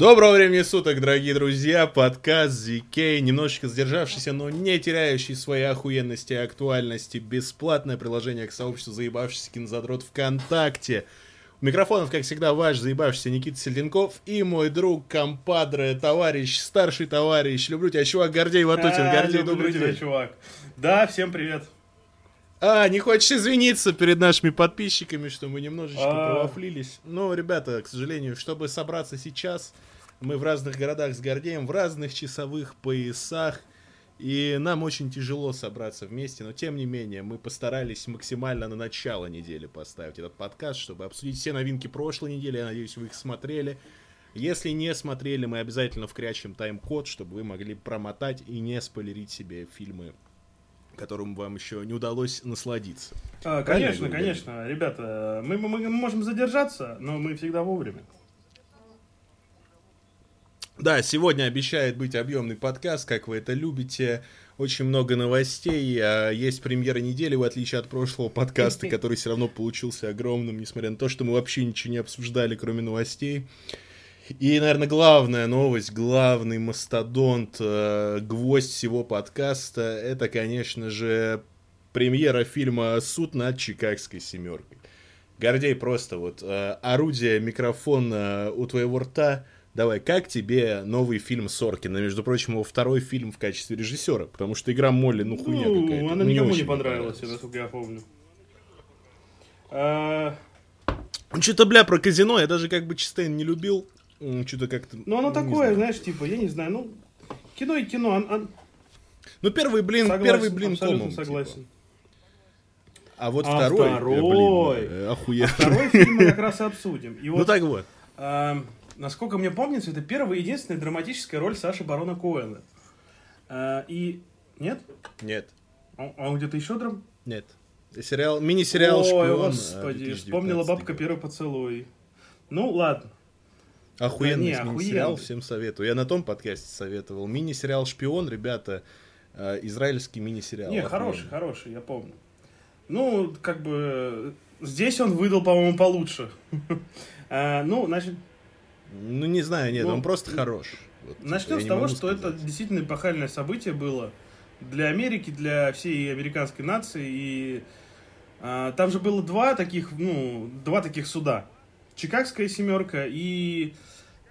Доброго времени суток, дорогие друзья! Подкаст ZK, немножечко сдержавшийся, но не теряющий своей охуенности и актуальности. Бесплатное приложение к сообществу заебавшийся кинозадрот ВКонтакте. У микрофонов, как всегда, ваш заебавшийся Никита Сельденков и мой друг, компадре, товарищ, старший товарищ. Люблю тебя, чувак, Гордей Ватутин. А, Гордей, добрый тебя, день. чувак. Да, всем привет. А, не хочешь извиниться перед нашими подписчиками, что мы немножечко А. провафлились? Ну, ребята, к сожалению, чтобы собраться сейчас, мы в разных городах с Гордеем, в разных часовых поясах, и нам очень тяжело собраться вместе, но тем не менее, мы постарались максимально на начало недели поставить этот подкаст, чтобы обсудить все новинки прошлой недели, я надеюсь, вы их смотрели. Если не смотрели, мы обязательно вкрячем тайм-код, чтобы вы могли промотать и не спойлерить себе фильмы которым вам еще не удалось насладиться. А, конечно, конечно, ребята, мы, мы- мы можем задержаться, но мы всегда вовремя. Да, сегодня обещает быть объемный подкаст, как вы это любите. Очень много новостей. а, Есть премьера недели, в отличие от прошлого подкаста, который все равно получился огромным, несмотря на то, что мы вообще ничего не обсуждали, кроме новостей. И, наверное, главная новость, главный мастодонт, э, гвоздь всего подкаста, это, конечно же, премьера фильма «Суд над Чикагской семеркой». Гордей, просто вот э, орудие, микрофон э, у твоего рта. Давай, как тебе новый фильм Соркина? Между прочим, его второй фильм в качестве режиссера, потому что игра Молли, ну хуйня ну, какая-то. она ну, никому не очень понравилась, насколько я помню. А, Ну, что-то, бля, про казино я даже как бы Чистейн не любил. Что-то как-то... ну, оно такое, знаю. знаешь, типа, я не знаю, ну, кино и кино, он- он- Ну, первый блин, согласен, первый блин абсолютно комом, типа. согласен. А вот А второй, э, второй? блин, э, охуенно. Второй фильм мы как раз и обсудим. И Ну вот, так вот. а, насколько мне помнится, это первая и единственная драматическая роль Саши Барона Коэна. А, и... Нет? Нет, Он, он где-то еще драм... нет. Сериал, мини-сериал Ой, «Шпион», э, господи, 2019 вспомнила бабка первый поцелуй. Ну, ладно. Охуенный Не, мини-сериал, всем советую. Я на том подкасте советовал. Мини-сериал «Шпион», ребята, э, израильский мини-сериал. Не, Охуенный. хороший, хороший, я помню. Ну, как бы, здесь он выдал, по-моему, получше. А, Ну, значит, Ну, не знаю, нет, Ну, он просто хорош. Вот, начнем с того, что это действительно эпохальное событие было для Америки, для всей американской нации. И а, там же было два таких, ну, два таких суда. Чикагская семерка и...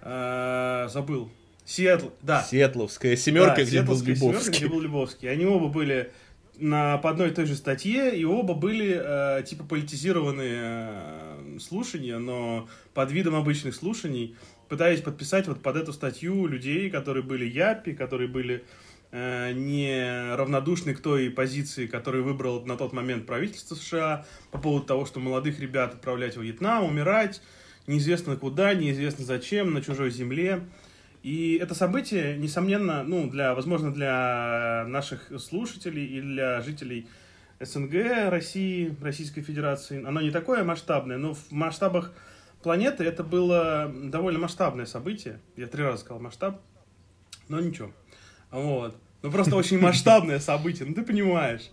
а, забыл. Сиэтл, да. Сиэтловская семерка, Да, где был Сиэтловская семерка, где был Любовский. Они оба были на, по одной и той же статье, и оба были э, типа политизированные э, слушания, но под видом обычных слушаний, пытаясь подписать вот под эту статью людей, которые были япи, которые были э, не равнодушны к той позиции, которую выбрал на тот момент правительство США по поводу того, что молодых ребят отправлять в Вьетнам, умирать, неизвестно куда, неизвестно зачем, на чужой земле. И это событие, несомненно, ну, для, возможно, для наших слушателей и для жителей СНГ, России, Российской Федерации, оно не такое масштабное, но в масштабах планеты это было довольно масштабное событие. Я три раза сказал масштаб, но ничего. Вот. Ну, просто очень масштабное событие, ну, ты понимаешь.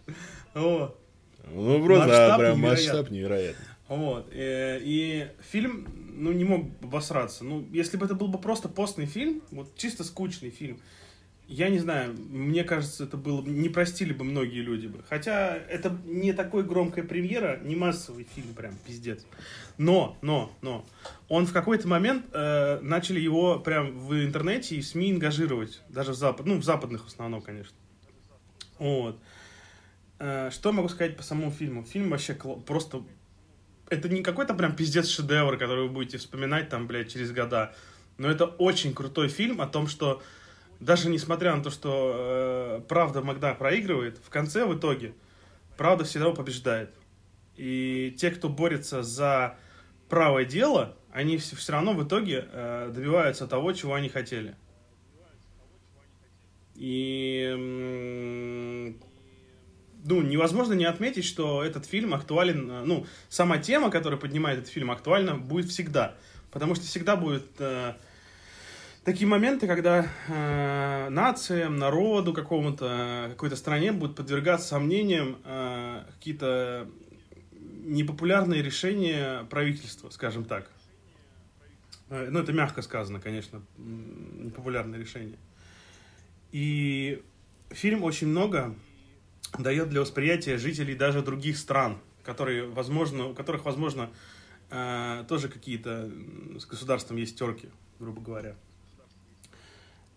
Вот. Ну, просто, да, прям невероятный. масштаб невероятный. Вот. э, И фильм, ну, не мог обосраться. Ну, если бы это был бы просто постный фильм, вот чисто скучный фильм, я не знаю, мне кажется, это было бы- не простили бы многие люди бы. Хотя это не такой громкая премьера, не массовый фильм, прям пиздец. Но, но, но, он в какой-то момент э, начали его прям в интернете и в СМИ ангажировать, даже в запад, ну, в западных в основном, конечно. Вот. Э, Что могу сказать по самому фильму? Фильм вообще кла- просто... Это не какой-то прям пиздец шедевр, который вы будете вспоминать там, блядь, через года. Но это очень крутой фильм о том, что даже несмотря на то, что э, правда Магда проигрывает, в конце, в итоге, правда всегда побеждает. И те, кто борется за правое дело, они все, равно в итоге э, добиваются того, чего они хотели. И ну, невозможно не отметить, что этот фильм актуален, э, ну, сама тема, которая поднимает этот фильм, актуальна будет всегда. Потому что всегда будут э, такие моменты, когда э, нациям, народу какому-то, какой-то стране будут подвергаться сомнениям э, какие-то непопулярные решения правительства, скажем так. Э, ну, это мягко сказано, конечно, непопулярное решение. И фильм очень много дает для восприятия жителей даже других стран, которые, возможно, у которых, возможно, э, тоже какие-то с государством есть терки, грубо говоря.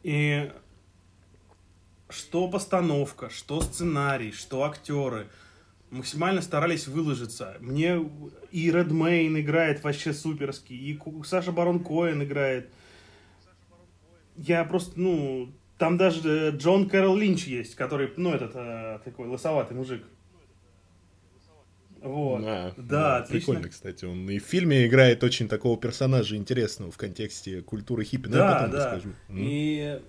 И что постановка, что сценарий, что актеры максимально старались выложиться. Мне и Редмейн играет вообще суперский, и Саша Барон Коэн играет. Я просто, ну, там даже Джон Кэрол Линч есть, который, ну, этот э, такой лысоватый мужик. Вот. А, да, да, отлично. Прикольно, кстати. Он и в фильме играет очень такого персонажа интересного в контексте культуры хиппи. Да, я потом да. расскажу. И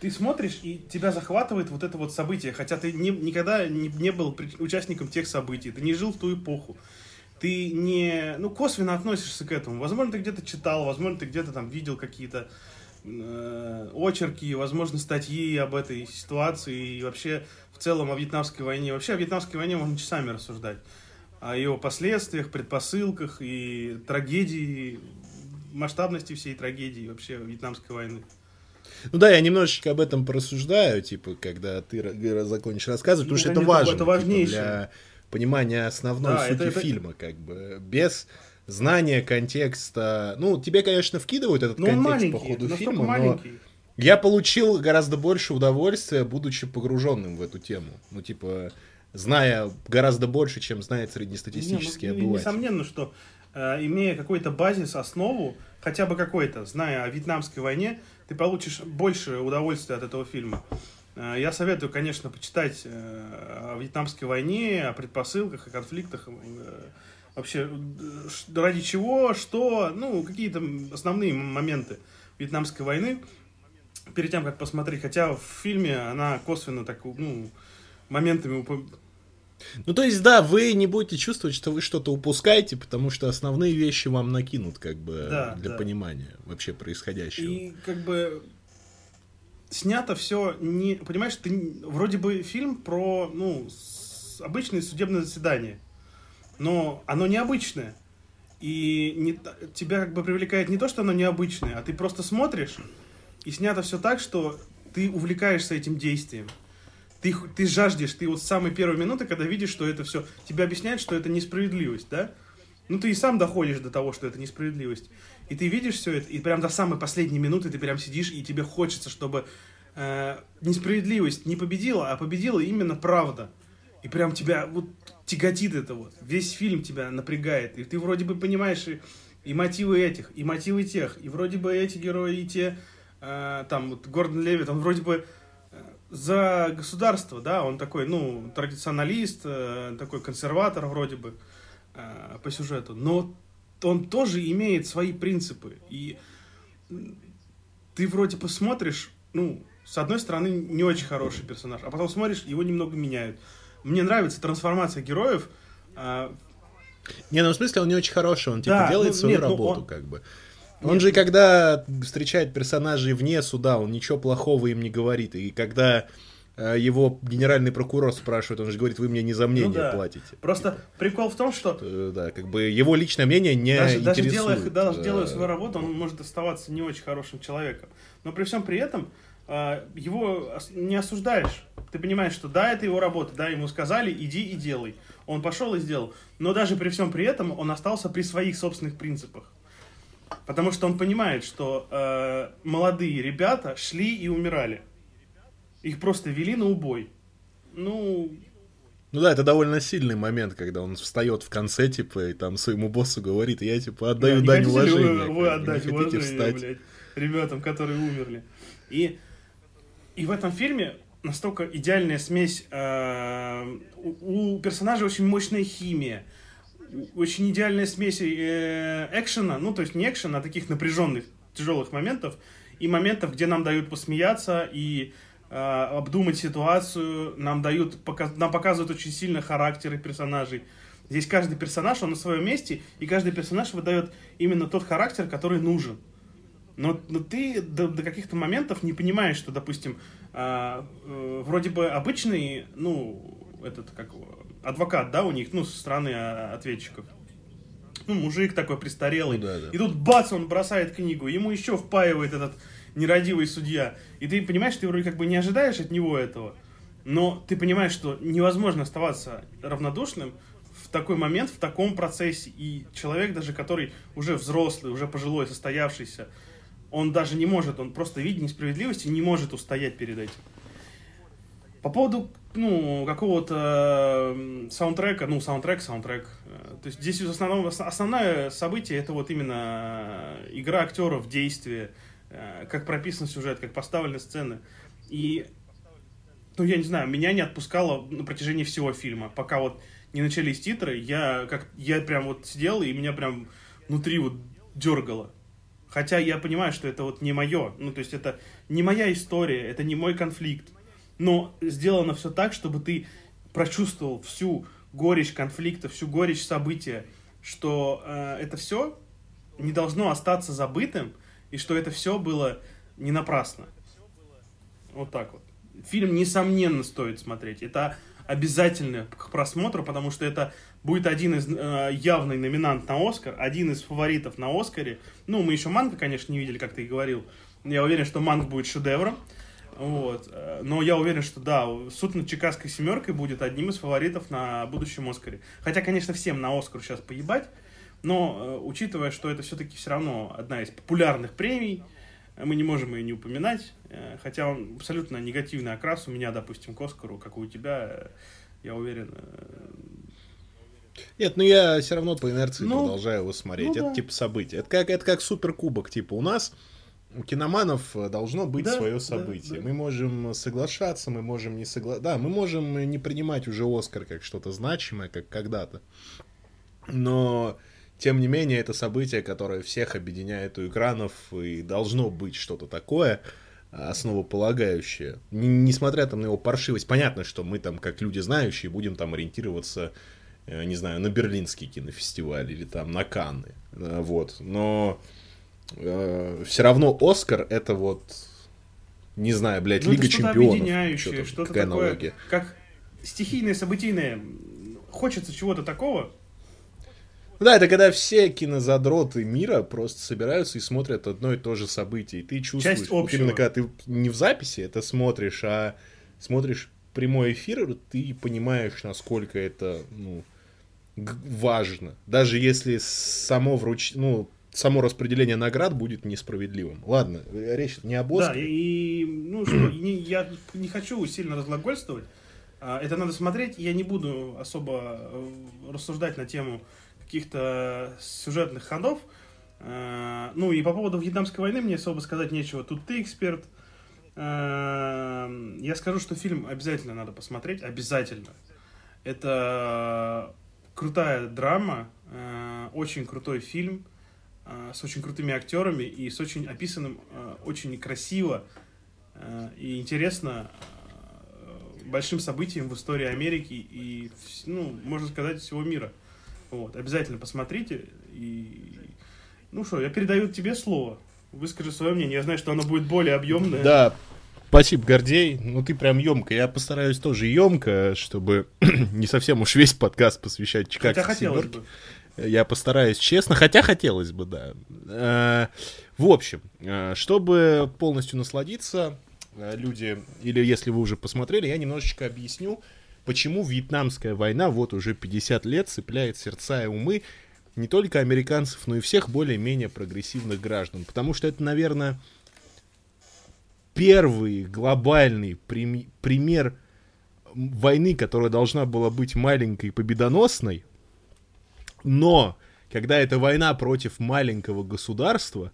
ты смотришь, и тебя захватывает вот это вот событие, хотя ты не, никогда не, не был участником тех событий, ты не жил в ту эпоху. Ты не, ну, косвенно относишься к этому. Возможно, ты где-то читал, возможно, ты где-то там видел какие-то э, очерки, возможно, статьи об этой ситуации и вообще в целом о Вьетнамской войне. Вообще о Вьетнамской войне можно часами рассуждать. О ее последствиях, предпосылках и трагедии, масштабности всей трагедии вообще Вьетнамской войны. Ну да, я немножечко об этом порассуждаю, типа, когда ты закончишь рассказывать, потому ну, что это важно. Это важнейшее. Типа, для понимания основной да, сути это, фильма, как бы. Без знания контекста. Ну, тебе, конечно, вкидывают этот ну, контекст по ходу фильма, маленький. но я получил гораздо больше удовольствия, будучи погруженным в эту тему. Ну, типа, зная гораздо больше, чем знает среднестатистический Не, ну, обыватель. Несомненно, что э, имея какой-то базис, основу, хотя бы какой-то, зная о Вьетнамской войне, ты получишь больше удовольствия от этого фильма. Э, я советую, конечно, почитать э, о Вьетнамской войне, о предпосылках, о конфликтах, э, вообще ради чего, что, ну, какие-то основные моменты Вьетнамской войны перед тем, как посмотреть. Хотя в фильме она косвенно так, ну, моментами уп... Ну, то есть, да, вы не будете чувствовать, что вы что-то упускаете, потому что основные вещи вам накинут, как бы, да, для да. понимания вообще происходящего. И, как бы, снято все не... Понимаешь, ты вроде бы фильм про, ну, обычное судебное заседание, но оно необычное. И не, тебя как бы привлекает не то, что оно необычное, а ты просто смотришь, и снято все так, что ты увлекаешься этим действием ты, ты жаждешь, ты вот с самой первой минуты, когда видишь, что это все, тебе объясняют, что это несправедливость, да? Ну, ты и сам доходишь до того, что это несправедливость. И ты видишь все это, и прям до самой последней минуты ты прям сидишь, и тебе хочется, чтобы э, несправедливость не победила, а победила именно правда. И прям тебя вот тяготит это вот. Весь фильм тебя напрягает. И ты вроде бы понимаешь и, и мотивы этих, и мотивы тех. И вроде бы эти герои, и те, э, там, вот Гордон Левит, он вроде бы за государство, да, он такой, ну, традиционалист, э, такой консерватор вроде бы э, по сюжету, но он тоже имеет свои принципы, и ты вроде посмотришь, ну, с одной стороны, не очень хороший персонаж, а потом смотришь, его немного меняют. Мне нравится трансформация героев. Э, не, ну в смысле он не очень хороший, он типа да, делает ну, свою нет, ну, работу, он... как бы. Он же, когда встречает персонажей вне суда, он ничего плохого им не говорит. И когда э, его генеральный прокурор спрашивает, он же говорит, вы мне не за мнение ну, да. платите. Просто типа. прикол в том, что... Э, да, как бы его личное мнение не даже, интересует. Даже делая, даже делая свою работу, он может оставаться не очень хорошим человеком. Но при всем при этом э, его не осуждаешь. Ты понимаешь, что да, это его работа, да, ему сказали, иди и делай. Он пошел и сделал. Но даже при всем при этом он остался при своих собственных принципах. Потому что он понимает, что э, молодые ребята шли и умирали. Их просто вели на убой. Ну... Ну да, это довольно сильный момент, когда он встает в конце, типа, и там своему боссу говорит, я, типа, отдаю да, дань уважения. Вы, вы отдать уважение, встать? блядь, ребятам, которые умерли. И, и в этом фильме настолько идеальная смесь. Э, у, у персонажа очень мощная химия очень идеальная смесь э, экшена, ну, то есть не экшена, а таких напряженных, тяжелых моментов, и моментов, где нам дают посмеяться и э, обдумать ситуацию, нам дают, показ, нам показывают очень сильно характеры персонажей. Здесь каждый персонаж, он на своем месте, и каждый персонаж выдает именно тот характер, который нужен. Но, но ты до, до каких-то моментов не понимаешь, что, допустим, э, э, вроде бы обычный, ну, этот, как адвокат, да, у них, ну, со стороны а, ответчиков. ну, мужик такой престарелый. Ну да, да. И тут бац, он бросает книгу, ему еще впаивает этот нерадивый судья. И ты понимаешь, ты вроде как бы не ожидаешь от него этого, но ты понимаешь, что невозможно оставаться равнодушным в такой момент, в таком процессе. И человек даже, который уже взрослый, уже пожилой, состоявшийся, он даже не может, он просто видит несправедливость и не может устоять перед этим. По поводу, ну, какого-то саундтрека, ну, саундтрек, саундтрек. э, То есть здесь в основном, ос- основное событие это вот именно э, игра актеров, действие, э, как прописан сюжет, как поставлены сцены. И, ну, я не знаю, меня не отпускало на протяжении всего фильма. Пока вот не начались титры, я как я прям вот сидел, и меня прям внутри вот дергало. Хотя я понимаю, что это вот не мое. Ну, то есть это не моя история, это не мой конфликт. Но сделано все так, чтобы ты прочувствовал всю горечь конфликта, всю горечь события, что э, это все не должно остаться забытым, и что это все было не напрасно. Вот так вот. Фильм, несомненно, стоит смотреть. Это обязательно к просмотру, потому что это будет один из э, явный номинант на Оскар, один из фаворитов на Оскаре. Ну, мы еще Манга, конечно, не видели, как ты и говорил. Я уверен, что Манг будет шедевром. Вот. Э, Но я уверен, что да, суд над Чикагской семеркой будет одним из фаворитов на будущем Оскаре. Хотя, конечно, всем на Оскар сейчас поебать, но э, учитывая, что это все-таки все равно одна из популярных премий, мы не можем ее не упоминать, хотя он абсолютно негативный окрас у меня, допустим, к Оскару, как и у тебя, э, я уверен. э, Нет, ну я все равно по инерции Ну, продолжаю его смотреть. ну это да. типа событие. Это как, это как суперкубок. Типа у нас, у киноманов э, должно быть Да, свое да, событие. да. Мы можем соглашаться, мы можем не соглашаться. Да, мы можем не принимать уже Оскар как что-то значимое, как когда-то. Но, тем не менее, это событие, которое всех объединяет у экранов, и должно быть что-то такое, основополагающее. Н- Несмотря там на его паршивость, понятно, что мы там, как люди знающие, будем там ориентироваться, э, не знаю, на Берлинский кинофестиваль или там на Канны. Э, Вот. Но все равно Оскар это вот, не знаю, блядь, ну, Лига что-то Чемпионов. объединяющее, что-то какая такое, аналогия? как стихийное, событийное. Хочется чего-то такого, Да, это когда все кинозадроты мира просто собираются и смотрят одно и то же событие. И ты чувствуешь, Часть вот именно когда ты не в записи это смотришь, а смотришь прямой эфир, ты понимаешь, насколько это ну, важно. Даже если само вруч... ну, само распределение наград будет несправедливым. Ладно, речь не об Да, Оскаре. и, ну что, не- я не хочу сильно разглагольствовать. А, Это надо смотреть. Я не буду особо э, рассуждать на тему каких-то сюжетных ходов. А, Ну и по поводу Вьетнамской войны мне особо сказать нечего. Тут ты эксперт. А, Я скажу, что фильм обязательно надо посмотреть. Обязательно. Это крутая драма, э, очень крутой фильм э, с очень крутыми актерами и с очень описанным, э, очень красиво э, и интересно э, большим событием в истории Америки и, ну, можно сказать, всего мира. Вот, обязательно посмотрите. И, ну что, я передаю тебе слово. Выскажи свое мнение. Я знаю, что оно будет более объемное. Да, спасибо, Гордей. Ну, ты прям емко. Я постараюсь тоже емко, чтобы не совсем уж весь подкаст посвящать Хотя Чикагской хотелось семерке. бы. Я постараюсь честно, хотя хотелось бы, да. Э, В общем, э, чтобы полностью насладиться, э, люди, или если вы уже посмотрели, я немножечко объясню, почему Вьетнамская война вот уже 50 лет цепляет сердца и умы не только американцев, но и всех более-менее прогрессивных граждан. Потому что это, наверное, первый глобальный прим- пример войны, которая должна была быть маленькой и победоносной, но когда эта война против маленького государства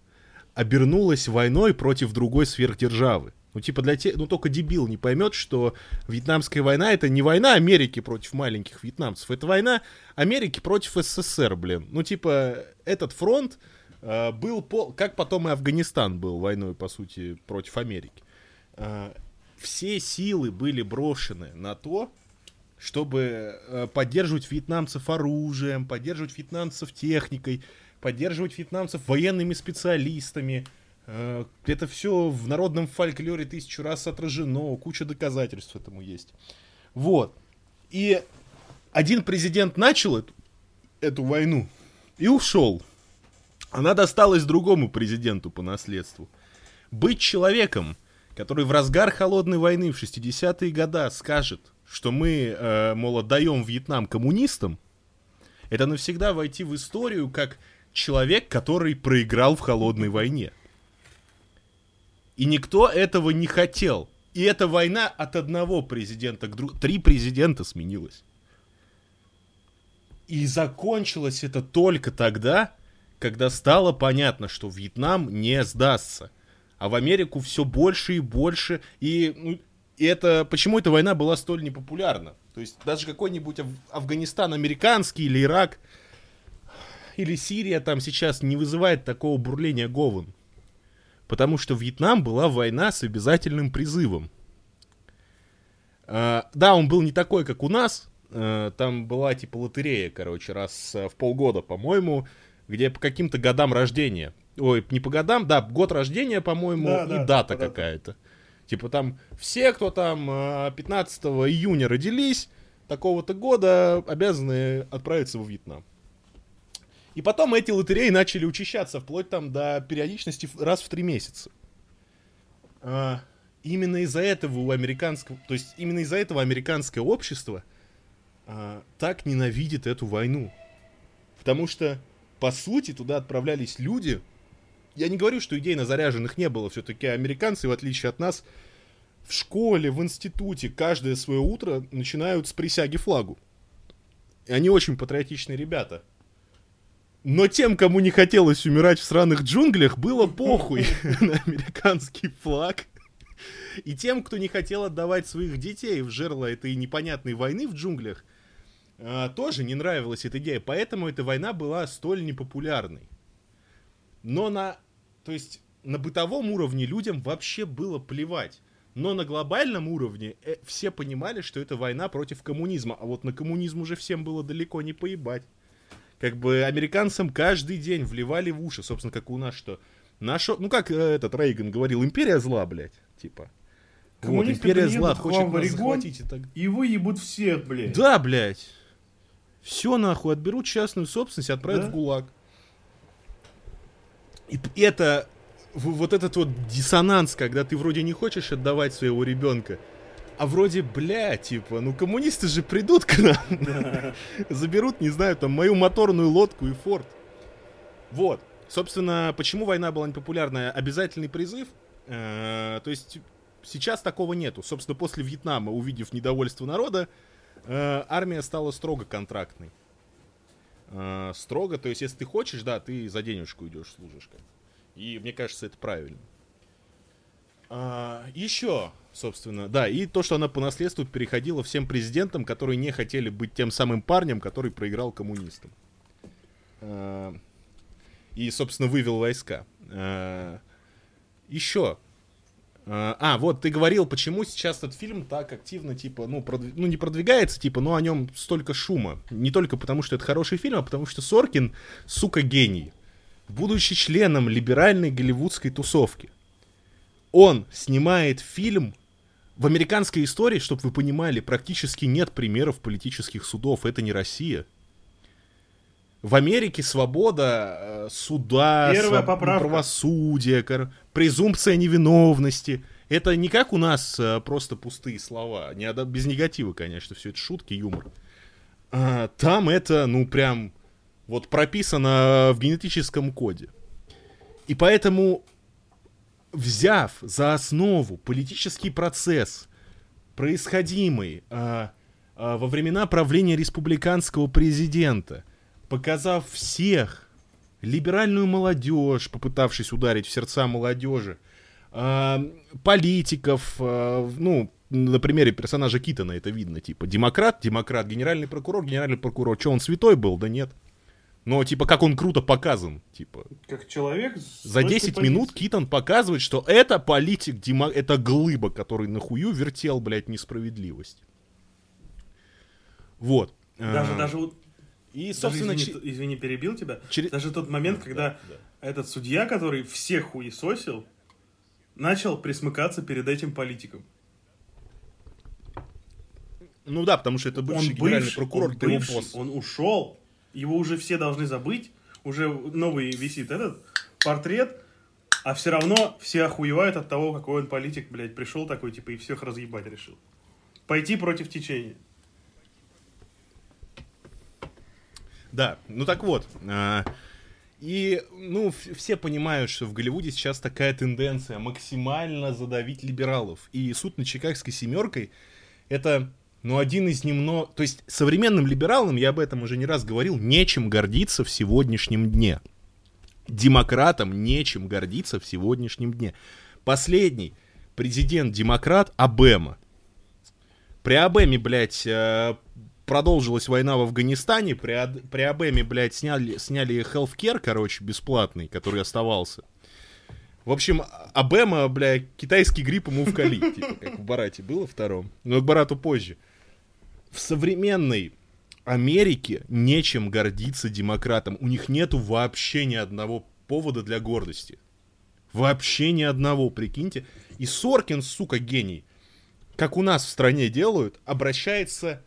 обернулась войной против другой сверхдержавы. Ну, типа, для тех, ну, только дебил не поймет, что Вьетнамская война это не война Америки против маленьких вьетнамцев, это война Америки против СССР, блин. Ну, типа, этот фронт э, был, пол... как потом и Афганистан был войной, по сути, против Америки. Э, все силы были брошены на то, чтобы э, поддерживать вьетнамцев оружием, поддерживать вьетнамцев техникой, поддерживать вьетнамцев военными специалистами. Э, Это все в народном фольклоре тысячу раз отражено, куча доказательств этому есть. Вот. И один президент начал эту, эту войну, и ушел. Она досталась другому президенту по наследству. Быть человеком, который в разгар холодной войны в 60-е годы скажет, что мы, э, мол, отдаем Вьетнам коммунистам, это навсегда войти в историю как человек, который проиграл в холодной войне. И никто этого не хотел. И эта война от одного президента к другому. Три президента сменилось. И закончилось это только тогда, когда стало понятно, что Вьетнам не сдастся. А в Америку все больше и больше. И, ну, и это почему эта война была столь непопулярна? То есть даже какой-нибудь Аф Афганистан американский или Ирак или Сирия там сейчас не вызывает такого бурления говен. Потому что Вьетнам была война с обязательным призывом. Uh, да, он был не такой, как у нас. Uh, там была типа лотерея, короче, раз в полгода, по-моему, где по каким-то годам рождения. Ой, не по годам, да, год рождения, по-моему, да, и да, дата да, какая-то. Типа там все, кто там 15 июня родились, такого-то года, обязаны отправиться во Вьетнам. И потом эти лотереи начали учащаться, вплоть там до периодичности раз в три месяца. А, именно из-за этого у американского, то есть именно из-за этого американское общество а, так ненавидит эту войну. Потому что, по сути, туда отправлялись люди. Я не говорю, что идейно заряженных не было. Все-таки американцы, в отличие от нас, в школе, в институте каждое свое утро начинают с присяги флагу. И они очень патриотичные ребята. Но тем, кому не хотелось умирать в сраных джунглях, было похуй на американский флаг. И тем, кто не хотел отдавать своих детей в жерло этой непонятной войны в джунглях, а, тоже не нравилась эта идея. Поэтому эта война была столь непопулярной. Но на, то есть, на бытовом уровне людям вообще было плевать. Но на глобальном уровне э, все понимали, что это война против коммунизма. А вот на коммунизм уже всем было далеко не поебать как бы американцам каждый день вливали в уши, собственно, как у нас, что наша, ну как э, этот Рейган говорил, империя зла, блядь, типа. Вот, империя зла, хочет нас захватить. И так... Его ебут всех, блядь. Да, блядь. Все нахуй, отберут частную собственность и отправят да? в ГУЛАГ. И это, вот этот вот диссонанс, когда ты вроде не хочешь отдавать своего ребенка, а вроде, бля, типа, ну коммунисты же придут к нам, заберут, не знаю, там, мою моторную лодку и форт. Вот. Собственно, почему война была непопулярная? Обязательный призыв. Э, то есть сейчас такого нету. Собственно, после Вьетнама, увидев недовольство народа, э, армия стала строго контрактной. Э, строго, то есть если ты хочешь, да, ты за денежку идешь, служишь. И мне кажется, это правильно. А, еще, собственно, да, и то, что она по наследству переходила всем президентам, которые не хотели быть тем самым парнем, который проиграл коммунистам. А, и, собственно, вывел войска. А, еще. А, а, вот ты говорил, почему сейчас этот фильм так активно, типа, ну, продв... ну, не продвигается, типа, но о нем столько шума. Не только потому, что это хороший фильм, а потому что Соркин, сука, гений. Будучи членом либеральной голливудской тусовки он снимает фильм в американской истории, чтобы вы понимали, практически нет примеров политических судов. Это не Россия. В Америке свобода э, суда, своб... правосудия, презумпция невиновности. Это не как у нас э, просто пустые слова. Не, без негатива, конечно, все это шутки, юмор. А, там это, ну, прям вот прописано в генетическом коде. И поэтому взяв за основу политический процесс, происходимый а, а, во времена правления республиканского президента, показав всех, либеральную молодежь, попытавшись ударить в сердца молодежи, а, политиков, а, ну, на примере персонажа Китона это видно, типа, демократ, демократ, генеральный прокурор, генеральный прокурор, что он святой был? Да нет. Но, типа, как он круто показан, типа. Как человек. За 10 позиции. минут Китон показывает, что это политик, Дима, это глыба, который нахую вертел, блядь, несправедливость. Вот. Даже, а... даже вот... И, собственно... Даже, извини, ч... извини, перебил тебя. Через... Даже тот момент, когда да, да. этот судья, который всех хуесосил, начал присмыкаться перед этим политиком. Ну да, потому что это бывший он генеральный бывший, прокурор, он, бывший, он ушел, его уже все должны забыть, уже новый висит этот портрет, а все равно все охуевают от того, какой он политик, блядь, пришел такой, типа, и всех разъебать решил. Пойти против течения. Да, ну так вот. А, и, ну, все понимают, что в Голливуде сейчас такая тенденция максимально задавить либералов. И суд над Чикагской семеркой это, ну, один из немного... То есть современным либералам, я об этом уже не раз говорил, нечем гордиться в сегодняшнем дне. Демократам нечем гордиться в сегодняшнем дне. Последний президент-демократ Обема. При Обеме, блядь, э, продолжилась война в Афганистане, при, при Обеме, блядь, сняли, сняли healthcare, короче, бесплатный, который оставался. В общем, Обема, блядь, китайский грипп ему вкали, типа, как в Барате было втором, но к Барату позже. В современной Америке нечем гордиться демократам. У них нету вообще ни одного повода для гордости. Вообще ни одного, прикиньте. И Соркин, сука, гений, как у нас в стране делают, обращается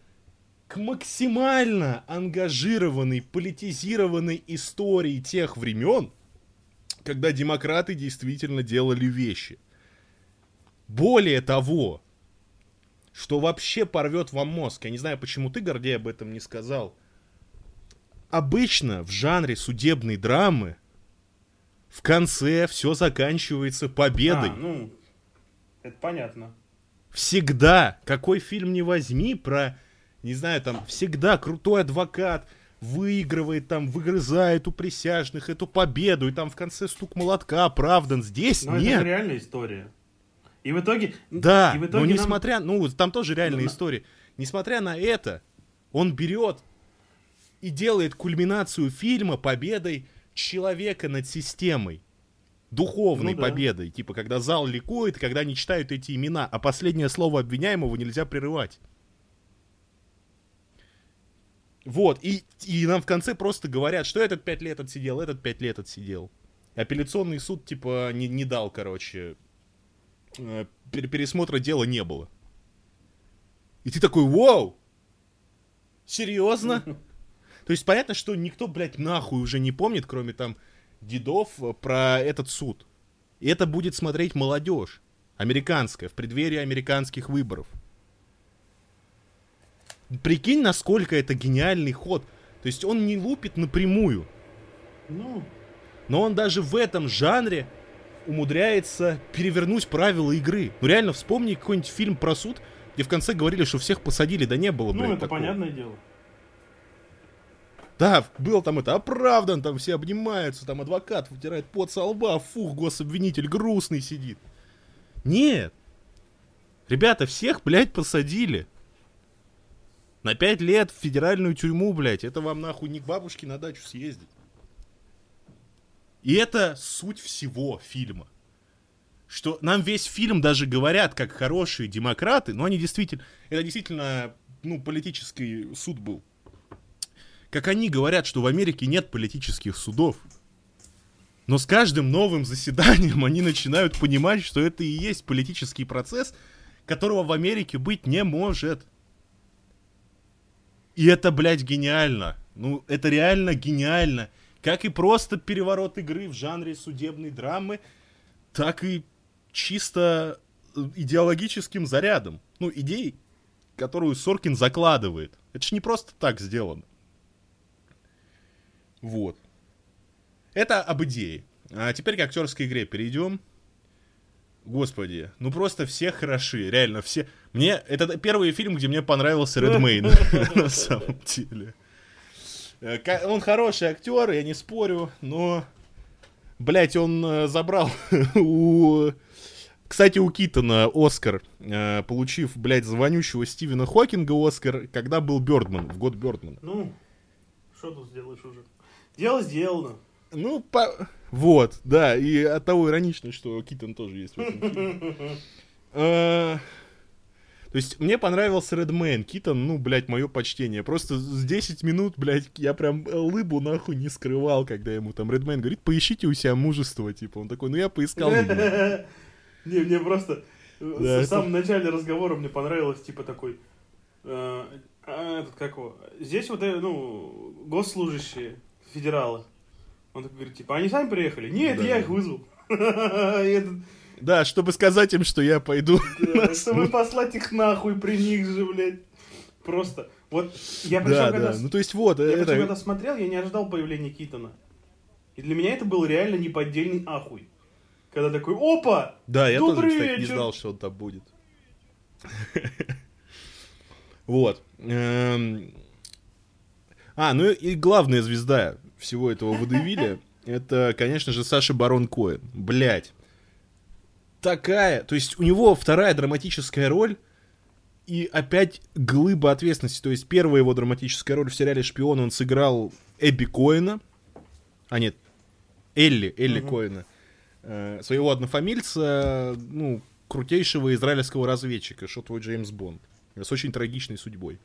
к максимально ангажированной, политизированной истории тех времен, когда демократы действительно делали вещи. Более того, что вообще порвет вам мозг, я не знаю, почему ты, Гордей, об этом не сказал. Обычно в жанре судебной драмы в конце все заканчивается победой. А, ну, это понятно. Всегда, какой фильм не возьми про не знаю, там всегда крутой адвокат выигрывает там, выгрызает у присяжных эту победу, и там в конце стук молотка оправдан. Здесь Но нет. это реальная история. И в итоге... Да, и в итоге но несмотря... Нам... Ну, там тоже реальная да. история. Несмотря на это, он берет и делает кульминацию фильма победой человека над системой. Духовной ну, да. победой. Типа, когда зал ликует, когда они читают эти имена, а последнее слово обвиняемого нельзя прерывать. Вот, и, и нам в конце просто говорят, что этот пять лет отсидел, этот пять лет отсидел. Апелляционный суд, типа, не, не дал, короче, пересмотра дела не было. И ты такой, вау! Серьезно? То есть понятно, что никто, блядь, нахуй уже не помнит, кроме там дедов, э, про этот суд. И это будет смотреть молодежь. Американская, в преддверии американских выборов. Прикинь, насколько это гениальный ход. То есть он не лупит напрямую. Ну. Но он даже в этом жанре умудряется перевернуть правила игры. Ну реально, вспомни какой-нибудь фильм про суд, где в конце говорили, что всех посадили, да не было, Ну, это такого. понятное дело. Да, был там это оправдан, там все обнимаются, там адвокат вытирает пот со лба, фух, гособвинитель грустный сидит. Нет. Ребята, всех, блядь, посадили. На пять лет в федеральную тюрьму, блядь. Это вам нахуй не к бабушке на дачу съездить. И это суть всего фильма. Что нам весь фильм даже говорят, как хорошие демократы, но они действительно... Это действительно, ну, политический суд был. Как они говорят, что в Америке нет политических судов. Но с каждым новым заседанием они начинают понимать, что это и есть политический процесс, которого в Америке быть не может. И это, блядь, гениально. Ну, это реально гениально. Как и просто переворот игры в жанре судебной драмы, так и чисто э, идеологическим зарядом. Ну, идеей, которую Соркин закладывает. Это ж не просто так сделано. Вот. Это об идее. А теперь к актерской игре перейдем. Господи, ну просто все хороши, реально все. Мне это первый фильм, где мне понравился Редмейн на самом деле. Э, он хороший актер, я не спорю, но, блять, он э, забрал у, кстати, у Китона Оскар, э, получив, блядь, звонющего Стивена Хокинга Оскар, когда был Бёрдман, в год Бёрдмана. Ну, что тут сделаешь уже? Дело сделано. Ну, по... вот, да, и от того иронично, что Китон тоже есть в этом фильме. То есть мне понравился Редмен. Китон, ну, блядь, мое почтение. Просто с 10 минут, блядь, я прям лыбу нахуй не скрывал, когда ему там Редмен говорит, поищите у себя мужество, типа. Он такой, ну я поискал. Не, мне просто в самом начале разговора мне понравилось, типа, такой, э, а, этот, как его, здесь вот, э, ну, госслужащие, федералы, Он такой говорит, типа, они сами приехали? Нет, я их вызвал. Да, чтобы сказать им, что я пойду. да, Чтобы послать их нахуй при них же, блядь. Просто. Вот я причем, Да, когда да. Ну, то есть вот, Я причем, когда смотрел, я не ожидал появления Китона. И для меня это был реально неподдельный ахуй. Когда такой, опа! Да, я тоже, кстати, не вечер. знал, что он там будет. Вот. Эм. А, ну и главная звезда всего этого водевиля, это, конечно же, Саша Барон Коэн. Блять. Такая, то есть у него вторая драматическая роль, и опять глыба ответственности. То есть первая его драматическая роль в сериале «Шпион» он сыграл Эбби Коэна. А нет, Элли, Элли Мгм. Коэна. Э, своего однофамильца, ну, крутейшего израильского разведчика, что твой Джеймс Бонд. С очень трагичной судьбой.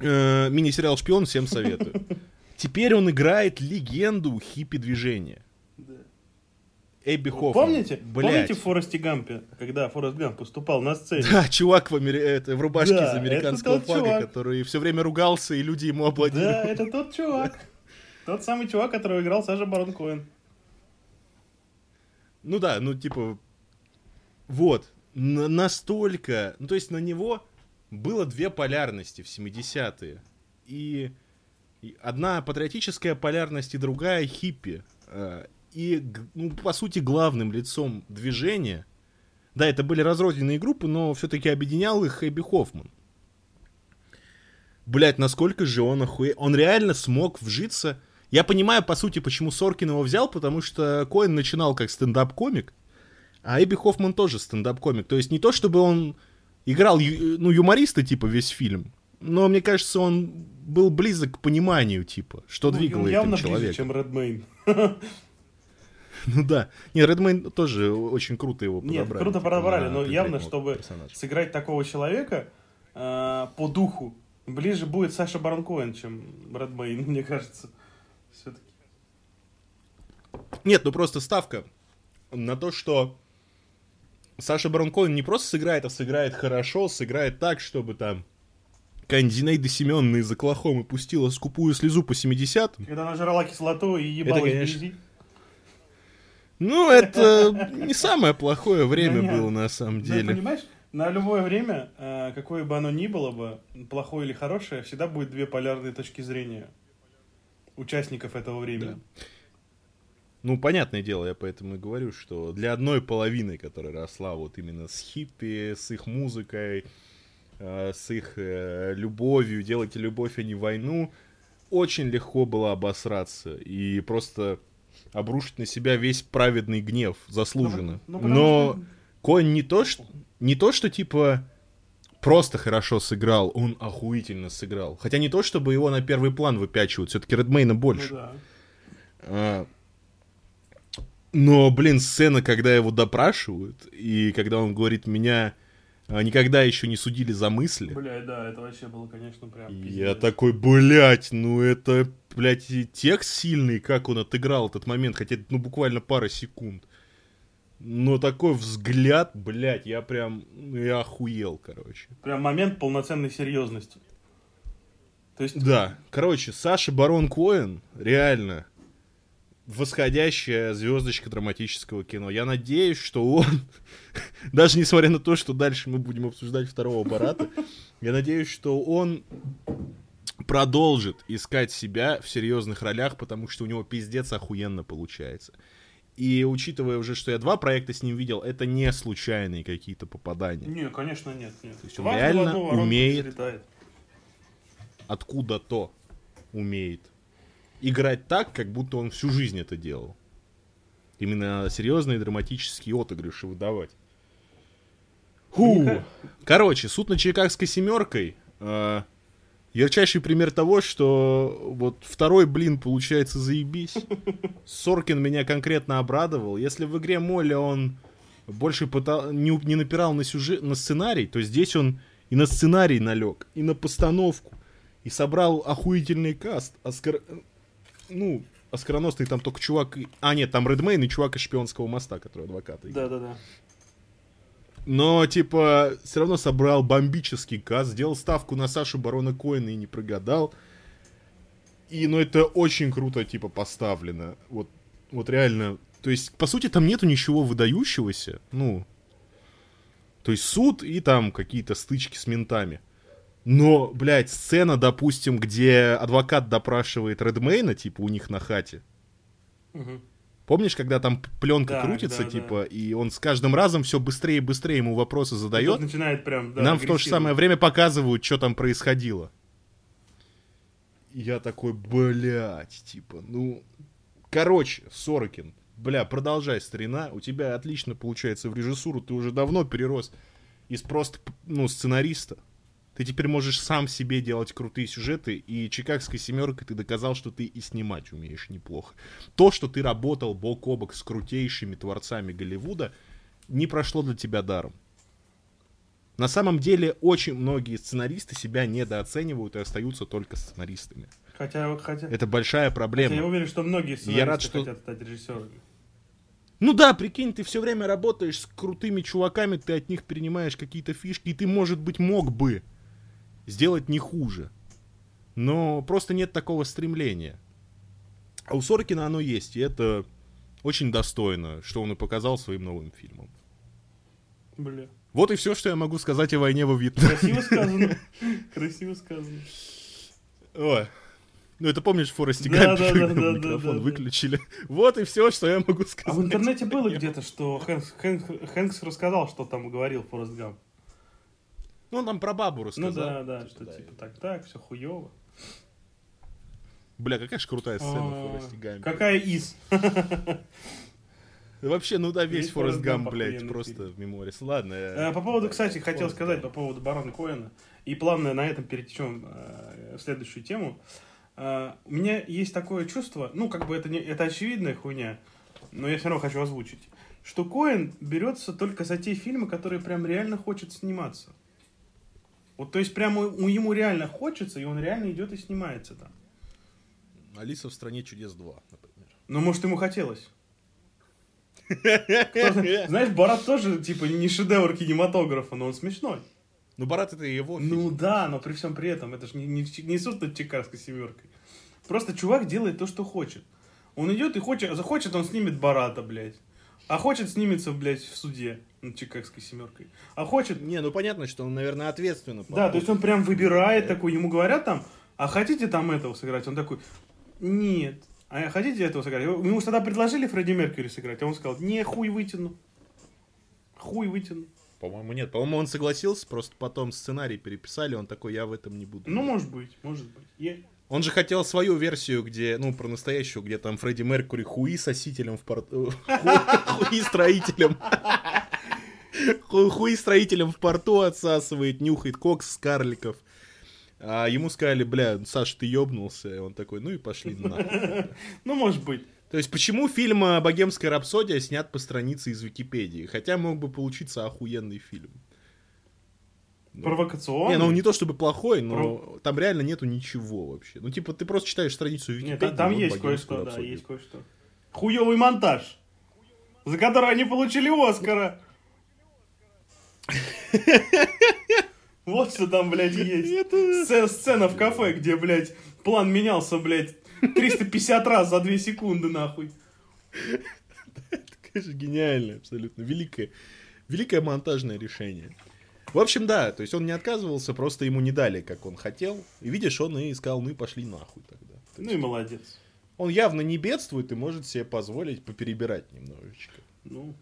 Э, мини-сериал «Шпион» всем советую. Теперь он играет легенду хиппи-движения. Эбби Хоффман. Помните? Блядь. Помните в Форесте Гампе, когда Форест Гамп выступал на сцене? Да, чувак в, амери- это, в рубашке Да, из американского флага, чувак. который все время ругался, и люди ему аплодировали. Да, это тот чувак. Тот самый чувак, которого играл Саша Барон Коэн. Ну да, ну типа... Вот. Н- настолько... Ну то есть на него было две полярности в 70-е. И, и одна патриотическая полярность, и другая хиппи. И, ну, по сути, главным лицом движения... Да, это были разрозненные группы, но все-таки объединял их Эбби Хоффман. Блять, насколько же он охуе... Он реально смог вжиться... Я понимаю, по сути, почему Соркин его взял, потому что Коэн начинал как стендап-комик, а Эбби Хоффман тоже стендап-комик. То есть не то, чтобы он играл ю- ну, юмориста, типа, весь фильм, но мне кажется, он был близок к пониманию, типа, что Ну, двигало он этим явно ближе, человеком. чем Редмейн. Ну да. Не, Редмейн тоже очень круто его Нет, подобрали. круто типа, подобрали, но явно, чтобы сыграть такого человека э, по духу, ближе будет Саша Барон Коэн, чем Редмейн, мне кажется. Все-таки. Нет, ну просто ставка на то, что Саша Барон Коэн не просто сыграет, а сыграет хорошо, сыграет так, чтобы там Зинаида Семеновна из Оклахомы пустила скупую слезу по 70 Когда она жрала кислоту и ебалась конечно. вблизи. Ну, это не самое плохое время Да нет. было на самом Ну, деле. понимаешь, на любое время, э, какое бы оно ни было бы, плохое или хорошее, всегда будет две полярные точки зрения участников этого времени. Ну, понятное дело, я поэтому и говорю, что для одной половины, которая росла вот именно с хиппи, с их музыкой, э, с их э, любовью, делайте любовь, а не войну, очень легко было обосраться и просто обрушить на себя весь праведный гнев, заслуженно. Ну, потому Но что- Коэн не то, что, не то, что типа просто хорошо сыграл, он охуительно сыграл. Хотя не то, чтобы его на первый план выпячивают, все-таки Редмейна больше. Ну да. А, Но, блин, сцена, когда его допрашивают, и когда он говорит, меня никогда еще не судили за мысли. Бля, да, это вообще было, конечно, прям. Пиздец. Я такой, блядь, ну это, блядь, и текст сильный, как он отыграл этот момент, хотя ну, буквально пара секунд. Но такой взгляд, блядь, я прям, ну, я охуел, короче. Прям момент полноценной серьезности. То есть, Да, короче, Саша Барон Коэн реально восходящая звездочка драматического кино. Я надеюсь, что он, даже несмотря на то, что дальше мы будем обсуждать второго Барата, я надеюсь, что он продолжит искать себя в серьезных ролях, потому что у него пиздец охуенно получается. И учитывая уже, что я два проекта с ним видел, это не случайные какие-то попадания. Не, конечно, нет, нет. есть он Дважды в реально умеет откуда-то умеет играть так, как будто он всю жизнь это делал. Именно серьезные драматические отыгрыши выдавать. Фу. Ника- Короче, суд над Чикагской семеркой. э, ярчайший пример того, что вот второй блин получается заебись. Соркин меня конкретно обрадовал. Если в игре Молли он больше пытал, не, не напирал на сюжет, на сценарий, то здесь он и на сценарий налег, и на постановку, и собрал охуительный каст. Оскар... Ну, оскароносный там только чувак... А, нет, там Редмейн и чувак из Шпионского моста, который адвоката играет. Да, да, да. Но, типа, все равно собрал бомбический каст, сделал ставку на Сашу Барона Коэна и не прогадал. И, ну, это очень круто, типа, поставлено. Вот, вот реально. То есть, по сути, там нету ничего выдающегося. Ну, то есть суд и там какие-то стычки с ментами. Но, блядь, сцена, допустим, где адвокат допрашивает Редмейна, типа, у них на хате. Мгм. Помнишь, когда там пленка Да, крутится, да, типа, и он с каждым разом все быстрее и быстрее ему вопросы задает? начинает прям, да, Нам в то же самое время показывают, что там происходило. Я такой, блядь, типа, ну... Короче, Сорокин, бля, продолжай, старина, у тебя отлично получается в режиссуру, ты уже давно перерос из просто, ну, сценариста. Ты теперь можешь сам себе делать крутые сюжеты, и «Чикагской семеркой» ты доказал, что ты и снимать умеешь неплохо. То, что ты работал бок о бок с крутейшими творцами Голливуда, не прошло для тебя даром. На самом деле, очень многие сценаристы себя недооценивают и остаются только сценаристами. Хотя, хотя, Это большая хотя я проблема. уверен, что многие сценаристы рад, что- хотят стать режиссерами. Ну да, прикинь, ты все время работаешь с крутыми чуваками, ты от них перенимаешь какие-то фишки, и ты, может быть, мог бы сделать не хуже. Но просто нет такого стремления. А у Сорокина оно есть, и это очень достойно, что он и показал своим новым фильмом. Бля. Вот и все, что я могу сказать о войне во Вьетнаме. Красиво сказано. Красиво сказано. Ой. Ну, это помнишь, в Форесте Да, да, да, да, микрофон да, да. выключили. Вот и все, что я могу сказать. А в интернете было где-то, что Хэнкс, Хэнк- Хэнкс рассказал, что там говорил Форест Гамп. Ну, он там про бабу Ну рассказал. да, да, Типа, что да. типа так-так, все хуево. Бля, какая же крутая сцена в А, Форесте Гампе. Какая из? Вообще, ну да, весь Форест Гамп, блядь, просто в меморис. Ладно. Я- По поводу, кстати, хотел сказать по поводу Барона Коэна. И плавно на этом перетечем э, в следующую тему. Э, У меня есть такое чувство, ну, как бы это, не, это очевидная хуйня, но я все равно хочу озвучить, что Коэн берется только за те фильмы, которые прям реально хочет сниматься. Вот, то есть, прямо у- ему реально хочется, и он реально идет и снимается там. Алиса в стране чудес 2, например. Ну, может, ему хотелось. Знаешь, Барат тоже, типа, не шедевр кинематографа, но он смешной. Ну, Барат это его фильм. Ну да, но при всем при этом, это же не, не, не суд над Чикагской семеркой. Просто чувак делает то, что хочет. Он идет и хочет, захочет, он снимет Барата, блядь. А хочет, снимется, блядь, в суде над Чикагской семеркой. А хочет... Не, ну понятно, что он, наверное, ответственно. Да, то есть он прям выбирает такой, ему говорят там, а хотите там этого сыграть? Он такой, нет. А хотите этого сыграть? Ему тогда предложили Фредди Меркьюри сыграть, а он сказал, не, хуй вытяну. Хуй вытяну. По-моему, нет. По-моему, он согласился, просто потом сценарий переписали, он такой, я в этом не буду. Ну, может быть, может быть. Я- Он же хотел свою версию, где, ну, про настоящую, где там Фредди Меркури хуи сосителем в порту... Хуи строителем. Ху- Хуи строителем в порту отсасывает, нюхает кокс с карликов. А ему сказали, бля, Саш, ты ёбнулся. И он такой, ну и пошли на. Ну, может быть. То есть, почему фильм «Богемская рапсодия» снят по странице из Википедии? Хотя мог бы получиться охуенный фильм. Ну, Провокационный. Не, ну не то чтобы плохой, но там реально нету ничего вообще. Ну, типа, ты просто читаешь страницу Википедии. Нет, там, там вот есть «Богемскую кое-что, да, рапсодию». есть кое-что. Хуёвый монтаж, за который они получили Оскара. Вот что там, блядь, есть. Сцена, в кафе, где, блядь, план менялся, блядь, 350 раз за 2 секунды, нахуй. Конечно, гениальное, абсолютно. Великое, великое монтажное решение. В общем, да, то есть он не отказывался, просто ему не дали, как он хотел. И видишь, он и сказал, ну и пошли нахуй тогда. То Ну и молодец. Он явно не бедствует и может себе позволить поперебирать немножечко. Ну,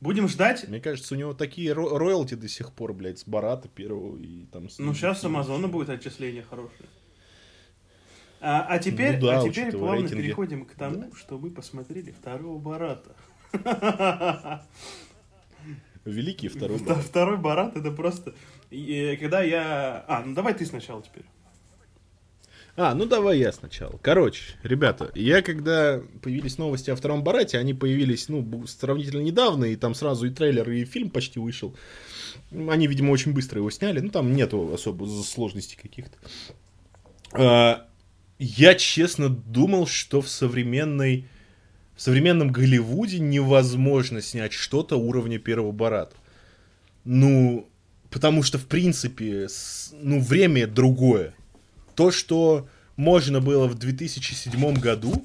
будем ждать. Мне кажется, у него такие ро- роялти до сих пор, блядь, с Барата первого и там... с Ну, сейчас с Амазона будет отчисление хорошее. А, а теперь, Ну да, а теперь плавно рейтинги. переходим к тому, что мы посмотрели второго Барата. Великий второй Вто- Барат. Второй Барат это просто... э, Когда я... А, ну давай ты сначала теперь. А, ну давай я сначала. Короче, ребята, я когда появились новости о втором Барате, они появились, ну, сравнительно недавно, и там сразу и трейлер, и фильм почти вышел. Они, видимо, очень быстро его сняли, ну, там нету особо сложностей каких-то. А, я, честно, думал, что в современной... В современном Голливуде невозможно снять что-то уровня первого Барата. Ну, потому что, в принципе, с- ну, время другое. То, что можно было в 2007 году,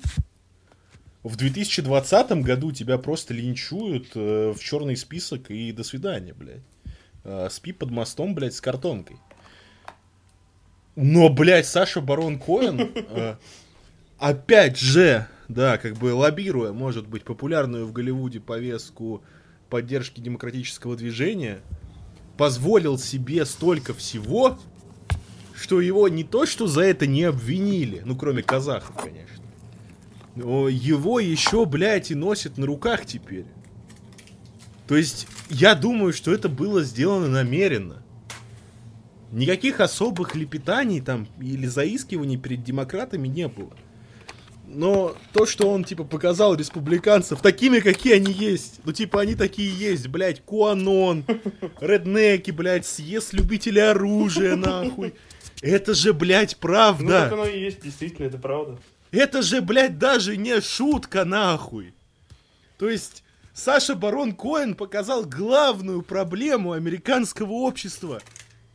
в 2020 году тебя просто линчуют э, в черный список и до свидания, блядь. Э, спи под мостом, блядь, с картонкой. Но, блядь, Саша Барон Коэн, э, опять же, да, как бы лоббируя, может быть, популярную в Голливуде повестку поддержки демократического движения, позволил себе столько всего, что его не то, что за это не обвинили, ну, кроме казахов, конечно, но его еще, блядь, и носят на руках теперь. То есть, я думаю, что это было сделано намеренно. Никаких особых лепетаний там или заискиваний перед демократами не было. Но то, что он, типа, показал республиканцев такими, какие они есть. Ну, типа, они такие есть, блядь, Куанон, реднеки, блядь, съезд любителей оружия, нахуй. Это же, блядь, правда. Ну, так оно и есть, действительно, это правда. Это же, блядь, даже не шутка, нахуй. То есть, Саша Барон Коэн показал главную проблему американского общества.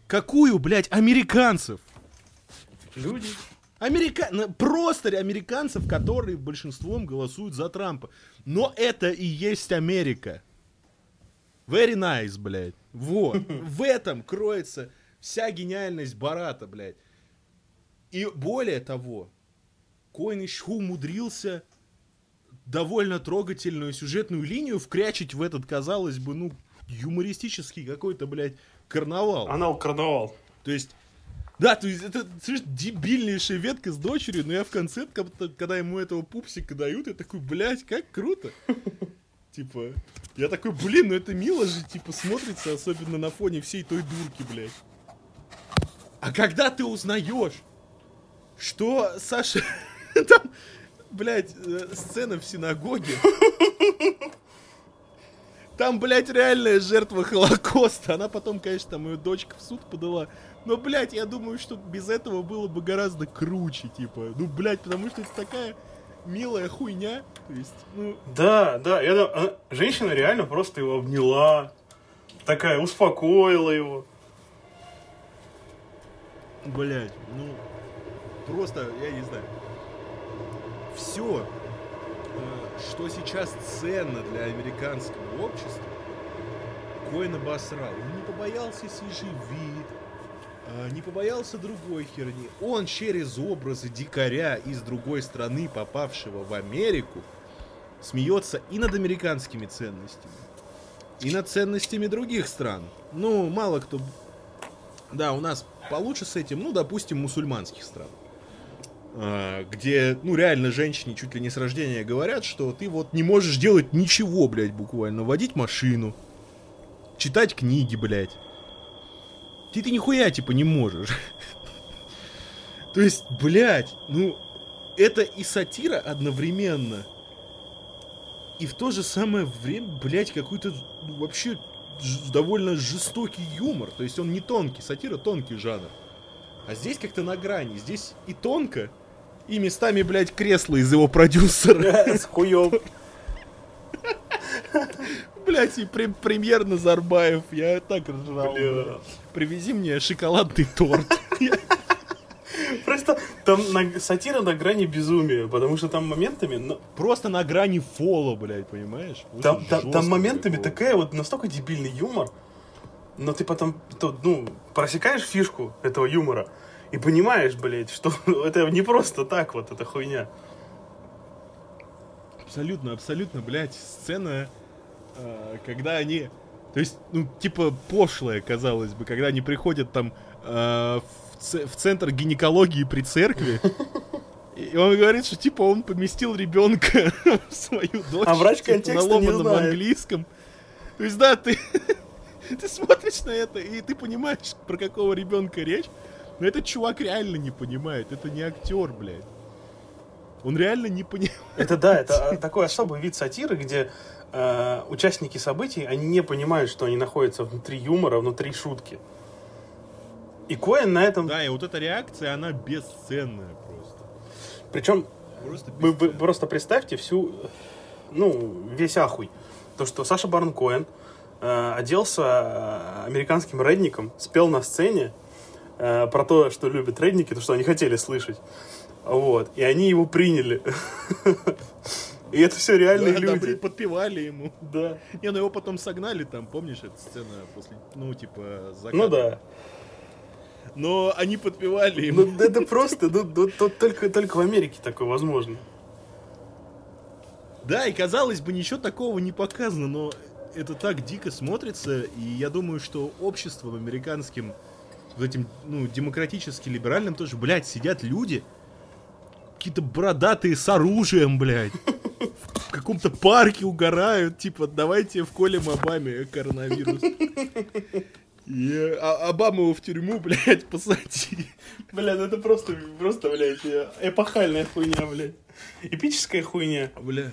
Какую, блядь, американцев? Люди. Америка... Просто американцев, которые большинством голосуют за Трампа. Но это и есть Америка. Very nice, блядь. Вот. В этом кроется вся гениальность Барата, блядь. И более того, Коин еще умудрился довольно трогательную сюжетную линию вкрячить в этот, казалось бы, ну, юмористический какой-то, блядь, карнавал. Анал-карнавал. То есть, да, то есть это слышишь, дебильнейшая ветка с дочерью, но я в конце, когда ему этого пупсика дают, я такой, блядь, как круто. Типа, я такой, блин, ну это мило же, типа, смотрится, особенно на фоне всей той дурки, блядь. А когда ты узнаешь, что Саша... Там, блядь, э, сцена в синагоге. Там, блядь, реальная жертва Холокоста. Она потом, конечно, там ее дочка в суд подала. Но, блядь, я думаю, что без этого было бы гораздо круче, типа. Ну, блядь, потому что это такая милая хуйня. То есть, ну... Да, да. Я, она, женщина реально просто его обняла. Такая, успокоила его. Блядь, ну... Просто, я не знаю все, э, что сейчас ценно для американского общества, Коин обосрал. Он не побоялся CGV, э, не побоялся другой херни. Он через образы дикаря из другой страны, попавшего в Америку, смеется и над американскими ценностями, и над ценностями других стран. Ну, мало кто... Да, у нас получше с этим, ну, допустим, мусульманских стран. А, где, ну, реально женщине чуть ли не с рождения говорят, что ты вот не можешь делать ничего, блядь, буквально. Водить машину, читать книги, блядь. Ты ты нихуя, типа, не можешь. То есть, блядь, ну, это и сатира одновременно. И в то же самое время, блядь, какой-то ну, вообще довольно жестокий юмор. То есть он не тонкий, сатира тонкий жанр. А здесь как-то на грани. Здесь и тонко, и местами, блядь, кресло из его продюсера. С хуем. Блять, и прем премьер Назарбаев. Я так ржал. Привези мне шоколадный торт. Просто там на, сатира на грани безумия, потому что там моментами... Ну, Просто на грани фола, блядь, понимаешь? Там, там, там моментами такая вот настолько дебильный юмор, но ты потом, то, ну, просекаешь фишку этого юмора, и понимаешь, блядь, что это не просто так вот, эта хуйня. Абсолютно, абсолютно, блядь, сцена, э, когда они... То есть, ну, типа, пошлая, казалось бы, когда они приходят там э, в, ц- в центр гинекологии при церкви, и он говорит, что типа он поместил ребенка в свою дочь. А врач типа, контекста на не знает. английском. То есть, да, ты, ты смотришь на это, и ты понимаешь, про какого ребенка речь. Но этот чувак реально не понимает. Это не актер, блядь. Он реально не понимает. Это да, это такой особый вид сатиры, где э, участники событий, они не понимают, что они находятся внутри юмора, внутри шутки. И Коэн на этом... Да, и вот эта реакция, она бесценная просто. Причем, просто вы, вы просто представьте всю, ну, весь ахуй. То, что Саша Барн Коэн э, оделся э, американским редником, спел на сцене, Э, про то, что любят редники, то, что они хотели слышать. Вот. И они его приняли. И это все реальные Да, люди. добры, подпевали ему. Да. Не, ну его потом согнали там, помнишь, эта сцена после, ну, типа, заката? Ну да. Но они подпевали ему. Ну это просто, ну, ну, тут только, только в Америке такое возможно. Да, и казалось бы, ничего такого не показано, но это так дико смотрится, и я думаю, что обществом американским, вот этим, ну, демократически-либеральным тоже, блядь, сидят люди, какие-то бородатые с оружием, блядь, в каком-то парке угорают, типа, давайте вколем Обаме коронавирус. И а- Обама его в тюрьму, блядь, посади. Бля, ну это просто, просто, блядь, эпохальная хуйня, блядь. Эпическая хуйня. Бля,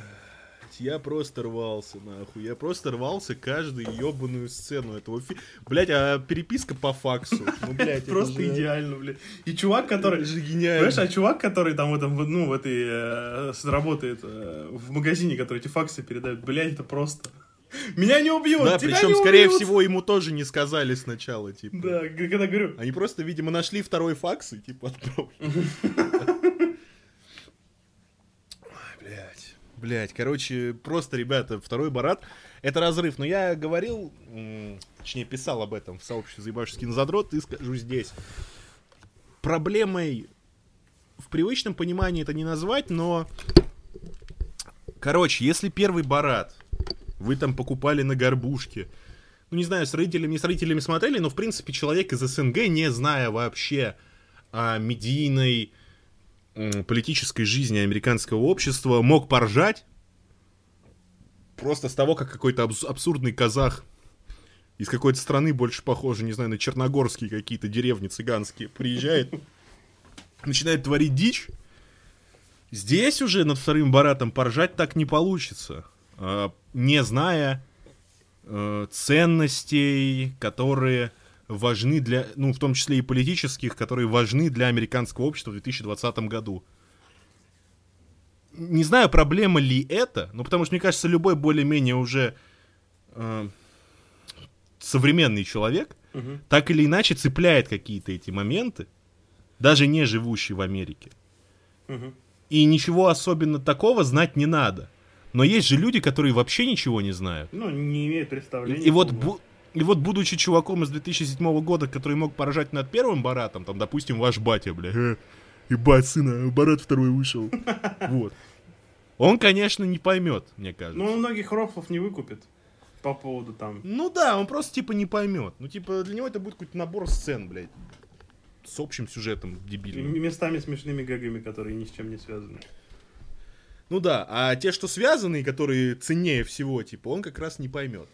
я просто рвался, нахуй. Я просто рвался каждую ебаную сцену этого фильма. Блять, а переписка по факсу. Ну, блядь, Просто же- идеально, блядь. И чувак, который... Это же гениально. Понимаешь, а чувак, который там в этом, ну, в этой, э, работает э, в магазине, который эти факсы передает, блядь, это просто... Меня не убьют! Да, причем, скорее убьют!» всего, ему тоже не сказали сначала, типа. Да, когда говорю, Они просто, видимо, нашли второй факс и, типа, отправили. Ой, Блядь. Блядь, короче, просто, ребята, второй Барат — это разрыв. Но я говорил, точнее, писал об этом в сообществе «Заебавшись кинозадрот» и скажу здесь. Проблемой в привычном понимании это не назвать, но... Короче, если первый Барат вы там покупали на горбушке, ну, не знаю, с родителями, не с родителями смотрели, но, в принципе, человек из СНГ, не зная вообще о медийной политической жизни американского общества, мог поржать просто с того, как какой-то абс- абсурдный казах из какой-то страны, больше похожий, не знаю, на черногорские какие-то деревни цыганские, приезжает, начинает творить дичь. Здесь уже над вторым Баратом поржать так не получится, не зная э, ценностей, которые важны для, ну, в том числе и политических, которые важны для американского общества в 2020 году. Не знаю, проблема ли это, но потому что, мне кажется, любой более-менее уже э, современный человек Мгм. так или иначе цепляет какие-то эти моменты, даже не живущий в Америке. Мгм. И ничего особенно такого знать не надо. Но есть же люди, которые вообще ничего не знают. ну, не имеет представления. И вот, полного. бу- и вот будучи чуваком из 2007 года, который мог поражать над первым Баратом, там, допустим, ваш батя, бля, э, ебать, сына, Барат второй вышел. Вот. Он, конечно, не поймет, мне кажется. Ну, он многих рофлов не выкупит по поводу там... Ну да, он просто типа не поймет. Ну типа для него это будет какой-то набор сцен, блядь. С общим сюжетом и дебильным. местами смешными гэгами, которые ни с чем не связаны. Ну да, а те, что связаны, которые ценнее всего, типа, он как раз не поймет.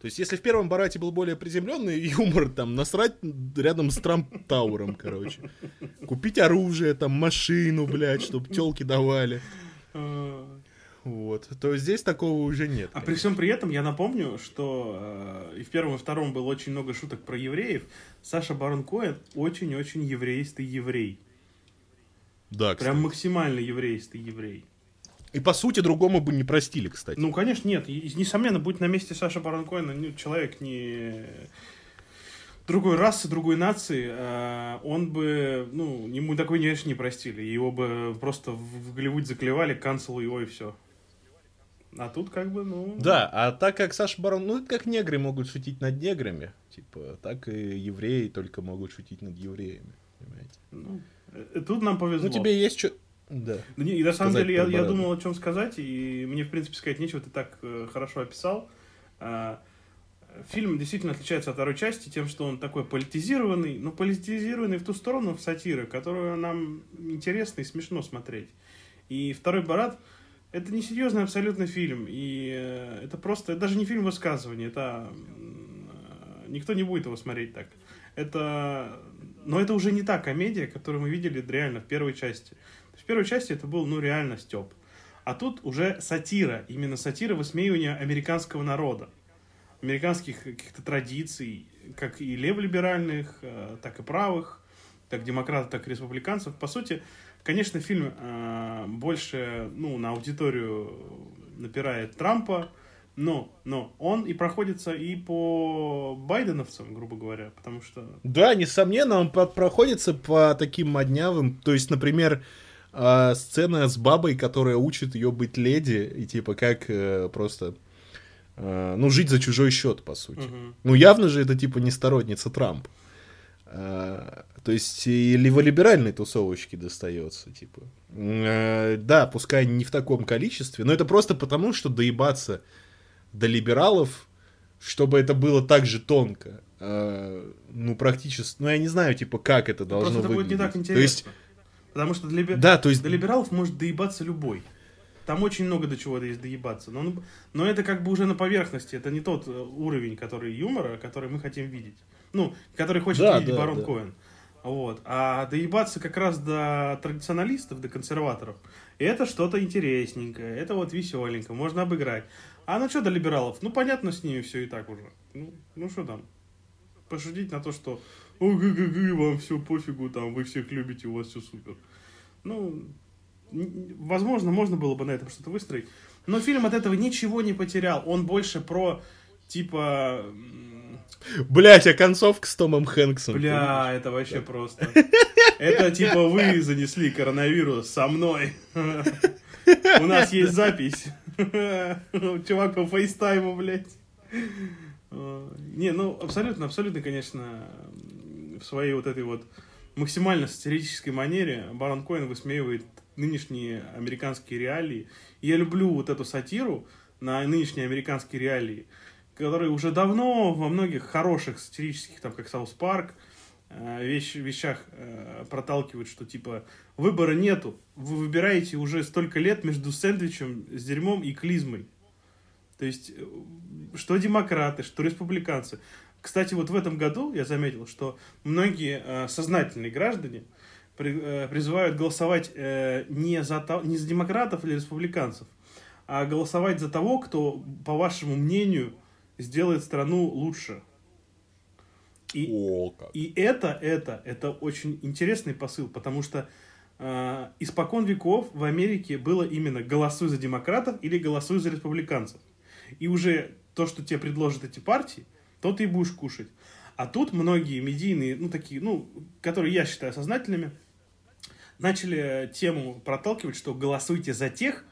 То есть, если в первом Барате был более приземленный юмор, там, насрать рядом с Трамп Тауэром, короче. Купить оружие, там, машину, блядь, чтобы телки давали. Вот. То здесь такого уже нет. А при всем при этом я напомню, что э, и в первом, и втором было очень много шуток про евреев. Саша Барон Коэн очень-очень еврейстый еврей. Да, кстати. Прям максимально еврейстый еврей. И по сути другому бы не простили, кстати. Ну, конечно, нет. И, несомненно, будь на месте Саши Барон Коэна ну, человек не другой расы, другой нации, э, он бы, ну, ему такой, конечно, не простили. Его бы просто в, Голливуд заклевали, канцелу его и все. А тут как бы, ну... Да, а так как Саша Барон, ну, как негры могут шутить над неграми, типа, так и евреи только могут шутить над евреями, понимаете? ну, тут нам повезло. Ну, тебе есть что... Да. Да не, и на самом деле я, я думал, о чем сказать, и мне, в принципе, сказать нечего, ты так э, хорошо описал. А, фильм действительно отличается от второй части тем, что он такой политизированный, но политизированный в ту сторону, в сатиры, которую нам интересно и смешно смотреть. И второй Барат это не серьезный абсолютно фильм, и э, это просто, это даже не фильм высказывания, это э, никто не будет его смотреть так. Это, но это уже не та комедия, которую мы видели реально в первой части. В первой части это был, ну, реально степ. А тут уже сатира, именно сатира высмеивания американского народа, американских каких-то традиций, как и леволиберальных, э, так и правых, так демократов, так и республиканцев. По сути, конечно, фильм э, больше ну, на аудиторию напирает Трампа, Но, но он и проходится и по байденовцам, грубо говоря, потому что... Да, несомненно, он проходится по таким моднявым. То есть, например, э, сцена с бабой, которая учит ее быть леди, и типа как э, просто... э, ну, жить за чужой счет, по сути. Мгм. Ну, явно же это типа не сторонница Трампа. А, то есть и леволиберальной тусовочке достается, типа. Э, Да, пускай не в таком количестве, но это просто потому, что доебаться до либералов, чтобы это было так же тонко. э, Ну, практически, ну, я не знаю, типа, как это должно Просто это будет выглядеть. не так То интересно. есть, Потому что для, да, то есть, до либералов может доебаться любой. Там очень много до чего есть доебаться. Но, ну, но это как бы уже на поверхности. Это не тот э, уровень который юмора, который мы хотим видеть. Ну, который хочет Да, видеть да, барон да. Коэн. Вот. А доебаться как раз до традиционалистов, до консерваторов, это что-то интересненькое, это вот веселенько, можно обыграть. А ну что до либералов? Ну, понятно, с ними все и так уже. Ну, ну что там? Пошутить на то, что о, гы гы гы вам все пофигу, там, вы всех любите, у вас все супер. Ну, возможно, можно было бы на этом что-то выстроить. Но фильм от этого ничего не потерял. Он больше про, типа, блять, а концовка с Томом Хэнксом. бля, это вообще просто. Это типа вы занесли коронавирус со мной. У нас есть запись. Чувак по фейстайму, блядь. Не, ну, абсолютно, абсолютно, конечно, в своей вот этой вот максимально сатирической манере Барон Коэн высмеивает нынешние американские реалии. И я люблю вот эту сатиру на нынешние американские реалии, которые уже давно во многих хороших сатирических, там, как South Park, вещ- вещах э, проталкивают, что типа выбора нету. Вы выбираете уже столько лет между сэндвичем с дерьмом и клизмой. То есть, э, что демократы, что республиканцы. Кстати, вот в этом году я заметил, что многие э, сознательные граждане при- э, призывают голосовать э, не, за, не за демократов или республиканцев, а голосовать за того, кто, по вашему мнению, сделает страну лучше. И, О, как. и это, это, это очень интересный посыл, потому что э, испокон веков в Америке было именно голосуй за демократов или голосуй за республиканцев. И уже то, что тебе предложат эти партии, то ты и будешь кушать. А тут многие медийные, ну такие, ну, которые я считаю сознательными, начали тему проталкивать, что голосуйте за тех,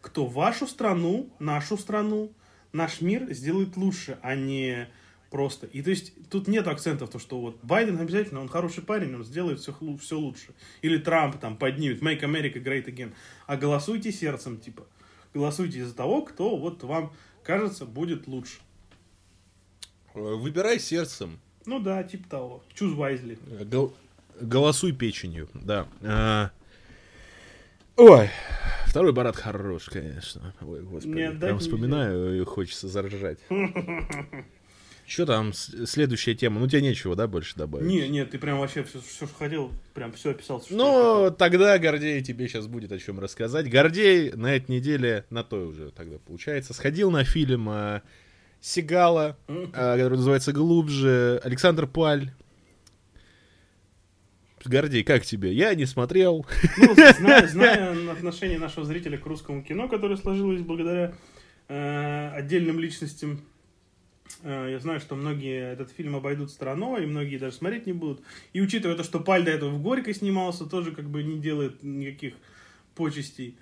кто вашу страну, нашу страну, наш мир сделает лучше, а не просто. И то есть тут нет акцентов, то что вот Байден обязательно, он хороший парень, он сделает все, все лучше. Или Трамп там поднимет Make America Great Again. А голосуйте сердцем, типа. Голосуйте за того, кто вот вам кажется будет лучше. Выбирай сердцем. Ну да, типа того. Choose wisely. Гол- Голосуй печенью, да. А, Ой, второй Барат хорош, конечно. Ой, господи, Не отдать прям вспоминаю и хочется заржать. Что там, следующая тема? Ну, тебе нечего, да, больше добавить? Не, нет, ты прям вообще все, все что хотел, прям все описал. я Ну, тогда, Гордей, тебе сейчас будет о чем рассказать. Гордей на этой неделе, на той уже тогда получается, сходил на фильм а, Сигала, а, который называется «Глубже». Александр Паль. Гордей, как тебе? Я не смотрел. Ну, зная, зная отношение нашего зрителя к русскому кино, которое сложилось благодаря э, отдельным личностям, э, я знаю, что многие этот фильм обойдут стороной, и многие даже смотреть не будут. И учитывая то, что Паль до этого в Горькой снимался, тоже как бы не делает никаких почестей.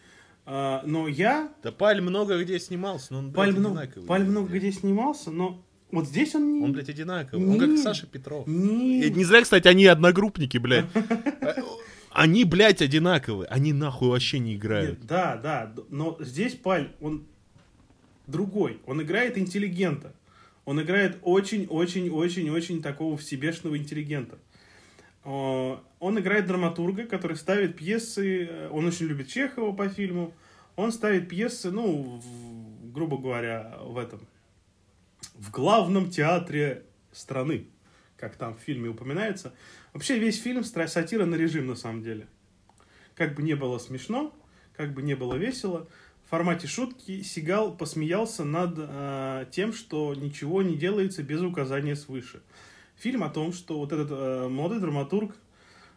А, но я Да Паль много где снимался, но он, блядь, Паль, много, одинаковый. Паль много где снимался, но вот здесь он не... Он, блядь, одинаковый. Он как Не. Саша Петров. не... И не зря, кстати, они одногруппники, блядь. Они, блядь, одинаковые. Они нахуй вообще не играют. Нет, да, да, но здесь Паль, он другой. Он играет интеллигента. Он играет очень-очень-очень-очень такого всебешного интеллигента. Э, Он играет драматурга, который ставит пьесы, э, он очень любит Чехова по фильму, он ставит пьесы, ну, в- грубо говоря, в этом, в главном театре страны, как там в фильме упоминается. Вообще весь фильм сатира на режим, на самом деле. Как бы не было смешно, как бы не было весело, в формате шутки Сигал посмеялся над э, тем, что ничего не делается без указания свыше. Фильм о том, что вот этот э, молодой драматург,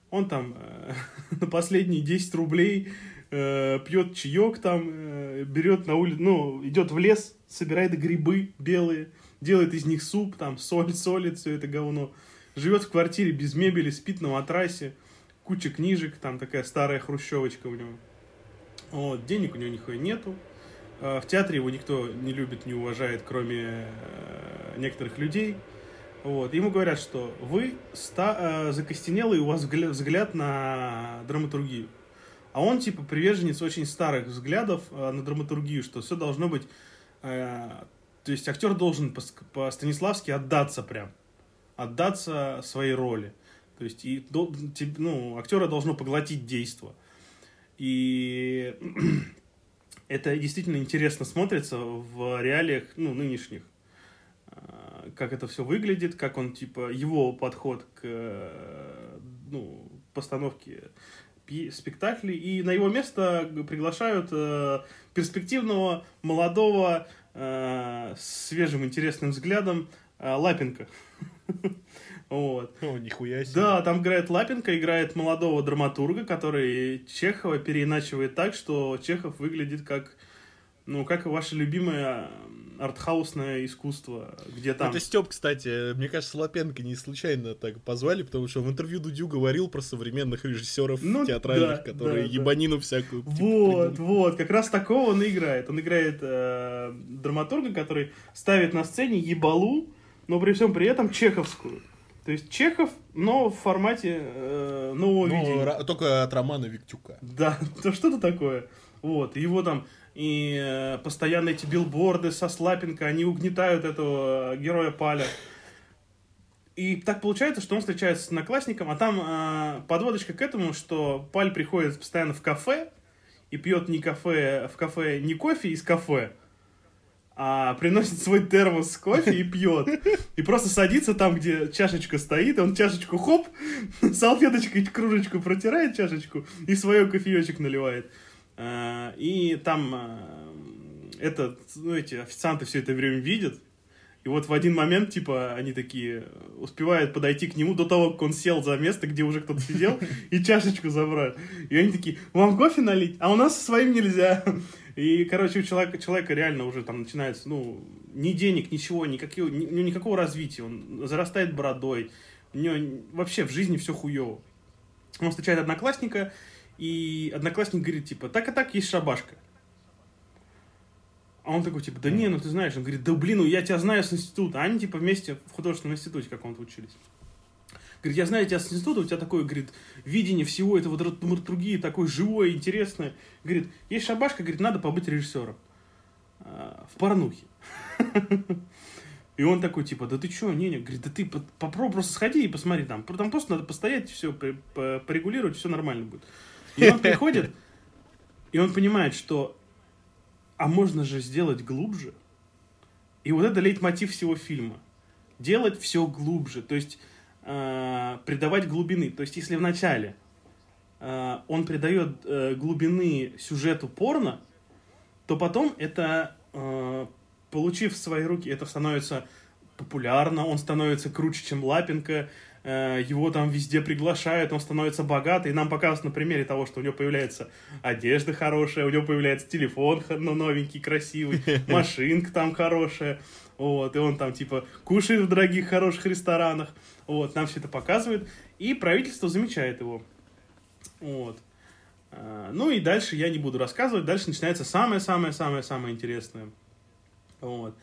он там э, на последние 10 рублей э, пьет чаек там, э, берет на улицу, ну, идет в лес, собирает грибы белые, делает из них суп, там, соль, солит все это говно. Живет в квартире без мебели, спит на матрасе, куча книжек, там такая старая хрущевочка у него. Вот, денег у него нихуя нету. А, в театре его никто не любит, не уважает, кроме э, некоторых людей. Вот. Ему говорят, что вы ста- э, закостенелый, у вас взгляд, на драматургию. А он, типа, приверженец очень старых взглядов э, на драматургию, что все должно быть... То есть актер должен по, по Станиславски отдаться прям. Отдаться своей роли. То есть, и, ну, актера должно поглотить действо. И это действительно интересно смотрится в реалиях ну, нынешних. А, как это все выглядит, как он, типа, его подход к ну, постановке спектаклей. И на его место приглашают э, перспективного, молодого, э, свежим, интересным взглядом э, Лапенко. Вот. О, нихуя себе. Да, там играет Лапенко, играет молодого драматурга, который Чехова переиначивает так, что Чехов выглядит как, ну, как ваше любимое артхаусное искусство, где там... Это Степ, кстати, мне кажется, Лапенко не случайно так позвали, потому что в интервью Дудю говорил про современных режиссеров ну, театральных, да, которые да, ебанину да. всякую. Типа, вот, типа, вот, как раз такого он играет. Он играет э, драматурга, который ставит на сцене ебалу, но при всем при этом чеховскую. То есть Чехов, но в формате э, нового ну, видения. Только от романа Виктюка. Да, то что-то такое. Вот, его там и э, постоянно эти билборды со Слапенко, они угнетают этого героя Паля. И так получается, что он встречается с одноклассником, а там э, подводочка к этому, что Паль приходит постоянно в кафе и пьет не кафе, в кафе не кофе из кафе, а приносит свой термос с кофе и пьет. И просто садится там, где чашечка стоит, он чашечку хоп, салфеточкой кружечку протирает чашечку и свой кофеечек наливает. А, и там а, этот, ну, эти официанты все это время видят, и вот в один момент, типа, они такие успевают подойти к нему до того, как он сел за место, где уже кто-то сидел, и чашечку забрать. И они такие, вам кофе налить? А у нас со своим нельзя. И, короче, у человека, человека реально уже там начинается, ну, ни денег, ничего, никакого, ни, ну, никакого развития. Он зарастает бородой. У него вообще в жизни все хуево. Он встречает одноклассника, и одноклассник говорит, типа, так и так есть шабашка. А он такой, типа, да не, ну ты знаешь. Он говорит, да блин, ну я тебя знаю с института. А они, типа, вместе в художественном институте каком-то учились. Говорит, я знаю тебя с института, у тебя такое, говорит, видение всего этого драматургии, такое живое, интересное. Говорит, есть шабашка, говорит, надо побыть режиссером. А, в порнухе. И он такой, типа, да ты что, не, не, говорит, да ты попробуй просто сходи и посмотри там. Там просто надо постоять, все порегулировать, все нормально будет. И он приходит, и он понимает, что а можно же сделать глубже. И вот это лейтмотив всего фильма. Делать все глубже. То есть э, придавать глубины. То есть, если в начале э, он придает э, глубины сюжету порно, то потом это, э, получив в свои руки, это становится популярно, он становится круче, чем Лапенко, э, его там везде приглашают, он становится богатый, и нам показывают на примере того, что у него появляется одежда хорошая, у него появляется телефон ну, новенький, красивый, машинка там хорошая, вот, и он там, типа, кушает в дорогих, хороших ресторанах, вот, нам все это показывает, и правительство замечает его, вот. А, ну и дальше я не буду рассказывать, дальше начинается самое-самое-самое-самое интересное. Вот.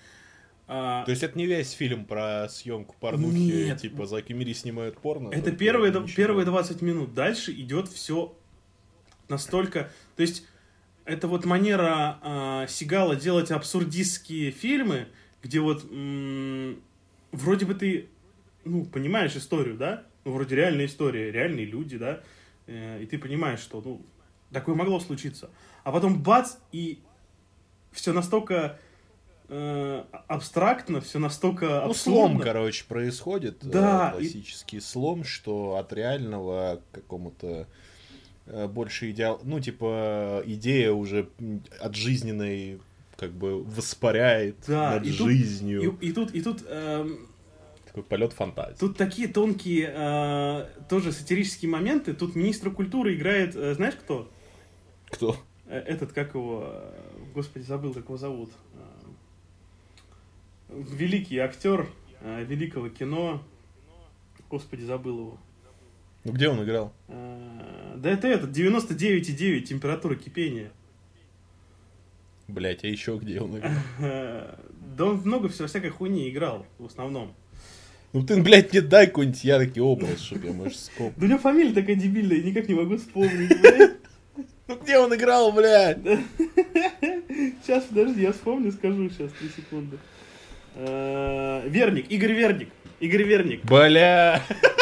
А... То есть это не весь фильм про съемку порнухи, Нет. типа за Кемири снимают порно? Это первые, первые 20 минут. Дальше идет все настолько... То есть это вот манера э, Сигала делать абсурдистские фильмы, где вот м- вроде бы ты, ну, понимаешь историю, да? Ну, вроде реальная история, реальные люди, да? Э, и ты понимаешь, что, ну, такое могло случиться. А потом бац, и все настолько э, абстрактно, все настолько Ну, слом, короче, происходит. Э, да. Классический и... слом, что от реального к какому-то э, больше идеал... Ну, типа, идея уже от жизненной как бы воспаряет да, над и жизнью. Тут, и, и тут, и тут эм... такой полет фантазии. Тут такие тонкие э, тоже сатирические моменты. Тут министр культуры играет, э, знаешь кто? Кто? Э, Этот, как его... э, Господи, забыл, как его зовут. Э, Великий актер э, великого кино. Господи, забыл его. Ну где он играл? Э, Да это этот, 99,9 температура кипения. Блять, а еще где он играл? Да он много всего, всякой хуйни играл, в основном. Ну ты, блядь, мне дай какой-нибудь яркий образ, чтобы я, может, вспомнил. Да у него фамилия такая дебильная, никак не могу вспомнить, блядь. Ну где он играл, блядь? Сейчас, подожди, я вспомню, скажу сейчас, три секунды. Э, Верник, Игорь Верник. Игорь Верник. Бля!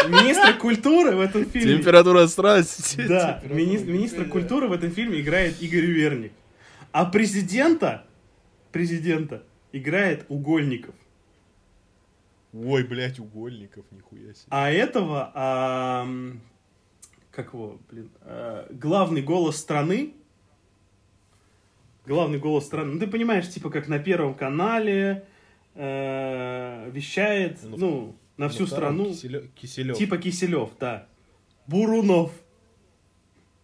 Министр культуры в этом фильме. Температура страсти. Да, министр кипения. культуры в этом фильме играет Игорь Верник. А президента, президента играет Угольников. Ой, блядь, угольников, нихуя себе. А этого, ам, как его, блин, а, главный голос страны, главный голос страны, ну ты понимаешь, типа как на Первом канале э, вещает, Ну, ну, на всю страну, Киселев. типа Киселев, да. Бурунов.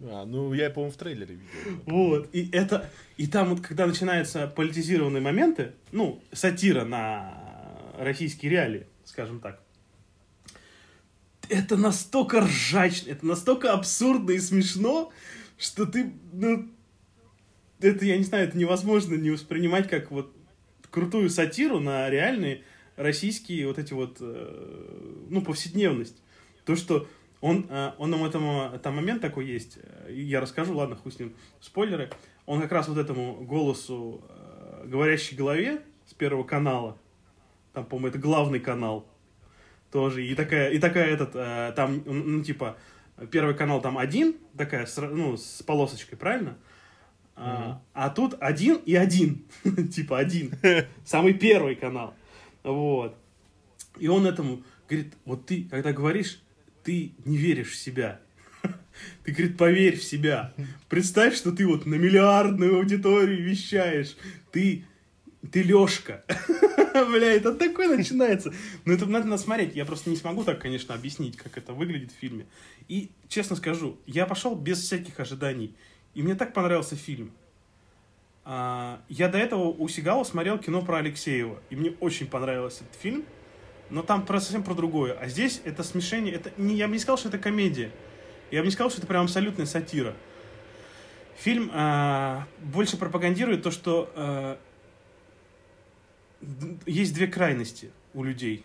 А, ну я, по-моему, в трейлере видел. Вот, и это, и там вот, когда начинаются политизированные моменты, ну, сатира на российские реалии, скажем так, это настолько ржачно, это настолько абсурдно и смешно, что ты, ну, это, я не знаю, это невозможно не воспринимать как вот крутую сатиру на реальные российские вот эти вот, э, ну, повседневность. То, что он, э, он нам этому, там момент такой есть, э, я расскажу, ладно, хуй с ним, спойлеры. Он как раз вот этому голосу говорящей голове с Первого канала, там, по-моему, это главный канал тоже, и такая, и такая этот, э, там, ну, типа, Первый канал там один, такая, с, ну, с полосочкой, правильно? А, а тут один и один, типа один, самый первый канал, вот. И он этому говорит, вот ты, когда говоришь, ты не веришь в себя. Ты, говорит, поверь в себя. Представь, что ты вот на миллиардную аудиторию вещаешь. Ты, ты Лешка. Бля, это такое начинается. Ну, это надо, надо смотреть. Я просто не смогу так, конечно, объяснить, как это выглядит в фильме. И, честно скажу, я пошел без всяких ожиданий. И мне так понравился фильм. А, я до этого у Сигала смотрел кино про Алексеева. И мне очень понравился этот фильм. Но там про, совсем про другое. А здесь это смешение. Это не, я бы не сказал, что это комедия. Я бы не сказал, что это прям абсолютная сатира. Фильм а, больше пропагандирует то, что д- есть две крайности у людей.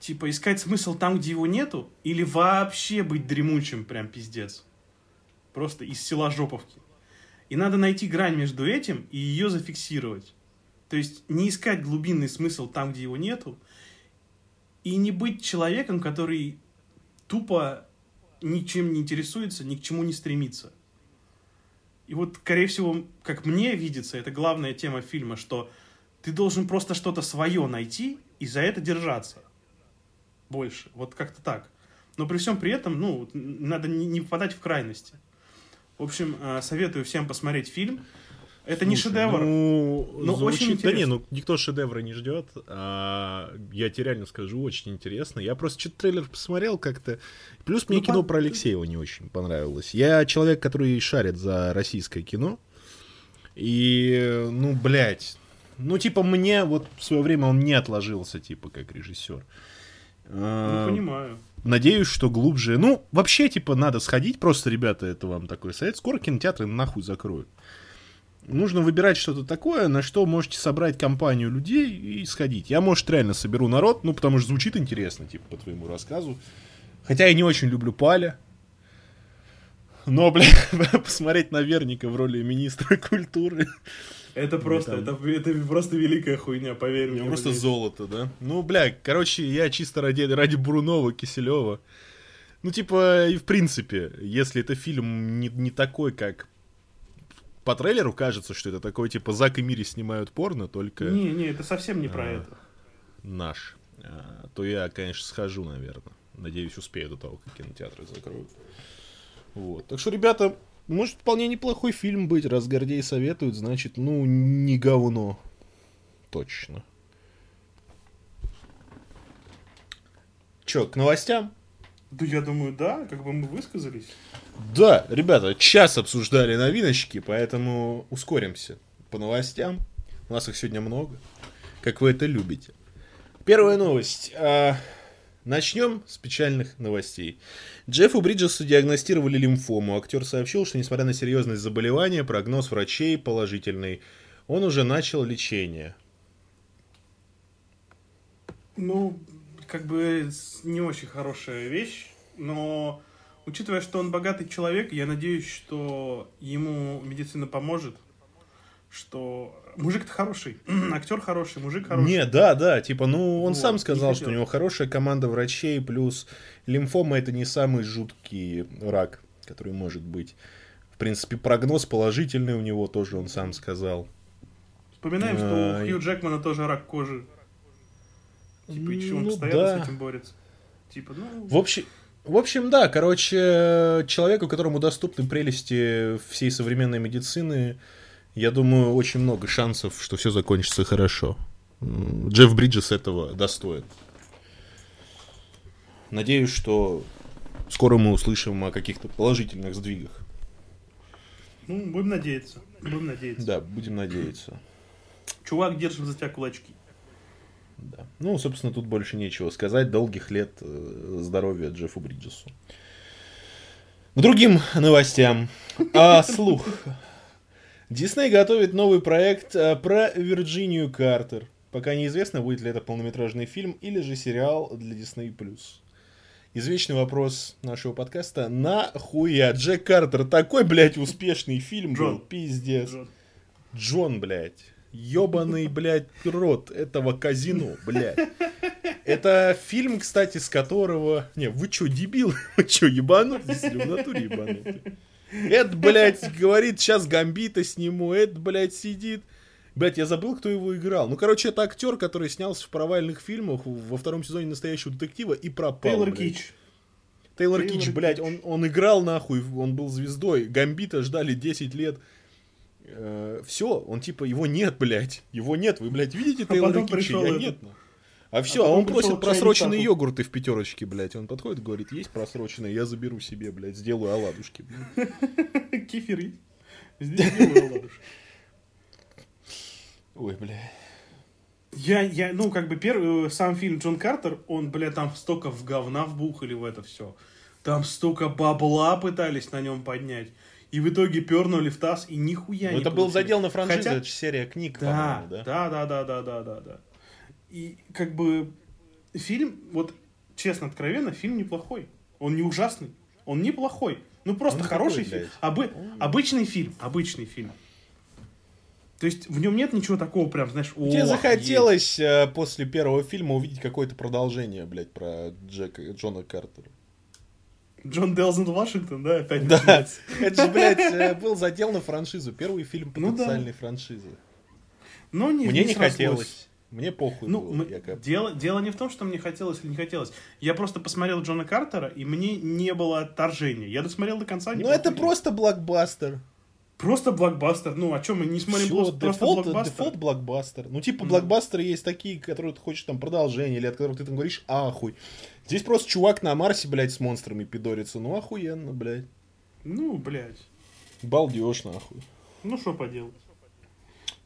Типа искать смысл там, где его нету, или вообще быть дремучим, прям пиздец. Просто из села Жоповки. И надо найти грань между этим и ее зафиксировать. То есть не искать глубинный смысл там, где его нету, и не быть человеком, который тупо ничем не интересуется, ни к чему не стремится. И вот, скорее всего, как мне видится, это главная тема фильма, что ты должен просто что-то свое найти и за это держаться. Больше. Вот как-то так. Но при всем при этом, ну, надо не, не впадать в крайности. В общем, э, советую всем посмотреть фильм. Это не Слушай, шедевр. Ну, но звучит- очень Да не, интересно. ну никто шедевра не ждет. А, я тебе реально скажу, очень интересно. Я просто что-то трейлер посмотрел как-то. Плюс мне Ну, кино по- про Алексеева не очень понравилось. Я человек, который шарит за российское кино. И, ну, блядь. Ну, типа, мне вот в свое время он не отложился, типа, как режиссер. Ну, понимаю. Надеюсь, что глубже. Ну, вообще, типа, надо сходить. Просто, ребята, это вам такой совет. Скоро кинотеатры нахуй закроют. Нужно выбирать что-то такое, на что можете собрать компанию людей и сходить. Я, может, реально соберу народ, ну, потому что звучит интересно, типа, по твоему рассказу. Хотя я не очень люблю Паля. Но, бля, посмотреть на Верника в роли министра культуры. Это просто, это, это просто великая хуйня, поверь мне. просто блядь. золото, да? Ну, бля, короче, я чисто ради, ради Брунова, Киселева. Ну, типа, и в принципе, если это фильм не, не такой, как по трейлеру кажется, что это такой, типа, Зак и Мири снимают порно, только Не, не, это совсем не про А. это. наш, а, то я, конечно, схожу, наверное. Надеюсь, успею до того, как кинотеатры закроют. Вот. Так что, ребята, может вполне неплохой фильм быть, раз Гордей советует, значит, ну, не говно. Точно. Чё, к новостям? Да я думаю, да, как бы мы высказались. Да, ребята, час обсуждали новиночки, поэтому ускоримся по новостям. У нас их сегодня много, как вы это любите. Первая новость. Начнем с печальных новостей. Джеффу Бриджесу диагностировали лимфому. Актер сообщил, что несмотря на серьезность заболевания, прогноз врачей положительный. Он уже начал лечение. Ну, как бы не очень хорошая вещь, но учитывая, что он богатый человек, я надеюсь, что ему медицина поможет, что мужик-то хороший, актер хороший, мужик хороший. Не, да, да, типа, ну, он вот, сам сказал, что у него хорошая команда врачей, плюс лимфома это не самый жуткий рак, который может быть. В принципе, прогноз положительный у него тоже, он сам сказал. Вспоминаем, а, что у Хью Джекмана тоже рак кожи. Типа, и он ну, постоянно да. с этим борется. Типа, ну... В общем, в общем, да, короче, человеку, которому доступны прелести всей современной медицины, я думаю, очень много шансов, что все закончится хорошо. Джефф Бриджес этого достоин. Надеюсь, что скоро мы услышим о каких-то положительных сдвигах. Ну, будем надеяться. Будем надеяться. Да, будем надеяться. Чувак, держим за тебя кулачки. Да. Ну, собственно, тут больше нечего сказать. Долгих лет э, здоровья Джеффу Бриджесу. К другим новостям. А, слух. Дисней готовит новый проект э, про Вирджинию Картер. Пока неизвестно, будет ли это полнометражный фильм или же сериал для Disney+. Извечный вопрос нашего подкаста. Нахуя Джек Картер такой, блядь, успешный фильм Джон. был? Пиздец. Джон, Джон блядь ебаный, блядь, рот этого казино, блядь. Это фильм, кстати, с которого... Не, вы чё, дебил? Вы чё, ебанутый? В натуре ебанутый? Эд, блядь, говорит, сейчас Гамбита сниму. Эд, блядь, сидит. Блять, я забыл, кто его играл. Ну, короче, это актер, который снялся в провальных фильмах во втором сезоне настоящего детектива и пропал. Тейлор блядь. Кич. Тейлор, Тейлор Кич, блядь, он, он играл нахуй, он был звездой. Гамбита ждали 10 лет э, все, он типа, его нет, блядь, его нет, вы, блядь, видите а Тейлора Китча? Я нет, ну. А все, а, а он просит просроченные йогурты в пятерочке, блядь. Он подходит, говорит, есть просроченные, я заберу себе, блядь, сделаю оладушки. Кефир Сделаю оладушки. Ой, блядь. Я, я, ну, как бы первый, сам фильм Джон Картер, он, бля, там столько в говна вбухали в это все. Там столько бабла пытались на нем поднять. И в итоге пернули в таз, и нихуя ну, не Это получили. был задел на франшизу, Хотя... это серия книг, да, да? Да, да, да, да, да, да, да. И как бы фильм, вот честно, откровенно, фильм неплохой. Он не ужасный, он неплохой. Ну просто он хороший фильм. Обы... Обычный фильм, обычный фильм. То есть в нем нет ничего такого прям, знаешь, Тебе захотелось есть. Э, после первого фильма увидеть какое-то продолжение, блядь, про Джека, Джона Картера. Джон Делзен Вашингтон, да, опять Да, это же, блядь, э, был задел на франшизу. Первый фильм потенциальной ну, да. франшизы. Но не, Мне не, не хотелось. Мне похуй ну, было. Мы, дело, дело не в том, что мне хотелось или не хотелось. Я просто посмотрел Джона Картера, и мне не было отторжения. Я досмотрел до конца. Ну, это просто блокбастер. Просто блокбастер. Ну, о чем мы не смотрим Все, просто, дефолт, блокбастер? Дефолт блокбастер. Ну, типа, mm. блокбастеры есть такие, которые ты хочешь там продолжение, или от которых ты там говоришь ахуй. Здесь просто чувак на Марсе, блядь, с монстрами пидорится. Ну, охуенно, блядь. Ну, блядь. Балдеж, нахуй. Ну, что поделать.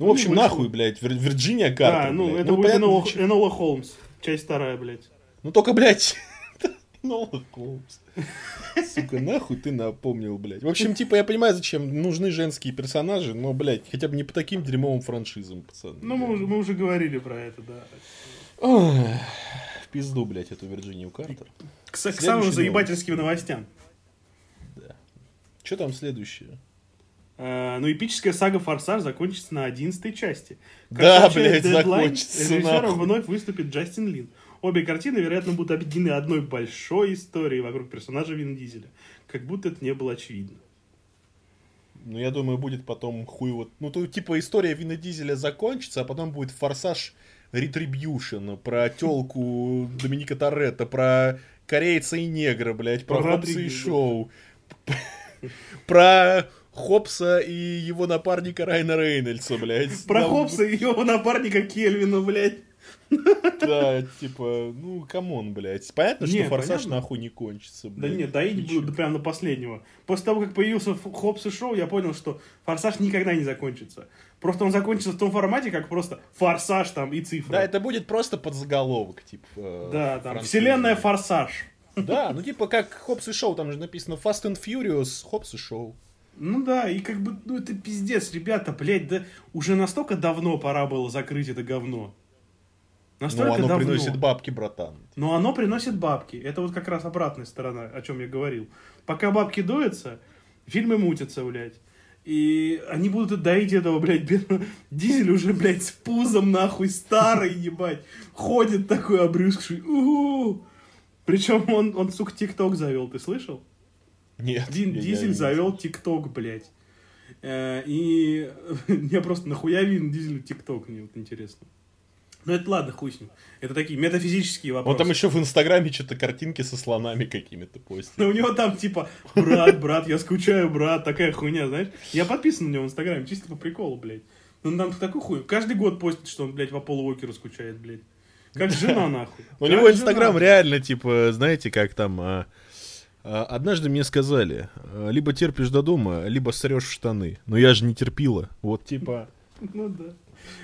Ну, в общем, ну, нахуй, блядь, Вир- Вирджиния Картер, А, ну, блядь. это ну, будет Энола, Энола Холмс. Часть вторая, блядь. Ну, только, блядь, Энола Холмс. Сука, нахуй ты напомнил, блядь. В общем, типа, я понимаю, зачем нужны женские персонажи, но, блядь, хотя бы не по таким дерьмовым франшизам, пацаны. Ну, мы уже, мы уже говорили про это, да пизду, блядь, эту Вирджинию Картер. К, к самым заебательским новостям. Да. Что там следующее? Uh, ну, эпическая сага «Форсаж» закончится на одиннадцатой части. Как да, блядь, закончится Режиссером вновь выступит Джастин Лин. Обе картины, вероятно, будут объединены одной большой историей вокруг персонажа Вин Дизеля. Как будто это не было очевидно. Ну, я думаю, будет потом хуй вот... Ну, то, типа, история Вина Дизеля закончится, а потом будет «Форсаж» Retribution, про телку Доминика Торетто, про корейца и негра, блядь, про, про Хоббса и Шоу, про Хоббса и его напарника Райна Рейнольдса, блядь. Про Хопса и его напарника Кельвина, блядь. Да, типа, ну, come on, блядь. Понятно, что форсаж нахуй не кончится, Да блядь. нет, доить Ничего. буду прям до последнего. После того, как появился Хоббс и Шоу, я понял, что Форсаж никогда не закончится. Просто он закончится в том формате, как просто Форсаж там и цифры. Да, это будет просто подзаголовок, типа. э, Да, там, вселенная Форсаж. Да, ну типа как Хопс и Шоу, там же написано Fast and Furious, Хопс и Шоу. Ну да, и как бы, ну это пиздец, ребята, блядь, да уже настолько давно пора было закрыть это говно. Настолько Ну, оно давно. приносит бабки, братан. Но оно приносит бабки. Это вот как раз обратная сторона, о чем я говорил. Пока бабки дуются, фильмы мутятся, блядь. И они будут доить этого, блядь, бедного. Дизель уже, блядь, с пузом, нахуй, старый, ебать. Ходит такой обрюзгший. Причем он, он, сука, ТикТок завел, ты слышал? Нет. Не Дизель завел ТикТок, блядь. Э, И мне просто нахуя Вин Дизель ТикТок, мне вот интересно. Ну это ладно, хуй с ним. Это такие метафизические вопросы. Он там еще в Инстаграме что-то картинки со слонами какими-то постит. Ну, у него там типа, брат, брат, я скучаю, брат, такая хуйня, знаешь. Я подписан на него в Инстаграме, чисто по приколу, блядь. Ну, там такой хуй. Каждый год постит, что он, блядь, по Полу Уокеру скучает, блядь. Как жена, нахуй. У него. Инстаграм реально, типа, знаете, как там... а, Однажды мне сказали, а, либо терпишь до дома, либо срешь в штаны. Но я же не терпила. Вот типа... Ну да.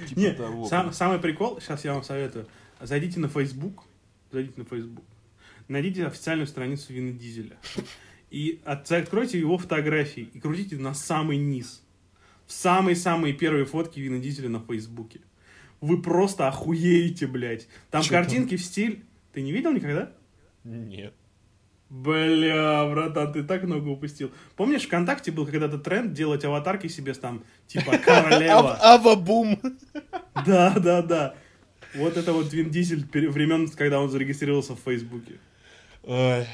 типа Не, того, сам- самый прикол, сейчас я вам советую. Зайдите на Facebook, зайдите на Facebook, найдите официальную страницу Вина Дизеля. И от- откройте его фотографии и крутите на самый низ. В самые-самые первые фотки Вина Дизеля на Фейсбуке. Вы просто охуеете, блядь. Там Чё там? картинки в стиль... Ты не видел никогда? Нет. Бля, братан, ты так много упустил. Помнишь, ВКонтакте был когда-то тренд делать аватарки себе там, типа, королева. Ава-бум! Да, да, да. Вот это вот Вин Дизель времен, когда он зарегистрировался в Фейсбуке. Ой,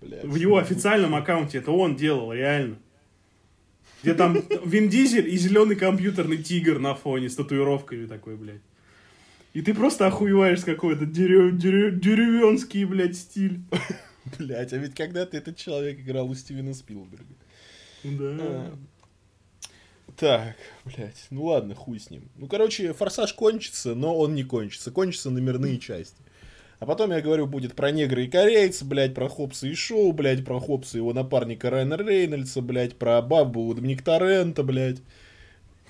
блядь. В его официальном аккаунте это он делал, реально. Где там Вин Дизель и зеленый компьютерный тигр на фоне с татуировками такой, блядь. И ты просто охуеваешь какой-то дерев- дерев- деревенский, блядь, стиль. Блядь, а ведь когда-то этот человек играл у Стивена Спилберга. Да. А. Так, блядь, ну ладно, хуй с ним. Ну, короче, форсаж кончится, но он не кончится. Кончатся номерные части. А потом, я говорю, будет про негра и корейца, блядь, про Хопса и Шоу, блядь, про Хопса и его напарника Райана Рейнольдса, блядь, про бабу Доминик Торрента, блядь.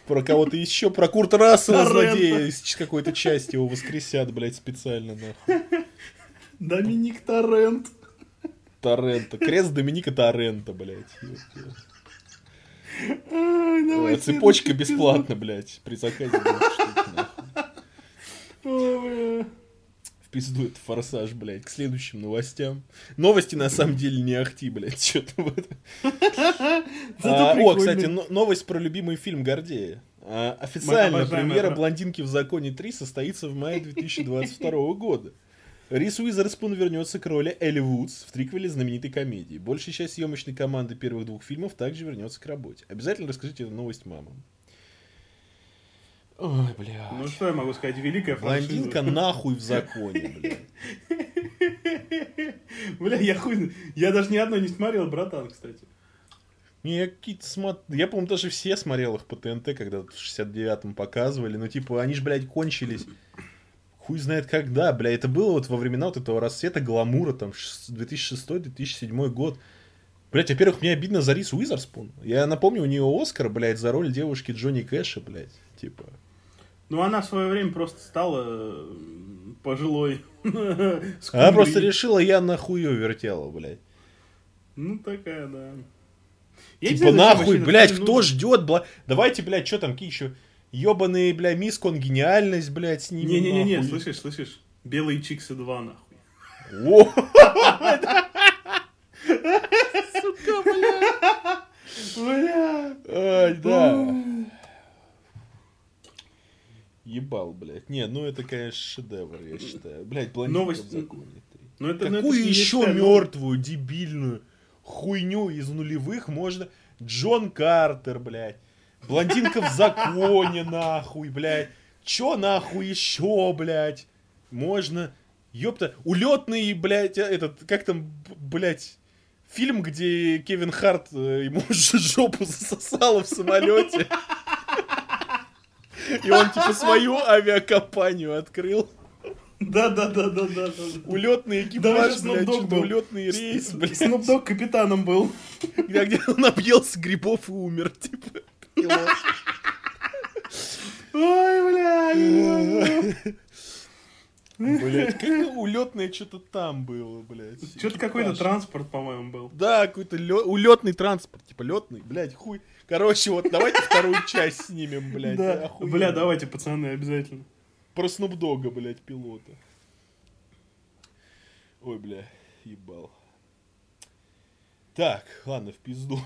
Про кого-то еще, про Курта Рассела, злодея, из какой-то части его воскресят, блядь, специально, нахуй. Доминик Торрент. Торрента. Крест Доминика Торрента, блядь. Ой, цепочка бесплатно, блядь, при заказе. В пизду это форсаж, блядь, к следующим новостям. Новости на самом деле не ахти, блядь, что-то в этом. А, О, кстати, но- новость про любимый фильм Гордея. А, Официально обожаемая премьера «Блондинки в законе 3» состоится в мае 2022 года. Рис Уизерспун вернется к роли Элли Вудс в триквеле знаменитой комедии. Большая часть съемочной команды первых двух фильмов также вернется к работе. Обязательно расскажите эту новость мамам. Ой, бля. Ну что я могу сказать, великая франшиза. Блондинка нахуй в законе, бля. Бля, я хуй... Я даже ни одной не смотрел, братан, кстати. Не, я какие-то смотр... Я, по-моему, даже все смотрел их по ТНТ, когда в 69-м показывали. Ну, типа, они же, блядь, кончились. Хуй знает когда, бля. Это было вот во времена вот этого расцвета гламура, там, 2006-2007 год. Блять, во-первых, мне обидно за Рис Уизерспун. Я напомню, у нее Оскар, блядь, за роль девушки Джонни Кэша, блядь. Типа. Ну, она в свое время просто стала пожилой. Она просто решила, я нахую вертела, блядь. Ну, такая, да. Я Типа нахуй, блядь, кто ждет, бла... Давайте, блядь, что там, какие еще ебаные, бля, мисс Конгениальность, блядь, с ними. Не-не-не, слышишь, слышишь? Белые чиксы 2, нахуй. О! Сука, бля. Бля. Ай, да. Ебал, блядь. Не, ну это, конечно, шедевр, я считаю. Блядь, блондинка Новость- в законе. Ну, это, ну, это Какую ж не еще ну, мертвую, дебильную хуйню из нулевых можно... Джон Картер, блядь. Блондинка в законе, нахуй, блядь. Чё нахуй еще, блядь? Можно... Ёпта, улетный, блядь, а, этот, как там, блядь, фильм, где Кевин Харт э, ему ж- жопу засосало в самолете. И он, типа, свою авиакомпанию открыл. Да, да, да, да, да. Улетный экипаж, же блядь, улетный рейс, блядь. Снуп Дог капитаном был. Где он объелся грибов и умер, типа. Пилот. Ой, бля. Блять, как улетное что-то там было, блядь. Что-то какой-то Экипаж. транспорт, по-моему, был. Да, какой-то улетный транспорт, типа летный, блядь, хуй. Короче, вот давайте вторую часть снимем, блядь. Да. Бля, давайте, пацаны, обязательно. Про Снупдога, блядь, пилота. Ой, бля, ебал. Так, ладно, в пизду.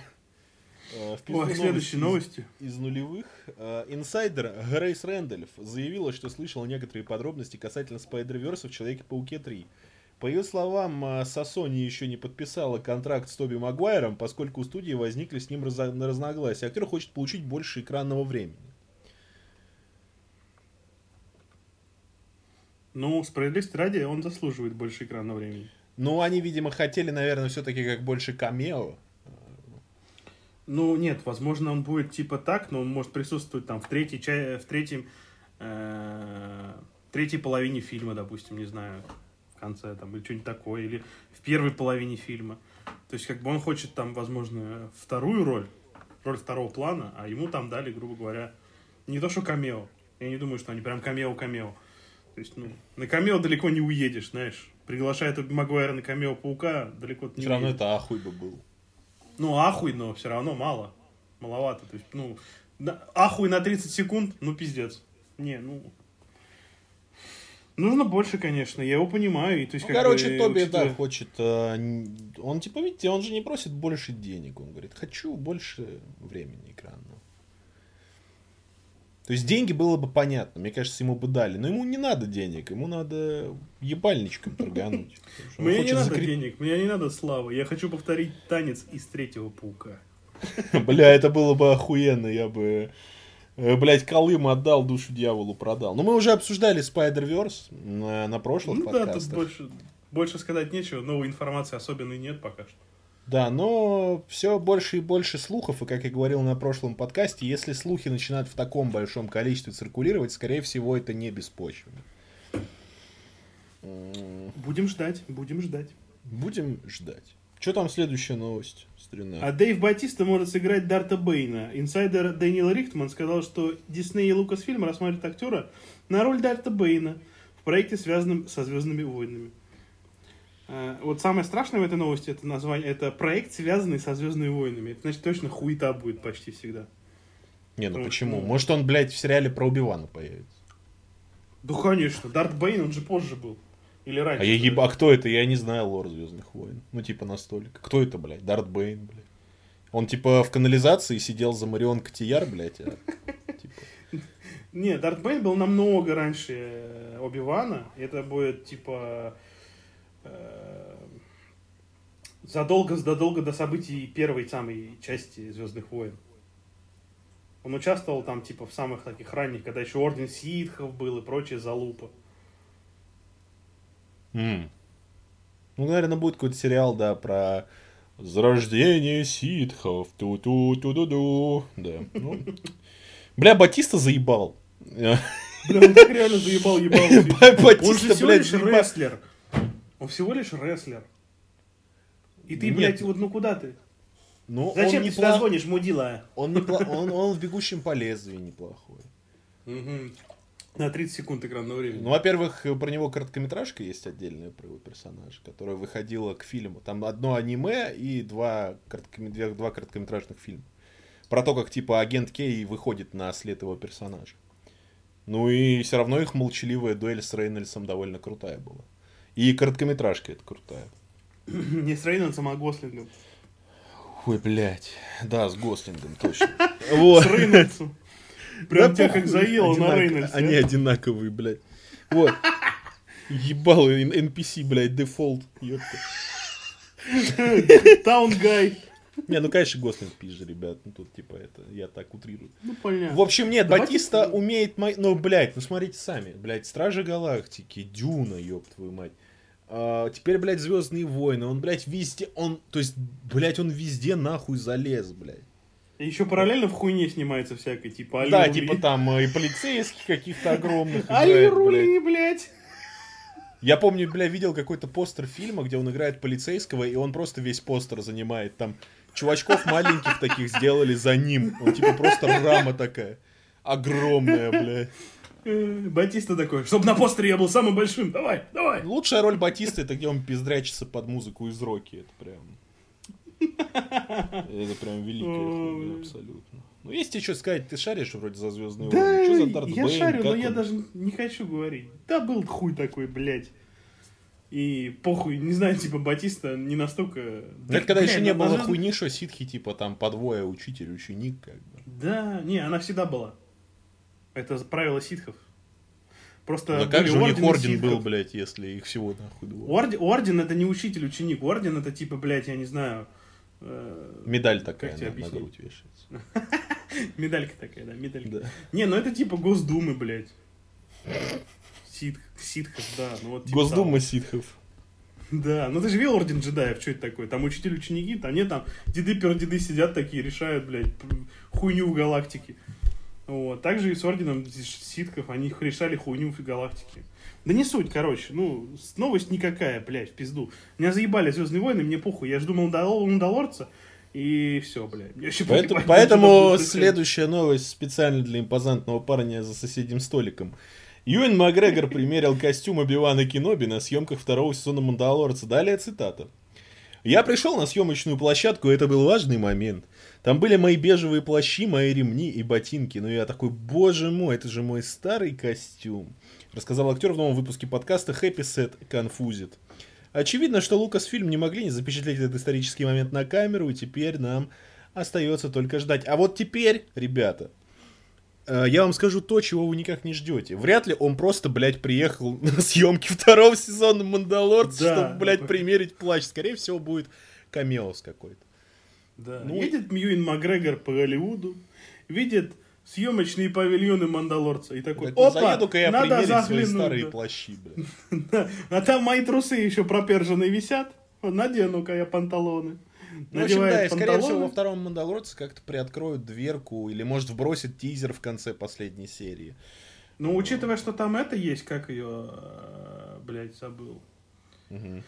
Э, В Ой, следующие новости новости. из нулевых. Э, Инсайдер Грейс Рэндольф заявила, что слышала некоторые подробности касательно Спайдерверса в Человеке-пауке 3. По ее словам, э, Сосони еще не подписала контракт с Тоби Магуайром, поскольку у студии возникли с ним разо- разногласия. Актер хочет получить больше экранного времени. Ну, справедливости ради, он заслуживает больше экранного времени. Ну, они, видимо, хотели, наверное, все-таки как больше камео. Ну, нет, возможно, он будет типа так, но он может присутствовать там в третьей, ча- в третьем, э, третьей половине фильма, допустим, не знаю, в конце там, или что-нибудь такое, или в первой половине фильма. То есть, как бы он хочет там, возможно, вторую роль, роль второго плана, а ему там дали, грубо говоря, не то что камео. Я не думаю, что они прям камео-камео. То есть, ну, на камео далеко не уедешь, знаешь. Приглашая Тоби Магуайра на камео Паука, далеко не Все равно это ахуй бы был. Ну, ахуй, но все равно мало. Маловато. То есть, ну, ахуй на 30 секунд, ну, пиздец. Не, ну... Нужно больше, конечно, я его понимаю. И, то есть, Ну, короче, бы, Тоби, учитывая- да, хочет... э, он, типа, видите, он же не просит больше денег. Он говорит, хочу больше времени экранного. То есть деньги было бы понятно. Мне кажется, ему бы дали. Но ему не надо денег. Ему надо ебальничком торгануть. Мне не надо закреп- денег, мне не надо славы. Я хочу повторить танец из третьего паука. Бля, это было бы охуенно. Я бы... э, Блять, Колым отдал, душу дьяволу продал. Но мы уже обсуждали Spider-Verse на, на прошлых Ну да, тут подкастах. больше, больше сказать нечего, новой информации особенной нет пока что. Да, но все больше и больше слухов, и как я говорил на прошлом подкасте, если слухи начинают в таком большом количестве циркулировать, скорее всего, это не беспочвенно. Будем ждать, будем ждать. Будем ждать. Что там следующая новость, старина? А Дэйв Батиста может сыграть Дарта Бейна. Инсайдер Дэниел Рихтман сказал, что Дисней и Lucasfilm рассматривают актера на роль Дарта Бейна в проекте, связанном со Звездными войнами. А, Вот самое страшное в этой новости это название, это проект, связанный со Звездными войнами. Это значит точно хуета будет почти всегда. не, ну потому почему? что- Может он, блядь, в сериале про Убивана появится? Да, конечно, Дарт Бейн, он же позже был. Или раньше. А, я еб- а кто это? Я не знаю лор Звездных войн. Ну, типа настолько. Кто это, блядь? Дарт Бейн, блядь. Он, типа, в канализации сидел за Марион Котияр, блядь, а, типа... Не, Дарт Бейн был намного раньше э, Оби-Вана. Это будет, типа, э, задолго-задолго до событий первой самой части Звездных войн. Он участвовал там, типа, в самых таких ранних, когда еще Орден Ситхов был и прочее залупа. М. Ну, наверное, будет какой-то сериал, да, про зарождение ситхов. Ту-ту-ту-ду-ду. Да. Ну. Бля, Батиста заебал. Бля, он так реально заебал ебал. Он же Батиста, всего лишь заебал. рестлер. Он всего лишь рестлер. И ты, Нет. блядь, вот ну куда ты? Ну, Зачем он ты сюда неплох- звонишь, мудила? Он, непла- он, он в бегущем по лезвию неплохой. На 30 секунд экранного времени. Ну, во-первых, про него короткометражка есть отдельная про его персонажа, которая выходила к фильму. Там одно аниме и два, две- два короткометражных фильма. Про то, как типа агент Кей выходит на след его персонажа. Ну и все равно их молчаливая дуэль с Рейнольдсом довольно крутая была. И короткометражка это крутая. Не с Рейнольдсом, а Гослингом. Ой, блядь. Да, с Гослингом, точно. Вот. С Рейнольдсом. Прям Да тебя как заело на Рейнольдсе. Они одинаковые, блядь. Вот. Ебал н- NPC, блядь, дефолт. ёпта. town guy. Не, ну, конечно, Гослинг пизже, ребят. Ну, тут, типа, это, я так утрирую. Ну, понятно. В общем, нет, Давайте Батиста умеет... Ну, блядь, ну, смотрите сами. Блядь, Стражи Галактики, Дюна, ёб твою мать. А, теперь, блядь, Звездные войны. Он, блядь, везде... Он, то есть, блядь, он везде нахуй залез, блядь. И еще параллельно в хуйне снимается всякой, типа Али да, Рули. типа там э, и полицейских каких-то огромных. Али. Рули, блядь. Я помню, бля, видел какой-то постер фильма, где он играет полицейского, и он просто весь постер занимает. Там чувачков маленьких таких сделали за ним. Он типа просто рама такая. Огромная, бля. Э, Батиста такой, чтобы на постере я был самым большим. Давай, давай. Лучшая роль Батиста это где он пиздрячится под музыку из Роки. Это прям... Это прям великая хуйня, абсолютно. Ну, есть тебе что сказать, ты шаришь вроде за Звездные Да, войны. Что за Дарт я Бэйн, шарю, но я он? даже не хочу говорить. Да был хуй такой, блядь. И похуй, не знаю, типа Батиста не настолько... Это когда Блядь, еще не было Звёздных- хуйни, что ситхи, типа, там, по двое учитель, ученик, как бы. Да, не, она всегда была. Это правило ситхов. Просто Да как же у них орден ситхов. был, блядь, если их всего нахуй двое? Орден, орден это не учитель-ученик. Орден это типа, блядь, я не знаю... э, Медаль такая Как тебе на, на грудь вешается. Медалька такая, да, медалька. Да. Не, ну это типа Госдумы, блядь. Ситх, ситхов, да. Ну, вот, типа Госдума ситхов. Да, ну ты же видел Орден джедаев, что это такое? Там учитель ученики, там нет, там деды деды сидят такие, решают, блядь, хуйню в галактике. Вот. Также и с Орденом ситков, они решали хуйню в галактике. Да не суть, короче, ну, новость никакая, блядь, в пизду. Меня заебали Звездные войны, мне похуй, я жду Мандал- Мандалорца, и все, блядь. Мне вообще Поэтому, поебать, поэтому следующая новость специально для импозантного парня за соседним столиком. Юэн Макгрегор примерил костюм Оби-Вана Кеноби на съемках второго сезона Мандалорца. Далее цитата. Я пришел на съемочную площадку, и это был важный момент. Там были мои бежевые плащи, мои ремни и ботинки. Но я такой, боже мой, это же мой старый костюм. Рассказал актер в новом выпуске подкаста Happy Set Confused. Очевидно, что Лукасфильм не могли не запечатлеть этот исторический момент на камеру, и теперь нам остается только ждать. А вот теперь, ребята, э, я вам скажу то, чего вы никак не ждете. Вряд ли он просто, блядь, приехал на съемки второго сезона Мандалорца, Да. чтобы, блядь, примерить плащ. Скорее всего, будет камеос какой-то. Да. Ну, Едет Мьюин Макгрегор по Голливуду, видит съемочные павильоны Мандалорца и такой, Такой, опа, Заеду-ка я надо примерить свои старые да». плащи, блядь. А там мои трусы еще проперженные висят. Надену-ка я панталоны. Ну, в общем, да, и скорее всего во втором Мандалорце как-то приоткроют дверку или, может, вбросят тизер в конце последней серии. Ну, учитывая, что там это есть, как ее, э, блядь, забыл. Мгм.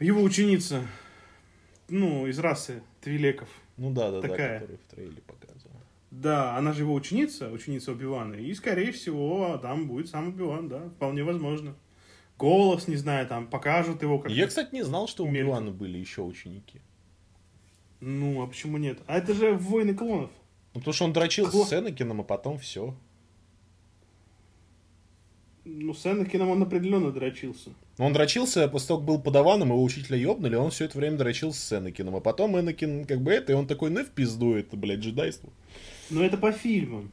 Его ученица, ну, из расы Твилеков. Ну да, да, Такая. да, который в трейле показывал. Да, она же его ученица, ученица Убивана. И, скорее всего, там будет сам Убиван, да, вполне возможно. Голос, не знаю, там покажут его как Я, кстати, не знал, что у. Милана были еще ученики. Ну, а почему нет? А это же войны клонов. Ну, потому что он дрочил Кло- с Энакином, а потом все. Ну, с Энакином он определенно дрочился. Он дрочился, после того, как был подаваном, его учителя ёбнули, он все это время дрочился с Энакином. А потом Энакин как бы это, и он такой, ну в пизду это, блядь, джедайство. Но это по фильмам.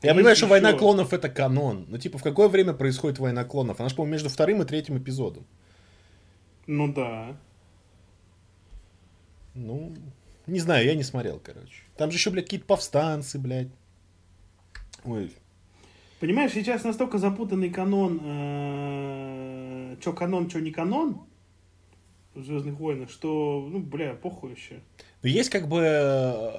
Я Есть понимаю, что еще- война клонов это канон. Но типа в какое время происходит война клонов? Она же, по-моему, между вторым и третьим эпизодом. Ну да. Ну, не знаю, я не смотрел, короче. Там же еще, блядь, какие-то повстанцы, блядь. Ой, Понимаешь, сейчас настолько запутанный канон, э, что канон, что не канон в Звездных войнах, что, ну, бля, похуй вообще. Ну, есть как бы э,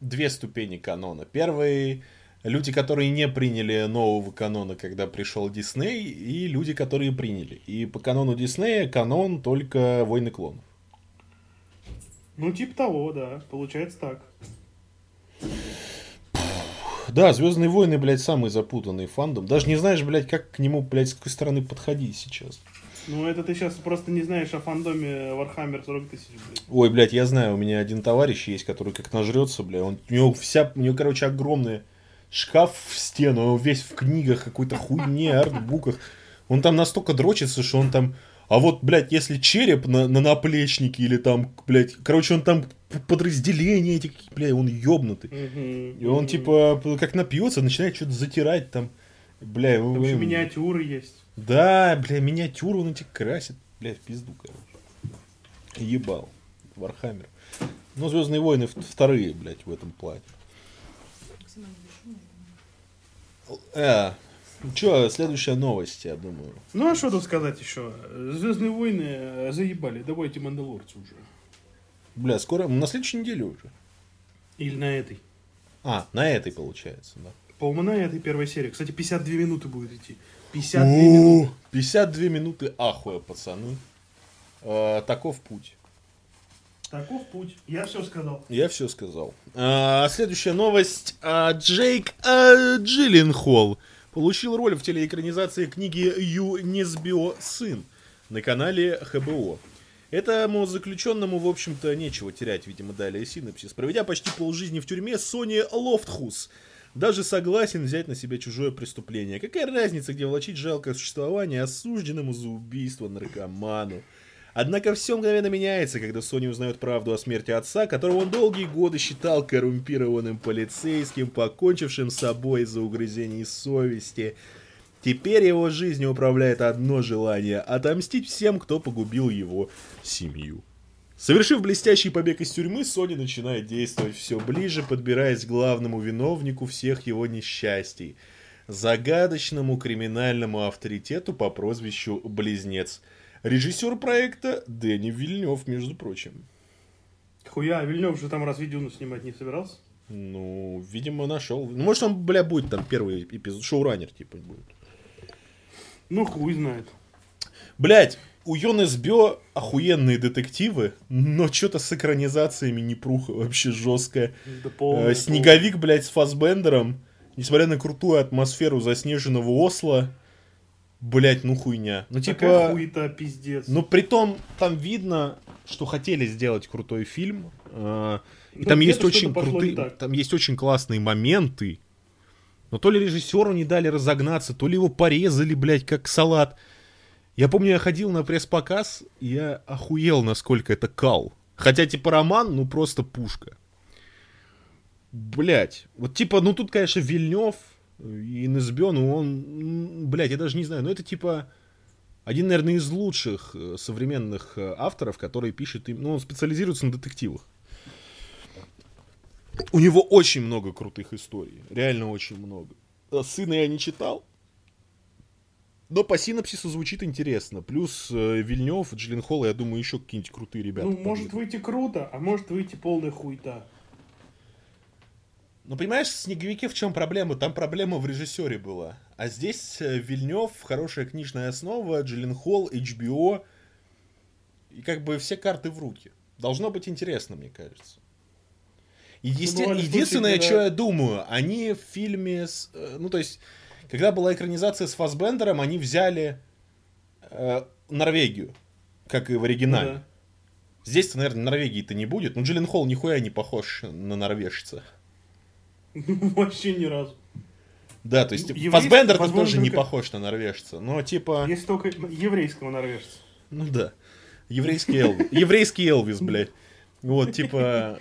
две ступени канона. Первый люди, которые не приняли нового канона, когда пришел Дисней, и люди, которые приняли. И по канону Диснея канон только Войны клонов. Ну, типа того, да, получается так. Да, Звездные войны, блядь, самый запутанный фандом. Даже не знаешь, блядь, как к нему, блядь, с какой стороны подходить сейчас. Ну, это ты сейчас просто не знаешь о фандоме Warhammer 40 тысяч, блядь. Ой, блядь, я знаю, у меня один товарищ есть, который как нажрется, блядь. Он, у него вся, у него, короче, огромный шкаф в стену, он весь в книгах, какой-то хуйне, артбуках. Он там настолько дрочится, что он там... А вот, блядь, если череп на, на наплечнике или там, блядь, короче, он там п- подразделения эти, блядь, он ёбнутый. И он, типа, как напьется, начинает что-то затирать там. Бля. Там еще миниатюры есть. Да, бля, миниатюру он эти красит. Бля, в пизду, короче. Ебал. Warhammer. Ну, Звездные войны вторые, блядь, в этом плане. Э, чё, следующая новость, я думаю. Ну, а что тут сказать еще? Звездные войны э, заебали, давайте Мандалорцы уже. Бля, скоро, на следующей неделе уже. Или на этой. А, на этой получается, да. По умна этой первой серии. Кстати, 52 минуты будет идти. 52 минуты. 52 минуты ахуя, пацаны. Э, таков путь. Таков путь. Я все сказал. Я все сказал. А, следующая новость. А, Джейк а, Джилленхол получил роль в телеэкранизации книги Ю Несбио «Сын» на канале ХБО. Этому заключенному, в общем-то, нечего терять, видимо, далее синапсис. Проведя почти полжизни в тюрьме, Сони Лофтхус даже согласен взять на себя чужое преступление. Какая разница, где влачить жалкое существование осужденному за убийство наркоману? Однако все мгновенно меняется, когда Сони узнает правду о смерти отца, которого он долгие годы считал коррумпированным полицейским, покончившим с собой из-за угрызений совести. Теперь его жизнью управляет одно желание – отомстить всем, кто погубил его семью. Совершив блестящий побег из тюрьмы, Сони начинает действовать все ближе, подбираясь к главному виновнику всех его несчастий – загадочному криминальному авторитету по прозвищу Близнец – Режиссер проекта Дэнни Вильнев, между прочим. Хуя, Вильнев же там разве Дюну снимать не собирался? Ну, видимо, нашел. Ну, может, он, бля, будет там первый эпизод, шоураннер, типа, будет. Ну, хуй знает. Блять, у Йон СБО охуенные детективы, но что-то с экранизациями непруха вообще жесткая. Да полная, э, Снеговик, блядь, с Фасбендером, несмотря на крутую атмосферу заснеженного Осло, Блять, ну хуйня. Ну типа... Такая хуета, пиздец. Ну при том, там видно, что хотели сделать крутой фильм. Э, и ну, там есть очень крутые, там есть очень классные моменты. Но то ли режиссеру не дали разогнаться, то ли его порезали, блядь, как салат. Я помню, я ходил на пресс-показ, и я охуел, насколько это кал. Хотя, типа, роман, ну, просто пушка. Блять. Вот, типа, ну, тут, конечно, Вильнев, и НСБ, ну он, блядь, я даже не знаю, но это типа один, наверное, из лучших э, современных э, авторов, который пишет, ну, он специализируется на детективах. У него очень много крутых историй, реально очень много. Э, Сына я не читал, но по синапсису звучит интересно. Плюс э, Вильнев, Джилленхол, я думаю, еще какие-нибудь крутые ребята. Ну, может выйти круто, а может выйти полная хуйта. Ну, понимаешь, в «Снеговике» в чем проблема? Там проблема в режиссере была. А здесь э, Вильнев, хорошая книжная основа, Джилленхол, HBO. И как бы все карты в руки. Должно быть интересно, мне кажется. Единствен... Ну, единственное, случае, что я думаю, они в фильме... С... Э, ну, то есть, когда была экранизация с Фасбендером, они взяли э, Норвегию, как и в оригинале. Ну, да. Здесь-то, наверное, Норвегии-то не будет. Ну, Джилленхол нихуя не похож на норвежца. Вообще ни разу. Да, то есть Еврейск... Фасбендер тоже только... не похож на норвежца, но типа... Есть только еврейского норвежца. Ну да. Еврейский Элвис. Еврейский Элвис, блядь. Вот, типа...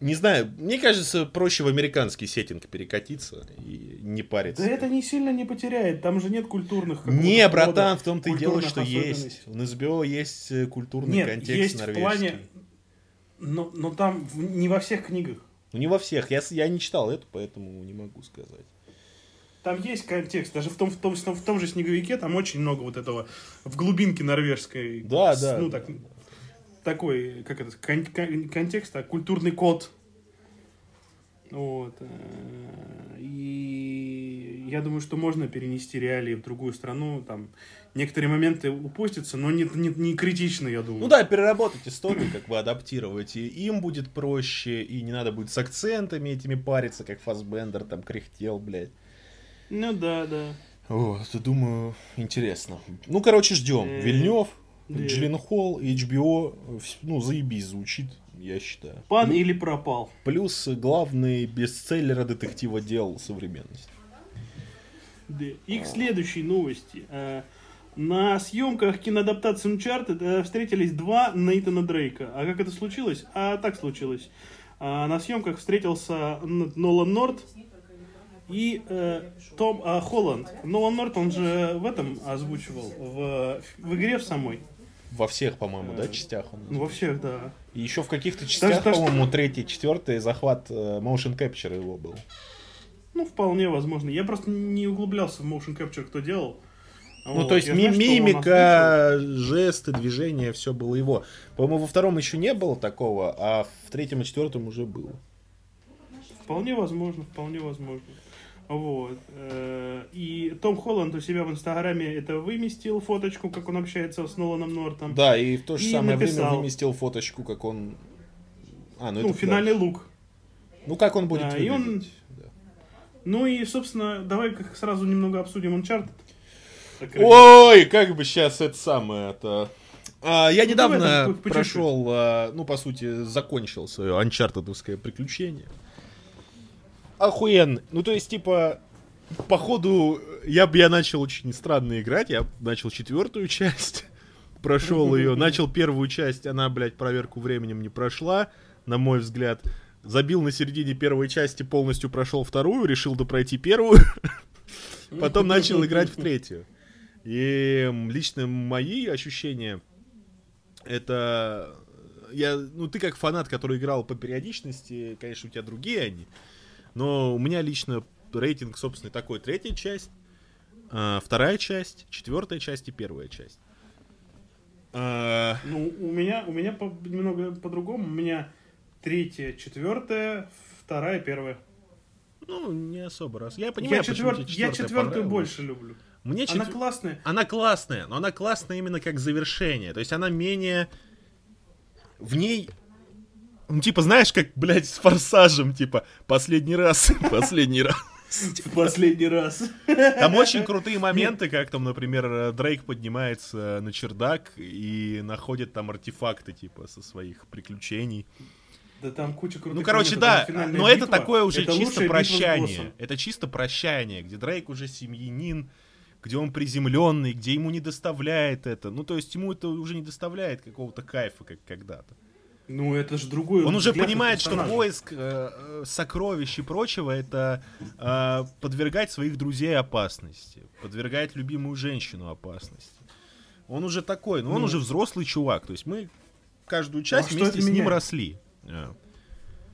Не знаю, мне кажется, проще в американский сеттинг перекатиться и не париться. Да это не сильно не потеряет, там же нет культурных... Не, братан, в том-то и дело, что есть. В НСБО есть э, культурный нет, контекст есть норвежский. в плане... Но, но там не во всех книгах. Ну, не во всех. Я, я не читал эту, поэтому не могу сказать. Там есть контекст. Даже в том, в том, в том же снеговике там очень много вот этого в глубинке норвежской. Да, с, да. Ну, так, такой, как это, кон, кон, контекст, а культурный код. Вот. Э, и я думаю, что можно перенести реалии в другую страну. Там некоторые моменты упустятся, но не, не, не критично, я думаю. Ну да, переработать историю, как бы адаптировать, и им будет проще, и не надо будет с акцентами этими париться, как Фасбендер там кряхтел, блядь. Ну да, да. Вот, думаю, интересно. Ну, короче, ждем. Э, Вильнев, Джилен Холл, HBO, ну, заебись звучит, я считаю. Пан или пропал. Плюс главный бестселлер детектива дел современности. Да. И к следующей новости. Э, на съемках киноадаптации Uncharted э, встретились два Нейтана Дрейка. А как это случилось? А так случилось. А, на съемках встретился Нолан Норт и э, Том а, Холланд. Нолан Норт, он же в этом озвучивал, в, в игре в самой. Во всех, по-моему, да, частях он. Ну, во всех, да. И еще в каких-то частях, по-моему, что... третий, четвертый захват э, motion capture его был. Ну, вполне возможно. Я просто не углублялся в motion capture, кто делал. Ну, вот, то есть знаю, мимика, жесты, движения, все было его. По-моему, во втором еще не было такого, а в третьем и четвертом уже было. Вполне возможно, вполне возможно. Вот. Э, и Том Холланд у себя в Инстаграме это выместил фоточку, как он общается с Ноланом Нортом. Да, и в то же И самое время написал. выместил фоточку, как он... А, ну, Ну, это финальный лук. да. Ну, как он будет Да, и он- выглядеть. да. Ну и, собственно, давай как сразу немного обсудим Uncharted. Ой, как бы сейчас это самое, это... А, я Ну, недавно чуть-чуть. прошел, а, ну, по сути, закончил свое анчартедовское приключение. Охуенно. Ну, то есть, типа, походу, я бы я начал очень странно играть. Я начал четвертую часть, прошел ее, начал первую часть, она, блядь, проверку временем не прошла, на мой взгляд. Забил на середине первой части, полностью прошел вторую, решил допройти первую, потом начал играть в третью. И лично мои ощущения, это... Я, ну, ты как фанат, который играл по периодичности, конечно, у тебя другие они. Но у меня лично рейтинг, собственно, такой. Третья часть, а, вторая часть, четвертая часть и первая часть. А, Ну, у меня, у меня по- немного по-другому. У меня третья, четвертая, вторая, первая. ну, не особо раз. Я понимаю, я, четвер- я четвертую больше люблю. Мне Она четвер- классная. Она классная, но она классная именно как завершение. То есть она менее... В ней... Ну, типа, знаешь, как, блядь, с форсажем, типа, последний раз, последний раз. В последний раз. Там очень крутые моменты, как там, например, Дрейк поднимается на чердак и находит там артефакты, типа, со своих приключений. Да там куча крутых Ну, короче, да, но это такое уже это чисто прощание. Это чисто прощание, где Дрейк уже семьянин, где он приземленный, где ему не доставляет это. Ну, то есть ему это уже не доставляет какого-то кайфа, как когда-то. Ну, это же другой Он уже понимает, что поиск э, э, сокровищ и прочего это э, подвергать своих друзей опасности, подвергать любимую женщину опасности. Он уже такой, ну он Ну. уже взрослый чувак. То есть мы каждую часть что вместе с ним меняет? росли. Э.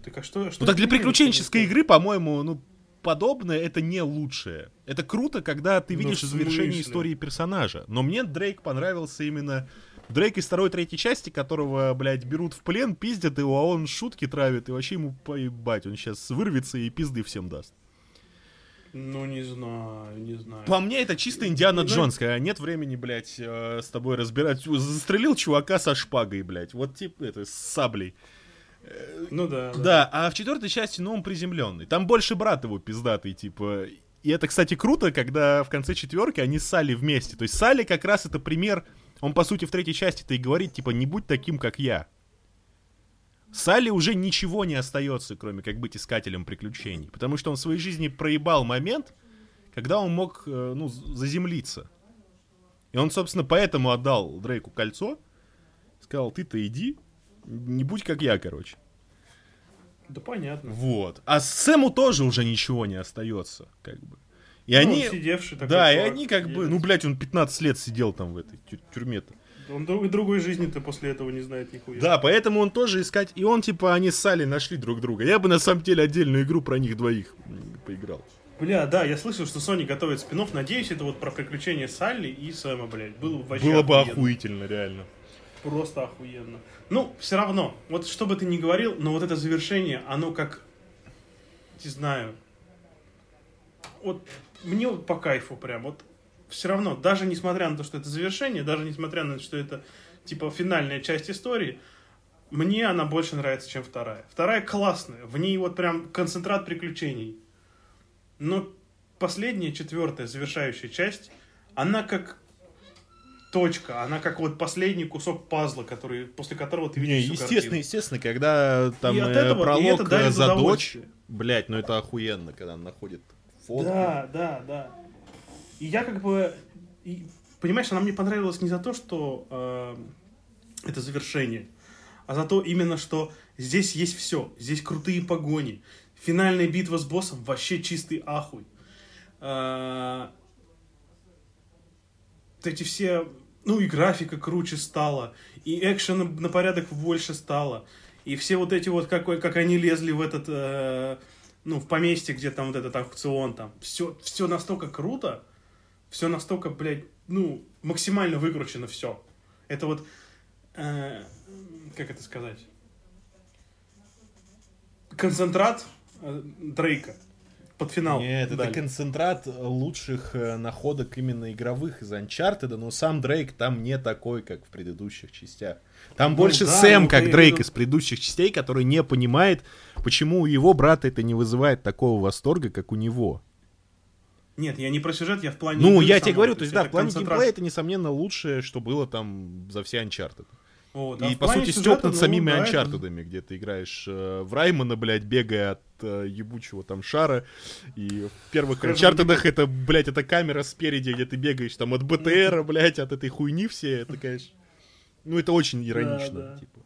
Так а что, что Ну так для приключенческой игры, по-моему, ну подобное это не лучшее. Это круто, когда ты Ну, видишь завершение истории персонажа. Но мне Дрейк понравился именно Дрейк из второй третьей части, которого, блядь, берут в плен, пиздят его, а он шутки травит, и вообще ему поебать. Он сейчас вырвется и пизды всем даст. Ну, не знаю, не знаю. По мне, это чисто Индиана Ну, Джонс, когда нет времени, блядь, э, с тобой разбирать. Застрелил чувака со шпагой, блядь. Вот типа это, с саблей. Ну да, да. Да, а в четвертой части, ну, он приземленный. Там больше брат его пиздатый, типа. И это, кстати, круто, когда в конце четверки они с Салли вместе. То есть Салли как раз это пример. Он, по сути, в третьей части-то и говорит, типа, не будь таким, как я. Салли уже ничего не остается, кроме как быть искателем приключений. Потому что он в своей жизни проебал момент, когда он мог, э, ну, заземлиться. И он, собственно, поэтому отдал Дрейку кольцо. Сказал, ты-то иди, не будь как я, короче. Да понятно. Вот. А Сэму тоже уже ничего не остается, как бы. И Ну, они... сидевший такой Да, и они как бы... сидит. Ну, блядь, он 15 лет сидел там в этой тю- тюрьме-то. Он друг- другой жизни-то после этого не знает нихуя. Да, поэтому он тоже искать... И он, типа, они с Салли нашли друг друга. Я бы, на самом деле, отдельную игру про них двоих поиграл. Бля, да, я слышал, что Sony готовит спин Надеюсь, это вот про приключения Салли и Сэма, блядь. Было бы вообще Было бы охуительно, реально. Просто охуенно. Ну, все равно, вот что бы ты ни говорил, но вот это завершение, оно как, не знаю, вот мне вот по кайфу прям, вот все равно, даже несмотря на то, что это завершение, даже несмотря на то, что это типа финальная часть истории, мне она больше нравится, чем вторая. Вторая классная, в ней вот прям концентрат приключений. Но последняя, четвертая, завершающая часть, она как точка, она как вот последний кусок пазла, который, после которого ты Не, видишь всю естественно, картину. естественно, когда там И от э, этого- и пролог это дарит э, за дочь, блядь, ну это охуенно, когда он находит фотку. Да, да, да. И я как бы... и, понимаешь, она мне понравилась не за то, что э, это завершение, а за то именно, что здесь есть все. Здесь крутые погони. Финальная битва с боссом вообще чистый ахуй. Э, эти все... Ну и графика круче стала, и экшена на порядок больше стало. И все вот эти вот, как, как они лезли в этот... э, ну, в поместье, где там вот этот аукцион, там, все, все настолько круто, все настолько, блядь, ну, максимально выкручено все. Это вот, э, как это сказать, концентрат э, Дрейка. Под финал. Нет, это дали. концентрат лучших э, находок именно игровых из Uncharted, но сам Дрейк там не такой, как в предыдущих частях. Там Ну больше да, Сэм, ну, как Дрейк из предыдущих частей, который не понимает, почему у его брата это не вызывает такого восторга, как у него. Нет, я не про сюжет, я в плане Ну, я тебе говорю, то есть, да, это в плане концентрат. геймплея это, несомненно, лучшее, что было там за все Uncharted. А И, в по плане сути, сюжета, степ над ну, самими да, это- Uncharted, где ты играешь э, в Раймона, блядь, бегая от э, ебучего там шара. И в первых Uncharted это, блядь, это камера спереди, где ты бегаешь там от БТРа, блядь, от этой хуйни все. Это, конечно... Ну, это очень иронично, да. типа.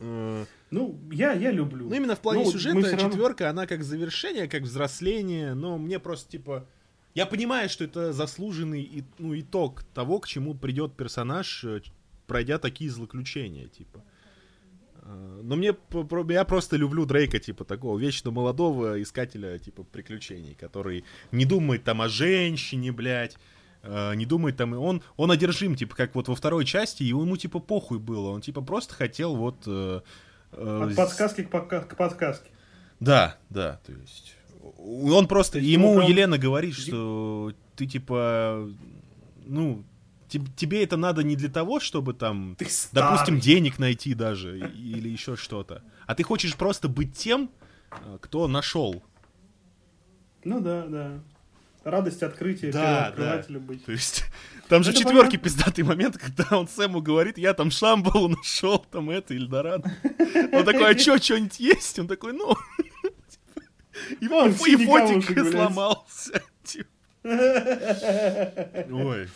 Э, Ну, я, я люблю. Ну, именно в плане Ну, сюжета равно- четверка, она как завершение, как взросление, но мне просто, типа... Я понимаю, что это заслуженный и- ну, итог того, к чему придет персонаж, э, пройдя такие злоключения, типа. Э, Но мне, я просто люблю Дрейка, типа, такого вечно молодого искателя, типа, приключений, который не думает там о женщине, блядь, э, не думает там, он, он одержим, типа, как вот во второй части, и ему, типа, похуй было, он, типа, просто хотел вот... э, э, От подсказки к, подка- к подсказке. да, да, то есть он просто То есть ему прям- Елена говорит, что ты типа ну тебе это надо не для того, чтобы там Ты старый. допустим денег найти даже или еще что-то, а ты хочешь просто быть тем, э, кто нашел. Ну да, да. Радость открытия Да, первооткрывателя быть. То есть там же Это в четверке понятно. пиздатый момент, когда он Сэму говорит, я там Шамбалу нашел, там это, Эльдорадо. Он такой, а чё, что-нибудь есть? Он такой, ну... И, фотик сломался. типа. Ой.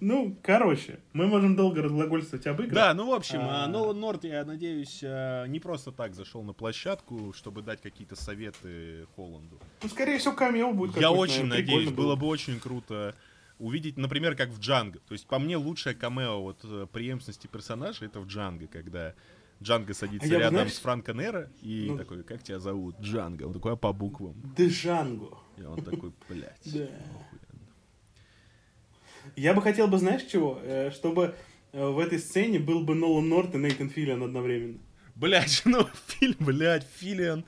Ну, короче, мы можем долго разглагольствовать об играх. Да, ну в общем, А. а, Нолан Норт, я надеюсь, а, не просто так зашел на площадку, чтобы дать какие-то советы Холланду. Ну, скорее всего, камео будет Я очень надеюсь, было бы очень круто увидеть, например, как в Джанго. То есть, по мне, лучшее камео вот э, преемственности персонажа это в Джанго, когда Джанго садится А рядом знаешь, с Франко Неро и ну- такой, как тебя зовут? Джанго. Он такой, а по буквам? Дежанго. И он такой, блядь. Да. Охуенно». Я бы хотел бы, знаешь чего? Э, Чтобы э, в этой сцене был бы Нолан Норт и Нейтан Филлиан одновременно. Блядь, ну, фильм, блядь, Филиан.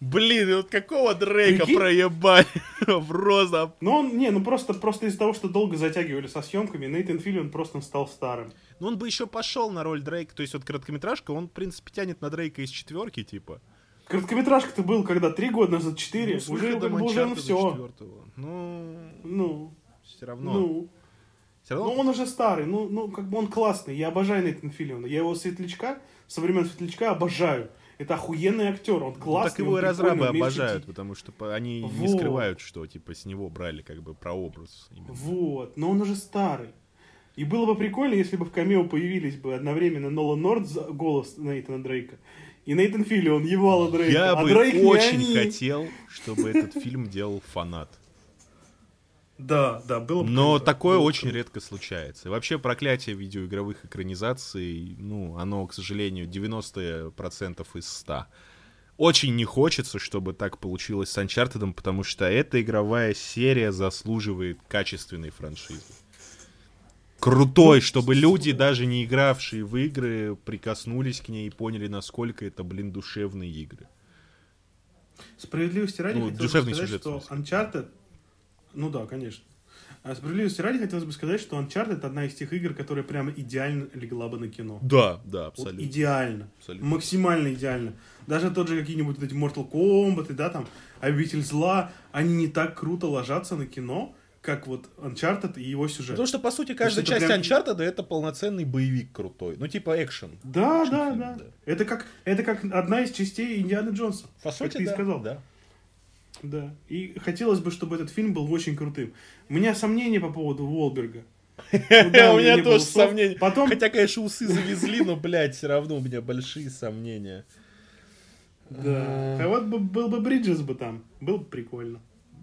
Блин, вот какого Дрейка Прикинь? проебали в роза. Но он, не, ну просто, просто из-за того, что долго затягивали со съемками, Нейтан Филлиан просто стал старым. Ну, он бы еще пошел на роль Дрейка. То есть, вот короткометражка, он, в принципе, тянет на Дрейка из четверки, типа. Короткометражка-то был когда? Три года назад? Четыре? Ну, уже, как бы, уже, ну, все. Ну, Ну, все равно. ну. Все Ну, равно. он уже старый, ну, ну, как бы он классный. Я обожаю Нейтана Филлиана. Я его светлячка, со времен светлячка обожаю. Это охуенный актер, он Ну, классный. так его и разрабы обожают, шутить. потому что они не Вот. скрывают, что типа с него брали как бы прообраз. именно. Вот, но он уже старый. И было бы прикольно, если бы в камео появились бы одновременно Нолан Норд, за- голос Нейтана Дрейка, и Нейтан Филлиан, ебало Дрейка. Я а бы Дрейк не очень хотел, чтобы этот фильм делал фанат. Да, да, было бы Но круто, такое было бы очень круто. редко случается. И вообще проклятие видеоигровых экранизаций, ну, оно, к сожалению, 90% из 100. Очень не хочется, чтобы так получилось с Uncharted, потому что эта игровая серия заслуживает качественной франшизы. Крутой, чтобы люди, даже не игравшие в игры, прикоснулись к ней и поняли, насколько это, блин, душевные игры. Справедливости ради Ну, душевный сказать, сюжет, что. Uncharted... Ну да, конечно. А справедливости ради хотелось бы сказать, что Uncharted одна из тех игр, которая прямо идеально легла бы на кино. Да, да, Вот абсолютно. идеально. Абсолютно. Максимально идеально. Даже тот же какие-нибудь вот эти Mortal Kombat, да, там, Обитель зла, они не так круто ложатся на кино, как вот Uncharted и его сюжет. Потому что, по сути, каждая это часть прям- Uncharted это полноценный боевик крутой. Ну, типа экшен. Да, да, да, да. Это как, это как одна из частей Индианы Джонса. По как сути, ты и да, сказал. да. Да. И хотелось бы, чтобы этот фильм был очень крутым. У меня сомнения по поводу Уолберга. Ну да, у меня тоже сомнения. Потом, Хотя, конечно, усы завезли, но, блядь, все равно у меня большие сомнения. да. А вот бы, был бы Бриджес бы там. Было бы прикольно.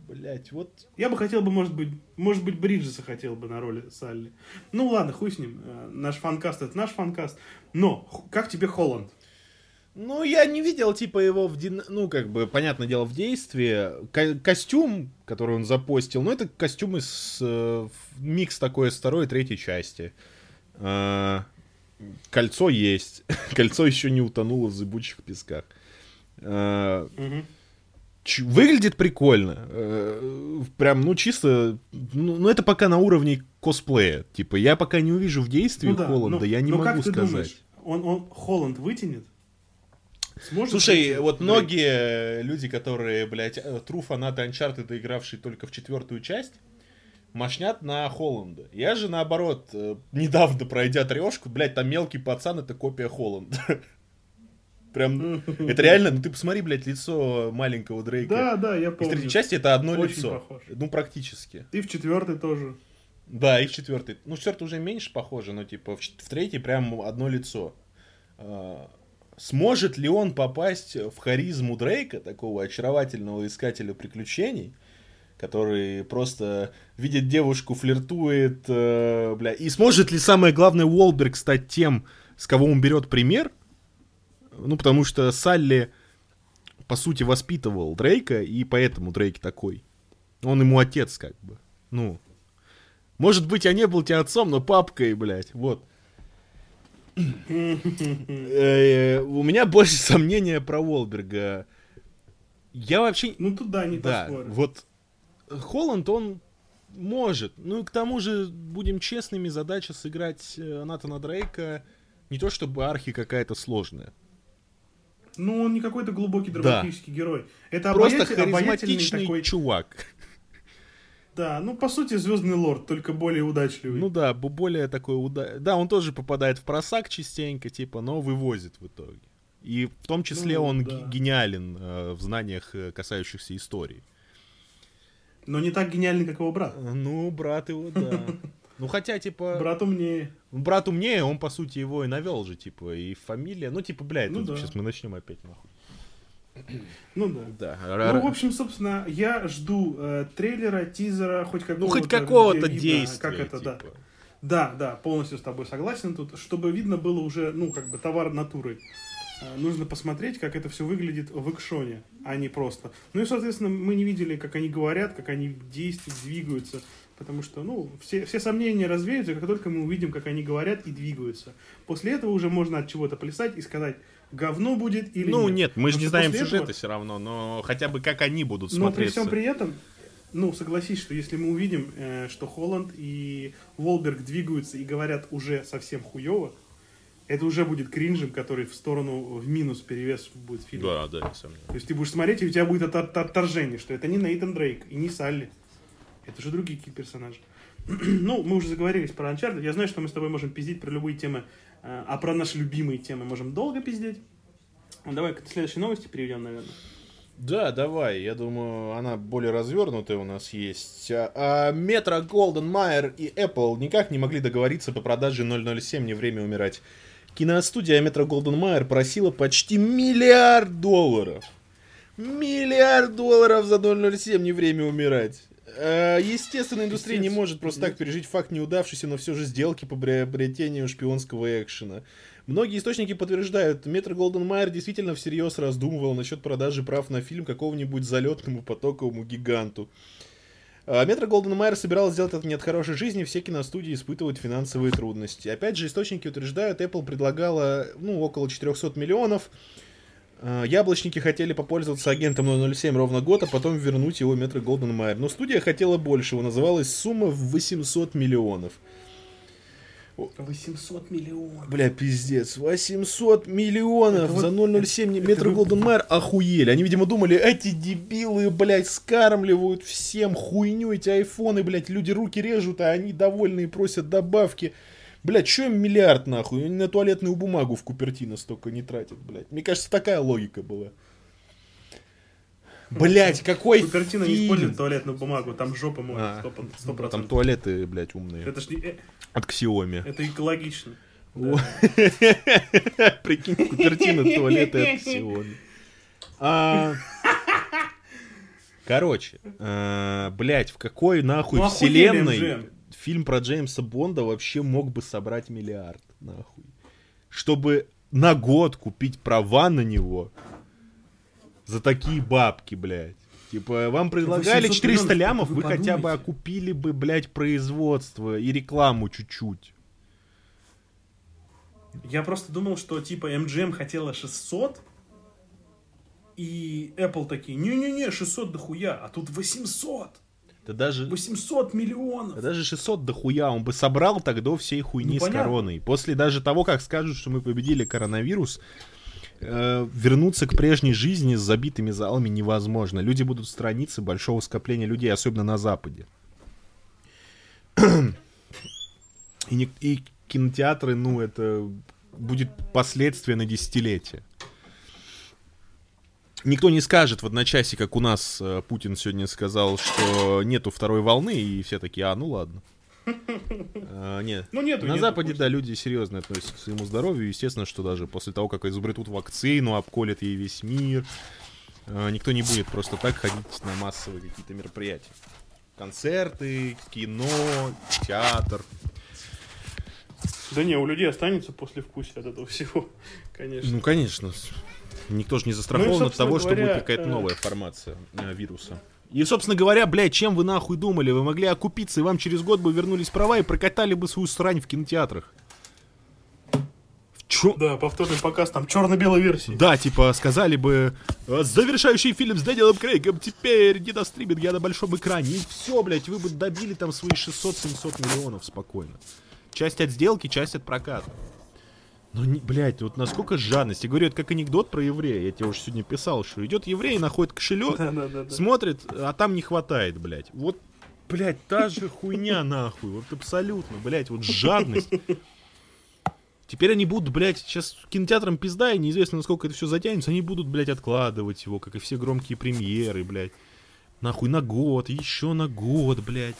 Блять, вот. Я бы хотел бы, может быть, может быть, Бриджеса хотел бы на роли Салли. Ну ладно, хуй с ним. Э, Наш фанкаст это наш фанкаст. Но, как тебе Холланд? Ну, я не видел, типа, его в дин... Ну, как бы, понятное дело, в действии. Ко- костюм, который он запостил, ну, это костюм из... э, микс такой из второй и третьей части. А, кольцо есть. Кольцо еще не утонуло в зыбучих песках. А, Мгм. выглядит прикольно. Э, прям, ну, чисто... Ну, ну, это пока на уровне косплея. Типа, я пока не увижу в действии ну, да, Холланда, но, я не могу как ты сказать. Думаешь, он, он Холланд вытянет? Сможет Слушай, быть, вот многие люди, которые, блядь, э, true фанаты Uncharted, игравшие только в четвертую часть, мощнят на Холланда. Я же, наоборот, э, недавно пройдя трешку, блядь, там мелкий пацан, это копия Холланда. Прям, это реально, ну ты посмотри, блядь, лицо маленького Дрейка. Да, да, я помню. Из третьей части это одно Очень лицо. Похож. Ну, практически. Ты в четвертой тоже. Да, и в четвертой. Ну, в четвертой уже меньше похоже, но типа в, в третьей прям одно лицо. А, Сможет ли он попасть в харизму Дрейка, такого очаровательного искателя приключений, который просто видит девушку, флиртует, э, бля. И сможет ли самое главное Уолберг стать тем, с кого он берет пример? Ну, потому что Салли, по сути, воспитывал Дрейка, и поэтому Дрейк такой. Он ему отец, как бы. Ну, может быть, я не был тебе отцом, но папкой, блядь, вот. Э, у меня больше сомнения про Волберга. Я вообще... Ну, туда не да, вот Холланд, он может. Ну, и к тому же, будем честными, задача сыграть э, Натана Дрейка не то чтобы архи какая-то сложная. Ну, он не какой-то глубокий драматический да. герой. Это Просто харизматичный такой... чувак. Да, ну по сути Звездный лорд, только более удачливый. Ну да, более такой уда... Да, он тоже попадает в просак частенько, типа, но вывозит в итоге. И в том числе ну, он да. гениален э, в знаниях, э, касающихся истории. Но не так гениальный, как его брат. Э, ну, брат его, да. Ну, хотя, типа... Брат умнее. Брат умнее, он, по сути, его и навел же, типа, и фамилия. Ну, типа, блядь, ну, да. сейчас мы начнем опять, нахуй. Ну да. да. Ну, в общем, собственно, я жду э, трейлера, тизера, хоть какого-то... Ну, хоть какого-то действия. Как это, типа. да. Да, да, полностью с тобой согласен тут. Чтобы видно было уже, ну, как бы товар натуры. Э, нужно посмотреть, как это все выглядит в экшоне, а не просто. Ну и, соответственно, мы не видели, как они говорят, как они действуют, двигаются. Потому что, ну, все, все сомнения развеются, как только мы увидим, как они говорят и двигаются. После этого уже можно от чего-то плясать и сказать, говно будет или ну, нет. Ну нет, мы же не знаем сюжета этого... все равно, но хотя бы как они будут смотреться. Но при всем при этом, ну, согласись, что если мы увидим, э, что Холланд и Волберг двигаются и говорят уже совсем хуево, это уже будет кринжем, который в сторону, в минус перевес будет фильм. Да, да, несомненно. То есть ты будешь смотреть, и у тебя будет от отторжение, что это не Нейтан Дрейк и не Салли. Это же другие какие персонажи. ну, мы уже заговорились про Uncharted. Я знаю, что мы с тобой можем пиздить про любые темы а про наши любимые темы можем долго пиздеть. Ну, давай к следующей новости перейдем, наверное. Да, давай. Я думаю, она более развернутая у нас есть. Metro, Golden Mayer и Apple никак не могли договориться по продаже 007 «Не время умирать». Киностудия Metro Golden Mayer просила почти миллиард долларов. Миллиард долларов за 007 «Не время умирать». Э, естественно, индустрия не может просто так пережить факт неудавшейся, но все же сделки по приобретению шпионского экшена. Многие источники подтверждают, Метро Голден Майер действительно всерьез раздумывал насчет продажи прав на фильм какого-нибудь залетному потоковому гиганту. А Метро Голден Майер собирался сделать это не от хорошей жизни, все киностудии испытывают финансовые трудности. Опять же, источники утверждают, Apple предлагала ну, около 400 миллионов, яблочники хотели попользоваться агентом 007 ровно год, а потом вернуть его метро Голден Майер. Но студия хотела большего, называлась сумма в 800 миллионов. 800 миллионов. Бля, пиздец. 800 миллионов это за 007 вот, метро Голден Майер охуели. Они, видимо, думали, эти дебилы, блядь, скармливают всем хуйню, эти айфоны, блядь, люди руки режут, а они довольные просят добавки. Блядь, что им миллиард нахуй? Они на туалетную бумагу в Купертино столько не тратят, блядь. Мне кажется, такая логика была. Блять, какой Купертино фильм? не использует туалетную бумагу, там жопа моет, а, 100%. 100%. Там туалеты, блядь, умные. Это ж не... Э, От Xiaomi. Это экологично. Прикинь, Купертино туалеты от Xiaomi. А, короче, а, блять, в какой нахуй ну, вселенной фильм про Джеймса Бонда вообще мог бы собрать миллиард, нахуй. Чтобы на год купить права на него за такие бабки, блядь. Типа, вам предлагали 400 лямов, вы, вы хотя бы окупили бы, блядь, производство и рекламу чуть-чуть. Я просто думал, что, типа, MGM хотела 600, И Apple такие, не-не-не, 600 дохуя, а тут 800. Да даже, 800 миллионов. да даже 600 дохуя он бы собрал тогда всей хуйни Ну, с понятно. короной. После даже того, как скажут, что мы победили коронавирус, э, вернуться к прежней жизни с забитыми залами невозможно. Люди будут страницы большого скопления людей, особенно на Западе. И, не- и кинотеатры, ну, это будет последствия на десятилетия. Никто не скажет в одночасье, как у нас э, Путин сегодня сказал, что нету второй волны, и все такие, а, ну ладно. А, Нет. Ну, нету, На нету, Западе, пусть. да, люди серьезно относятся к своему здоровью. Естественно, что даже после того, как изобретут вакцину, обколят ей весь мир, э, никто не будет просто так ходить на массовые какие-то мероприятия. Концерты, кино, театр. Да не, у людей останется после вкуса от этого всего, конечно. Ну, конечно. Никто же не застрахован от собственно того, что говоря, будет какая-то э, новая формация э, вируса. И, собственно говоря, блядь, чем вы нахуй думали? Вы могли окупиться, и вам через год бы вернулись права и прокатали бы свою срань в кинотеатрах. В чё? Да, повторный показ там черно-белой версии. Да, типа, сказали бы, «Э, завершающий фильм с Дэниелом Крейгом теперь не на стриминге, а на большом экране. И все, блядь, вы бы добили там свои 600-700 миллионов спокойно. Часть от сделки, часть от проката. Ну, не, блядь, вот насколько жадность. Я говорю, это как анекдот про еврея. Я тебе уже сегодня писал, что идет еврей, находит кошелек, смотрит, а там не хватает, блядь. Вот, блядь, та же хуйня, нахуй. Вот абсолютно, блядь, вот жадность. Теперь они будут, блядь, сейчас кинотеатрам пизда, и неизвестно, насколько это все затянется, они будут, блядь, откладывать его, как и все громкие премьеры, блядь. Нахуй на год, еще на год, блядь.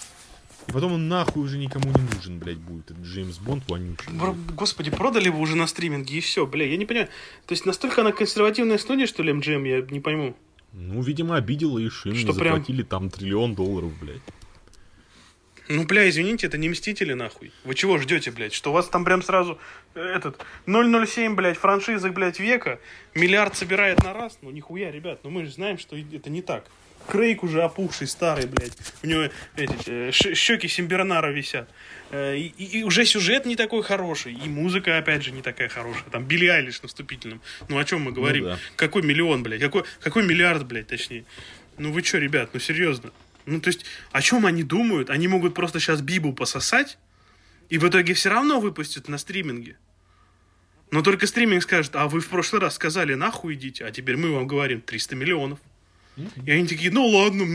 И потом он нахуй уже никому не нужен, блядь, будет. Этот Джеймс Бонд вонючий. Бро- Господи, продали бы уже на стриминге и все, бля, я не понимаю. То есть настолько она консервативная студия, что ли, MGM, я не пойму. Ну, видимо, обидела и Шин, Что прям- заплатили там триллион долларов, блядь. Ну, бля, извините, это не Мстители, нахуй. Вы чего ждете, блядь? Что у вас там прям сразу э, этот 007, блядь, франшиза, блядь, века, миллиард собирает на раз? Ну, нихуя, ребят, ну мы же знаем, что это не так. Крейг уже опухший, старый, блядь. У него эти э, щеки Симбернара висят. Э, И, и- и уже сюжет не такой хороший. И музыка, опять же, не такая хорошая. Там Билли Айлиш на вступительном. Ну, о чем мы говорим? да. Какой миллион, блядь? Какой, какой миллиард, блядь, точнее? Ну, вы что, ребят, ну, серьезно? Ну, то есть, о чем они думают? Они могут просто сейчас Бибу пососать, и в итоге все равно выпустят на стриминге. Но только стриминг скажет, а вы в прошлый раз сказали, нахуй идите, а теперь мы вам говорим 300 миллионов. И они такие, ну ладно,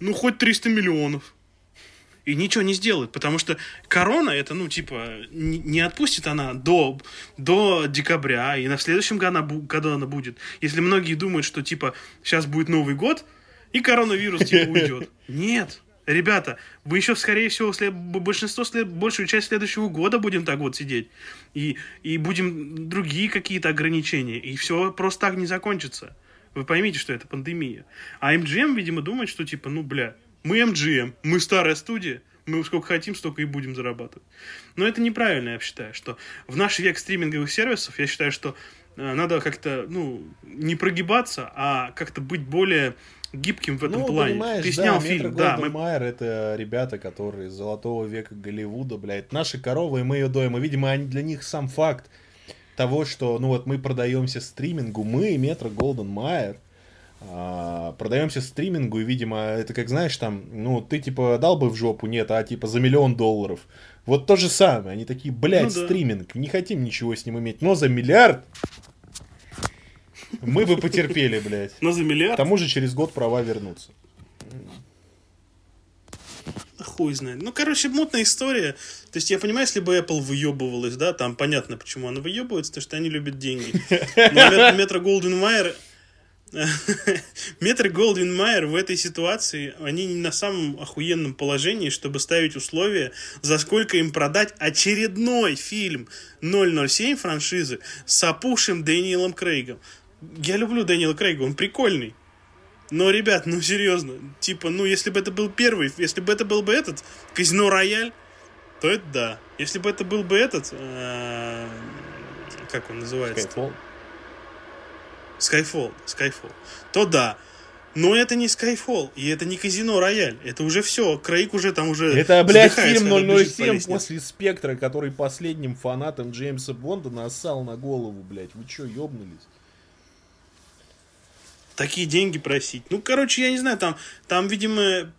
ну хоть 300 миллионов. И ничего не сделают, потому что корона это, ну, типа, не, отпустит она до, до декабря, и на следующем году она, бу- году она будет. Если многие думают, что, типа, сейчас будет Новый год, и коронавирус, типа, уйдет. Нет. Ребята, вы еще, скорее всего, след- большинство, след- большую часть следующего года будем так вот сидеть. И, и будем другие какие-то ограничения. И все просто так не закончится. Вы поймите, что это пандемия. А MGM, видимо, думает, что типа, ну, бля, мы MGM, мы старая студия, мы сколько хотим, столько и будем зарабатывать. Но это неправильно, я считаю, что в наш век стриминговых сервисов, я считаю, что э, надо как-то, ну, не прогибаться, а как-то быть более гибким в этом ну, плане. понимаешь, Ты да, снял Метро фильм, да, мы Майер это ребята, которые из золотого века Голливуда, блядь. Наши коровы, и мы ее доим. И, видимо, они, для них сам факт того, что, ну вот мы продаемся стримингу, мы, Метро Голден Майер, продаемся стримингу, и, видимо, это как, знаешь, там, ну, ты, типа, дал бы в жопу, нет, а, типа, за миллион долларов. Вот то же самое. Они такие, блядь, Ну да. стриминг, не хотим ничего с ним иметь, но за миллиард мы бы потерпели, блядь. но за К миллиард, тому же через год права вернутся. Хуй знает. Ну, короче, мутная история. То есть, я понимаю, если бы Apple выебывалась, да, там понятно, почему она выебывается, потому что они любят деньги. Но Мет- Метро Голден Майер... Метро Голден Майер в этой ситуации, они не на самом охуенном положении, чтобы ставить условия, за сколько им продать очередной фильм 007 франшизы с опухшим Дэниелом Крейгом. Я люблю Дэниела Крейга, он прикольный. Но, ребят, ну серьезно, типа, ну если бы это был первый, если бы это был бы этот, Казино Рояль, то это да. Если бы это был бы этот, э, как он называется? Skyfall. Skyfall, Skyfall, то да. Но это не Skyfall, и это не Казино Рояль. Это уже все. Крейг уже там уже... Это, блядь, фильм когда бежит по 007 лестнице. после Спектра, который последним фанатам Джеймса Бонда нассал на голову, блядь. Вы чё, ёбнулись? Такие деньги просить. Ну, короче, я не знаю, там, там видимо,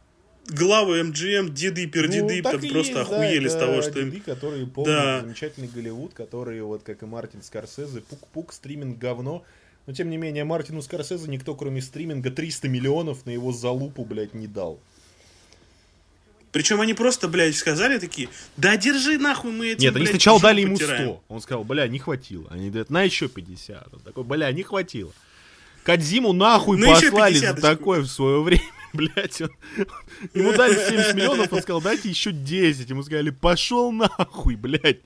главы МГМ, деды, пердеды, ну, там просто есть, охуели да, с того, что деды, им... которые помнят да. замечательный Голливуд, которые, вот как и Мартин Скорсезе, пук-пук, стриминг говно. Но, тем не менее, Мартину Скорсезе никто, кроме стриминга, 300 миллионов на его залупу, блядь, не дал. Причем они просто, блядь, сказали такие, да держи нахуй мы эти, Нет, они сначала дали ему потираем. 100. Он сказал, бля, не хватило. Они говорят, на еще 50. Он такой, бля, не хватило. Кадзиму нахуй ну, послали за такое в свое время. Блять, он... ему дали 70 миллионов, он сказал, дайте еще 10. Ему сказали, пошел нахуй, блядь.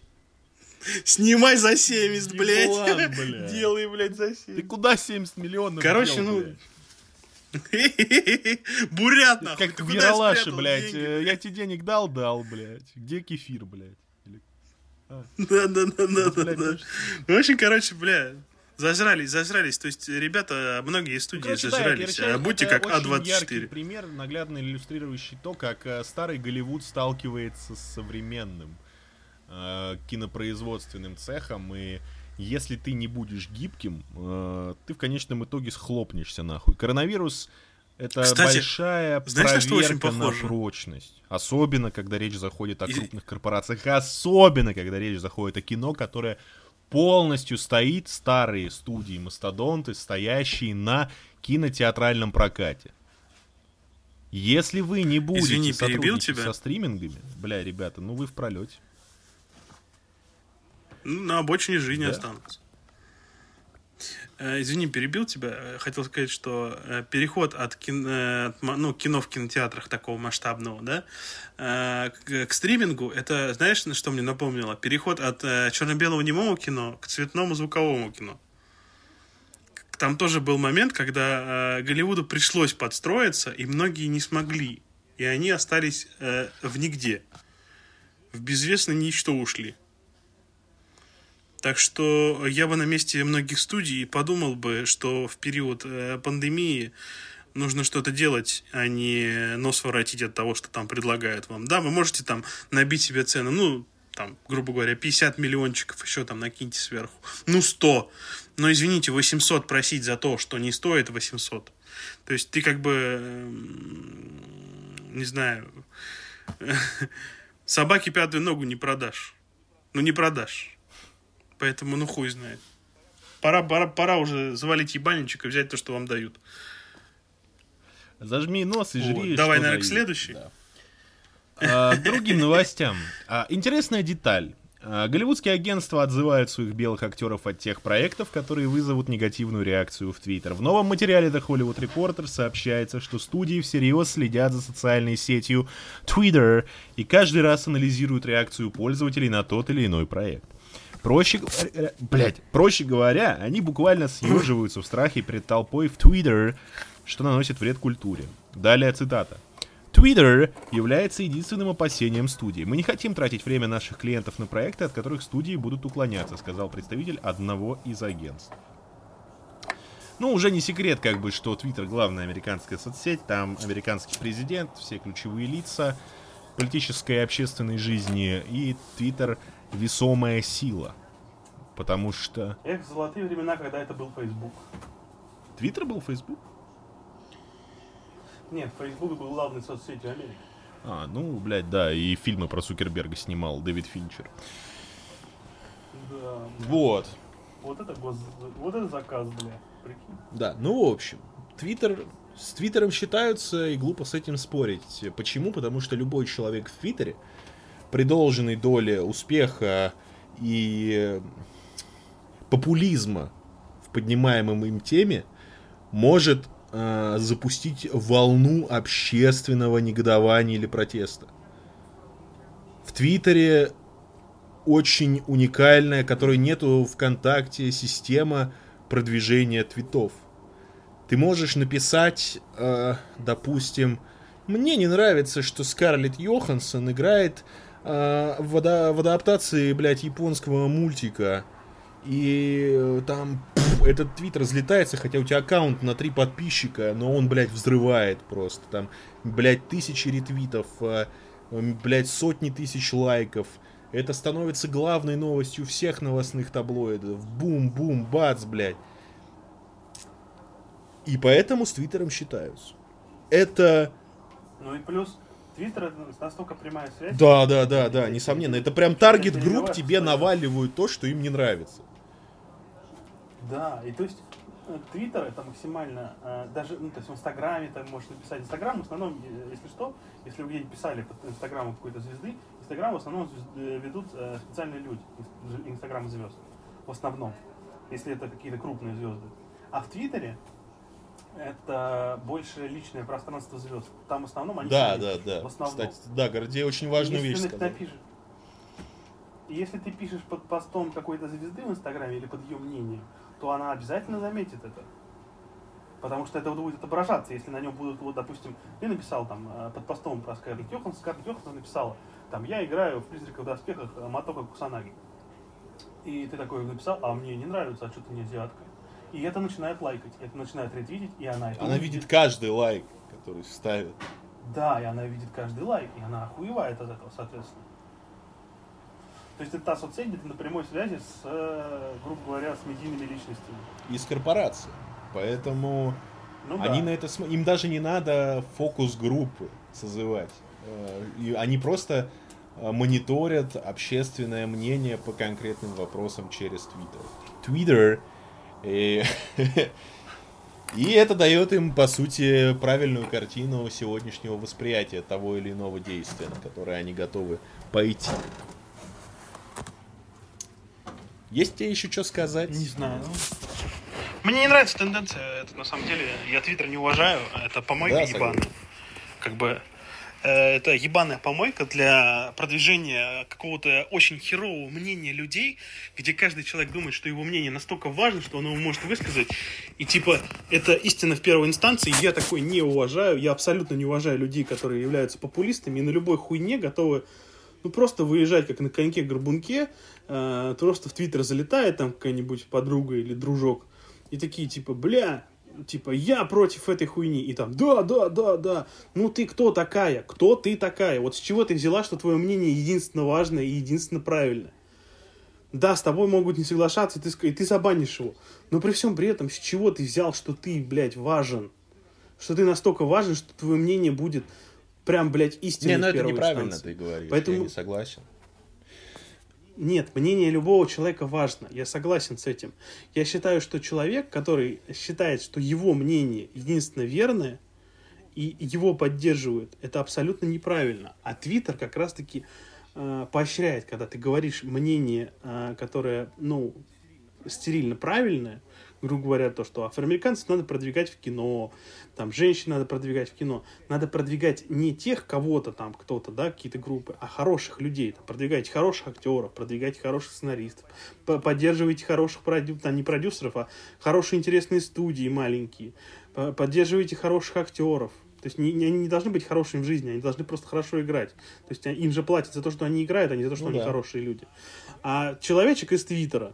Снимай за 70, блядь. План, блядь. Делай, блядь, за 70. Ты куда 70 миллионов? Короче, дел, ну, блядь? Бурят, нахуй. Как в Яралаше, блядь. Деньги? Я тебе денег дал, дал, блядь. Где кефир, блядь? Да, да, да, да, да, да. В общем, короче, бля, зажрались, зажрались. То есть, ребята, многие студии ну, зажрались. Да, будьте как А24. Яркий пример, наглядно иллюстрирующий то, как э, старый Голливуд сталкивается с современным э, кинопроизводственным цехом и если ты не будешь гибким, э, ты в конечном итоге схлопнешься нахуй. Коронавирус это Кстати, большая знаешь, проверка на, на прочность. Особенно, когда речь заходит о крупных корпорациях. Особенно, когда речь заходит о кино, которое полностью стоит старые студии мастодонты, стоящие на кинотеатральном прокате. Если вы не будете Извини, сотрудничать тебя? со стримингами, бля, ребята, ну вы в пролете. Ну, на обочине жизни да. останутся. Э, извини, перебил тебя. Э, хотел сказать, что э, переход от кино, ну, кино в кинотеатрах такого масштабного, да, к, к стримингу, это, знаешь, на что мне напомнило? Переход от черно-белого немого кино к цветному звуковому кино. Там тоже был момент, когда Голливуду пришлось подстроиться, и многие не смогли. И они остались в нигде. В безвестное ничто ушли. Так что я бы на месте многих студий подумал бы, что в период э, пандемии нужно что-то делать, а не нос воротить от того, что там предлагают вам. Да, вы можете там набить себе цену, ну, там, грубо говоря, 50 миллиончиков еще там накиньте сверху. Ну, 100. Но, извините, 800 просить за то, что не стоит 800. То есть ты как бы, не знаю, собаке пятую ногу не продашь. Ну, не продашь. Поэтому, ну хуй знает. Пора, пора, пора уже завалить ебальничек и взять то, что вам дают. Зажми нос и жри. Вот. Давай, наверное, к следующей. Да. А, другим новостям. А, интересная деталь. А, голливудские агентства отзывают своих белых актеров от тех проектов, которые вызовут негативную реакцию в Твиттер. В новом материале The Hollywood Reporter сообщается, что студии всерьез следят за социальной сетью Twitter и каждый раз анализируют реакцию пользователей на тот или иной проект. Проще, блять, проще говоря, они буквально съеживаются в страхе перед толпой в Твиттер, что наносит вред культуре. Далее цитата. Twitter является единственным опасением студии. Мы не хотим тратить время наших клиентов на проекты, от которых студии будут уклоняться, сказал представитель одного из агентств. Ну, уже не секрет, как бы, что Twitter главная американская соцсеть, там американский президент, все ключевые лица политической и общественной жизни, и Twitter весомая сила. Потому что... Эх, золотые времена, когда это был Facebook. Твиттер был Facebook? Нет, Facebook был главной соцсетью Америки. А, ну, блядь, да, и фильмы про Сукерберга снимал Дэвид Финчер. Да. Вот. Вот это, гос... вот это заказ, бля. Прикинь. Да, ну, в общем, Твиттер с Твиттером считаются, и глупо с этим спорить. Почему? Потому что любой человек в Твиттере, при должной доле успеха и популизма в поднимаемом им теме может э, запустить волну общественного негодования или протеста. В Твиттере очень уникальная, которой нету ВКонтакте, система продвижения твитов. Ты можешь написать, э, допустим, мне не нравится, что Скарлетт Йоханссон играет в, в адаптации, блядь, японского мультика. И э, там пфф, этот твит разлетается, хотя у тебя аккаунт на три подписчика, но он, блядь, взрывает просто. Там, блядь, тысячи ретвитов, э, блядь, сотни тысяч лайков. Это становится главной новостью всех новостных таблоидов. Бум-бум, бац, блядь. И поэтому с Твиттером считаются. Это... Ну и плюс, Твиттер это настолько прямая связь. Да, да, да, да, несомненно. Это прям таргет групп тебе наваливают то, что им не нравится. Да, и то есть э, Твиттер это максимально, э, даже, ну, то есть в Инстаграме там можешь написать. Инстаграм в основном, э, если что, если вы где-нибудь писали под Инстаграмом какой-то звезды, Инстаграм в основном ведут специальные люди, Инс- Инстаграм звезд. В основном, если это какие-то крупные звезды. А в Твиттере это больше личное пространство звезд. Там в основном они Да, да, пишут, да. В основном. Кстати, да, Гордей очень важную Если вещь сказал. напишешь- Если ты пишешь под постом какой-то звезды в Инстаграме или под ее мнением, то она обязательно заметит это. Потому что это вот будет отображаться, если на нем будут, вот, допустим, ты написал там э, под постом про Скарлетт Йоханссон, Скарлетт Йоханссон написала, там, я играю в «Призраках в доспехах» Матока Кусанаги. И ты такой написал, а мне не нравится, а что ты не азиатка. И это начинает лайкать, это начинает ретвитить, и она это Она увидит. видит каждый лайк, который ставит. Да, и она видит каждый лайк, и она охуевает от этого, соответственно. То есть это та соцсеть, где ты на прямой связи с, э, грубо говоря, с медийными личностями. Из корпорации. Поэтому Ну они да. на это см- им даже не надо фокус группы созывать. Э, и они просто э, мониторят общественное мнение по конкретным вопросам через Twitter. Twitter. И, и это дает им, по сути, правильную картину сегодняшнего восприятия того или иного действия, на которое они готовы пойти. Есть тебе еще что сказать? Не знаю. Мне не нравится тенденция. Это на самом деле, я Твиттер не уважаю. Это помойка Да, ебаная. Как бы это ебаная помойка для продвижения какого-то очень херового мнения людей, где каждый человек думает, что его мнение настолько важно, что он его может высказать. И типа, это истина в первой инстанции. Я такой не уважаю. Я абсолютно не уважаю людей, которые являются популистами и на любой хуйне готовы ну, просто выезжать как на коньке-горбунке, э, просто в Твиттер залетает там какая-нибудь подруга или дружок, и такие, типа, бля, типа, я против этой хуйни, и там, да, да, да, да, ну ты кто такая, кто ты такая, вот с чего ты взяла, что твое мнение единственно важное и единственно правильное. Да, с тобой могут не соглашаться, и ты, и ты забанишь его. Но при всем при этом, с чего ты взял, что ты, блядь, важен? Что ты настолько важен, что твое мнение будет прям, блядь, истиной Не, ну это неправильно инстанции. ты говоришь, Поэтому- я не согласен. Нет, мнение любого человека важно. Я согласен с этим. Я считаю, что человек, который считает, что его мнение единственно верное, и его поддерживают, это абсолютно неправильно. А Твиттер как раз-таки э, поощряет, когда ты говоришь мнение, э, которое, ну, стерильно правильное, грубо говоря, то, что афроамериканцев надо продвигать в кино, там, женщин надо продвигать в кино. Надо продвигать не тех кого-то там, кто-то, да, какие-то группы, а хороших людей. Там, продвигайте хороших актеров, продвигайте хороших сценаристов, по- поддерживайте хороших продю... там, не продюсеров, а хорошие интересные студии маленькие. По- Поддерживайте хороших актеров. То есть не, не- они не должны быть хорошими в жизни, они должны просто хорошо играть. То есть им же платят за то, что они играют, а не за то, что Ну они да. хорошие люди. А человечек из Твиттера,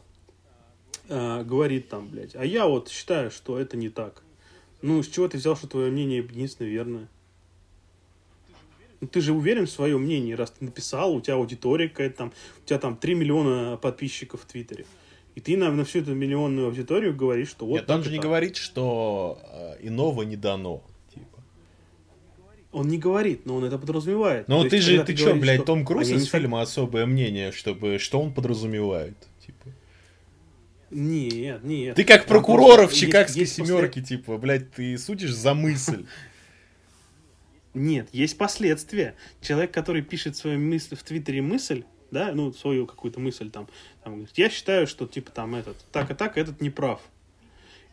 э, говорит там, блядь, а я вот считаю, что это не так. Ну, с чего ты взял, что твое мнение единственно верное? Ну, ты же уверен в своем мнении, раз ты написал, у тебя аудитория какая-то там, у тебя там 3 миллиона подписчиков в Твиттере. И ты на, на всю эту миллионную аудиторию говоришь, что вот Нет, он же не так. говорит, что э, иного не дано. Типа. Он не говорит, но он это подразумевает. Ну То ты есть, же, когда ты что, блядь, что- Том а Круз я из не фильма «Особое мнение», чтобы, что он подразумевает? Нет, нет. Ты как прокурор в есть- Чикагской есть после- семерке, типа, блядь, ты судишь за мысль. Нет, есть последствия. Человек, который пишет свою мысль в Твиттере мысль, да, ну, свою какую-то мысль там, там, говорит, я считаю, что, типа, там, этот, так и так, этот не прав.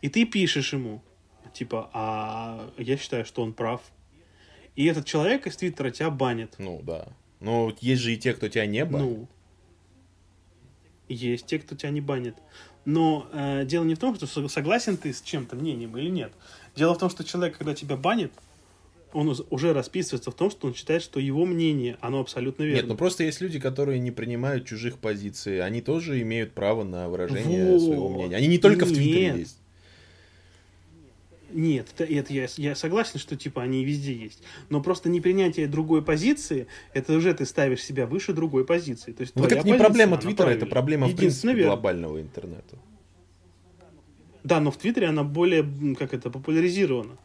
И ты пишешь ему, типа, а я считаю, что он прав. И этот человек из Твиттера тебя банит. Ну, да. Ну, есть же и те, кто тебя не банит. Ну, есть те, кто тебя не банит. Но э, дело не в том, что со- согласен ты с чем-то мнением или нет. Дело в том, что человек, когда тебя банит, он уже расписывается в том, что он считает, что его мнение, оно абсолютно верно. Нет, ну просто есть люди, которые не принимают чужих позиций. Они тоже имеют право на выражение Вот. своего мнения. Они не только в Твиттере есть. Нет, это, это я, я согласен, что типа они везде есть. Но просто непринятие другой позиции, это уже ты ставишь себя выше другой позиции. То есть Ну, так это не позиция, проблема Твиттера, это проблема, в принципе, верно. глобального интернета. Да, но в Твиттере она более, как это, популяризирована.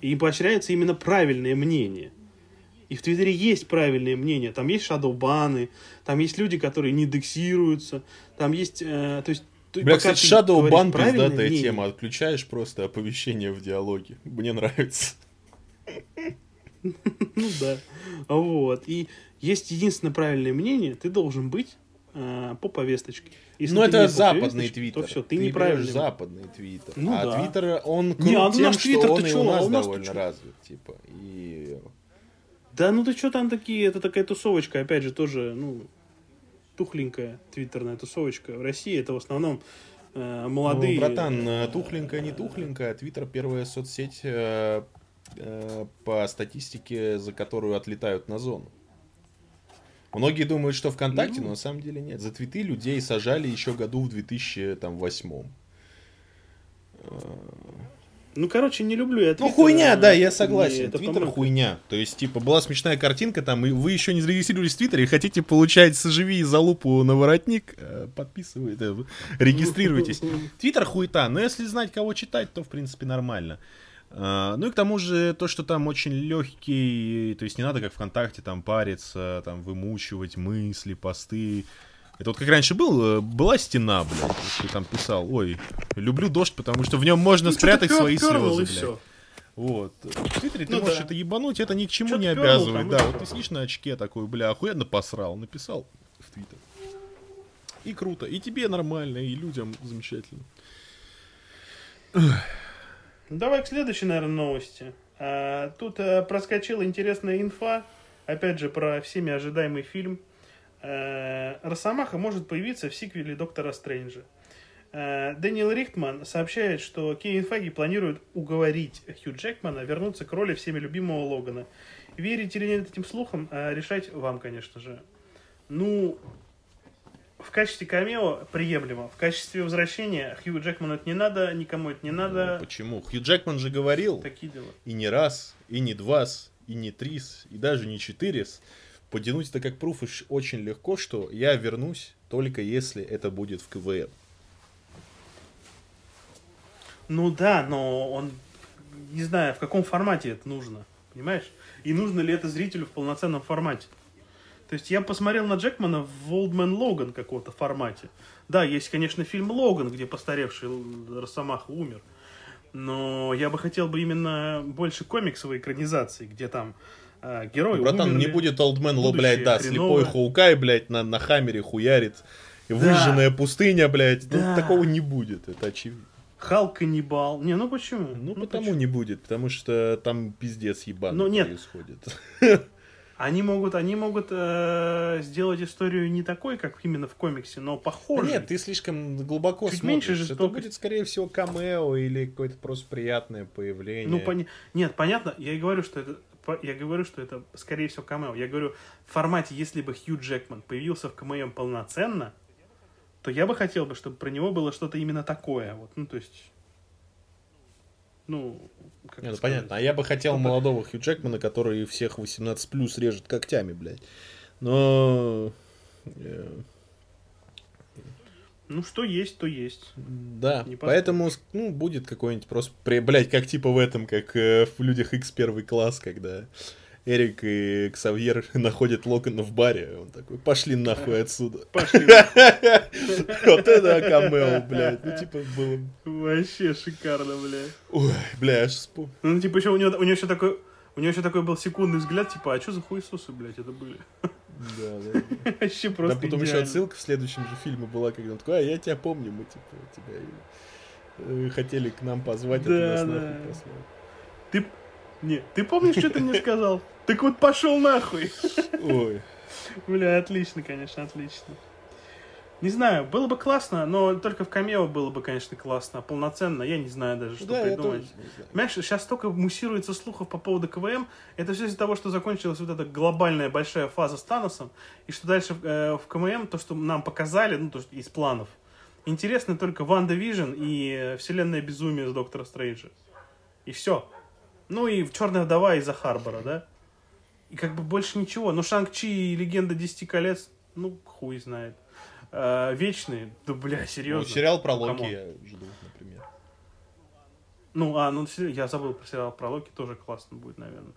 И поощряется именно правильное мнение. И в Твиттере есть правильные мнения. Там есть шадоубаны, там есть люди, которые не индексируются, там есть... э, то есть ты- Бля, кстати, ты Shadow Ban пиздатая мнение- тема. Отключаешь просто оповещение в диалоге. Мне нравится. Ну да. Вот. И есть единственное правильное мнение, ты должен быть э, по повесточке. Если ну, ты это западный твиттер. То все, ты, берешь неправильный. западный твиттер. Ну а да. твиттер, он крут Не, а тем, наш что он ты и чё, у а нас у нас-то довольно развит. Типа, и... Да, ну ты что там такие, это такая тусовочка, опять же, тоже, ну, тухленькая твиттерная тусовочка. В России это в основном э, молодые... Ну, братан, э, тухленькая, не тухленькая. Твиттер первая соцсеть э, э, по статистике, за которую отлетают на зону. Многие думают, что ВКонтакте, Ну. но на самом деле нет. За твиты людей сажали еще году в 2008. Ну, короче, не люблю я Ну, Твиттер, хуйня, да, я согласен. это Твиттер помогает. хуйня. То есть, типа, была смешная картинка там, и вы еще не зарегистрировались в Твиттере, и хотите получать соживи и залупу на воротник, э, подписывайтесь, э, регистрируйтесь. Твиттер хуета, но если знать, кого читать, то, в принципе, нормально. А, Ну и к тому же то, что там очень легкий, то есть не надо как ВКонтакте там париться, там вымучивать мысли, посты. Это вот как раньше был, э, была стена, блядь, ты там писал, ой, люблю дождь, потому что в нем можно Ну, спрятать свои пёрнул, слезы, блядь. всё. Вот. В Твиттере ты Ну можешь да. это ебануть, это ни к чему не пёрнул обязывает. там, Да, вот ты сидишь на очке такой, бля, охуенно посрал, написал в Твиттер. И круто, и тебе нормально, и людям замечательно. Ну, Давай к следующей, наверное, новости. А, тут а, проскочила интересная инфа, опять же, про всеми ожидаемый фильм. А, Росомаха может появиться в сиквеле Доктора Стрэнджа. А, Дэниел Рихтман сообщает, что Кевин Файги планирует уговорить Хью Джекмана вернуться к роли всеми любимого Логана. Верить или нет этим слухам, а, решать вам, конечно же. Ну, в качестве камео приемлемо. В качестве возвращения Хью Джекману это не надо, никому это не надо. Ну, почему? Хью Джекман же говорил, Такие дела. и не раз, и не два, и не три, и даже не четыре. Потянуть это как пруф очень легко, что я вернусь только если это будет в КВМ. Ну да, но он не знаю, в каком формате это нужно. Понимаешь? И нужно ли это зрителю в полноценном формате. То есть я посмотрел на Джекмана в Man Logan какого-то формате. Да, есть, конечно, фильм Логан, где постаревший Росомаха умер. Но я бы хотел бы именно больше комиксовой экранизации, где там э, герои Братан, умерли. не будет Олдмен, ло, блядь, да, хреновое. слепой Хоукай, блядь, на, на хаммере хуярит. И выжженная пустыня, блядь. Ну, Да. такого не будет, это очевидно. Халк каннибал. Не, ну почему? Ну, потому почему? не будет, потому что там пиздец ебаный Ну, нет. происходит. Они могут, они могут э, сделать историю не такой, как именно в комиксе, но Да похожей. нет, ты слишком глубоко Чуть смотришь. меньше Это жестокость. будет, скорее всего, камео или какое-то просто приятное появление. Ну, пони- Нет, понятно, я и говорю, что это... Я говорю, что это, скорее всего, камео. Я говорю, в формате, если бы Хью Джекман появился в камео полноценно, то я бы хотел бы, чтобы про него было что-то именно такое. Вот, ну, то есть... Ну, как Не, ну понятно. А я бы хотел Ну, молодого Хью Джекмана, который всех 18 плюс режет когтями, блядь. Но... Ну, что есть, то есть. Да, Не поэтому, ну, будет какой-нибудь просто, при- блядь, как типа в этом, как э, в Людях X первый класс, когда Эрик и Ксавьер находят Локона в баре, он такой, пошли нахуй отсюда. Пошли. Вот это камео, блядь, ну, типа, было... Вообще шикарно, бля. Ой, бля, аж Ну, типа, еще у него, у него еще такой... У него еще такой был секундный взгляд, типа, а что за хуесосы, блядь, это были? Да, да. Вообще Там просто потом еще отсылка в следующем же фильме была, когда он такой, а я тебя помню, мы, типа, тебя э, хотели к нам позвать, а ты нас нахуй послал. Ты... Не, ты помнишь, что ты мне сказал? Так вот пошел нахуй. Ой. Бля, отлично, конечно, отлично. Не знаю, было бы классно, но только в камео было бы, конечно, классно. Полноценно, я не знаю даже, что Да, придумать. Понимаешь, сейчас столько муссируется слухов по поводу КВМ. Это все из-за того, что закончилась вот эта глобальная большая фаза с Таносом. И что дальше э, в КВМ, то, что нам показали, ну, то, что из планов. Интересно только WandaVision и э, Вселенная Безумие Доктора Стрэнджа. И все. Ну и Черная вдова из-за Харбора, да? И как бы больше ничего. Но Шанг-Чи и Легенда Десяти колец, ну, хуй знает. Э, вечные, да бля, Ну, серьезно. сериал про Ну, Локи come on. я жду, например. Ну, а, ну, я забыл про сериал про Локи, тоже классно будет, наверное.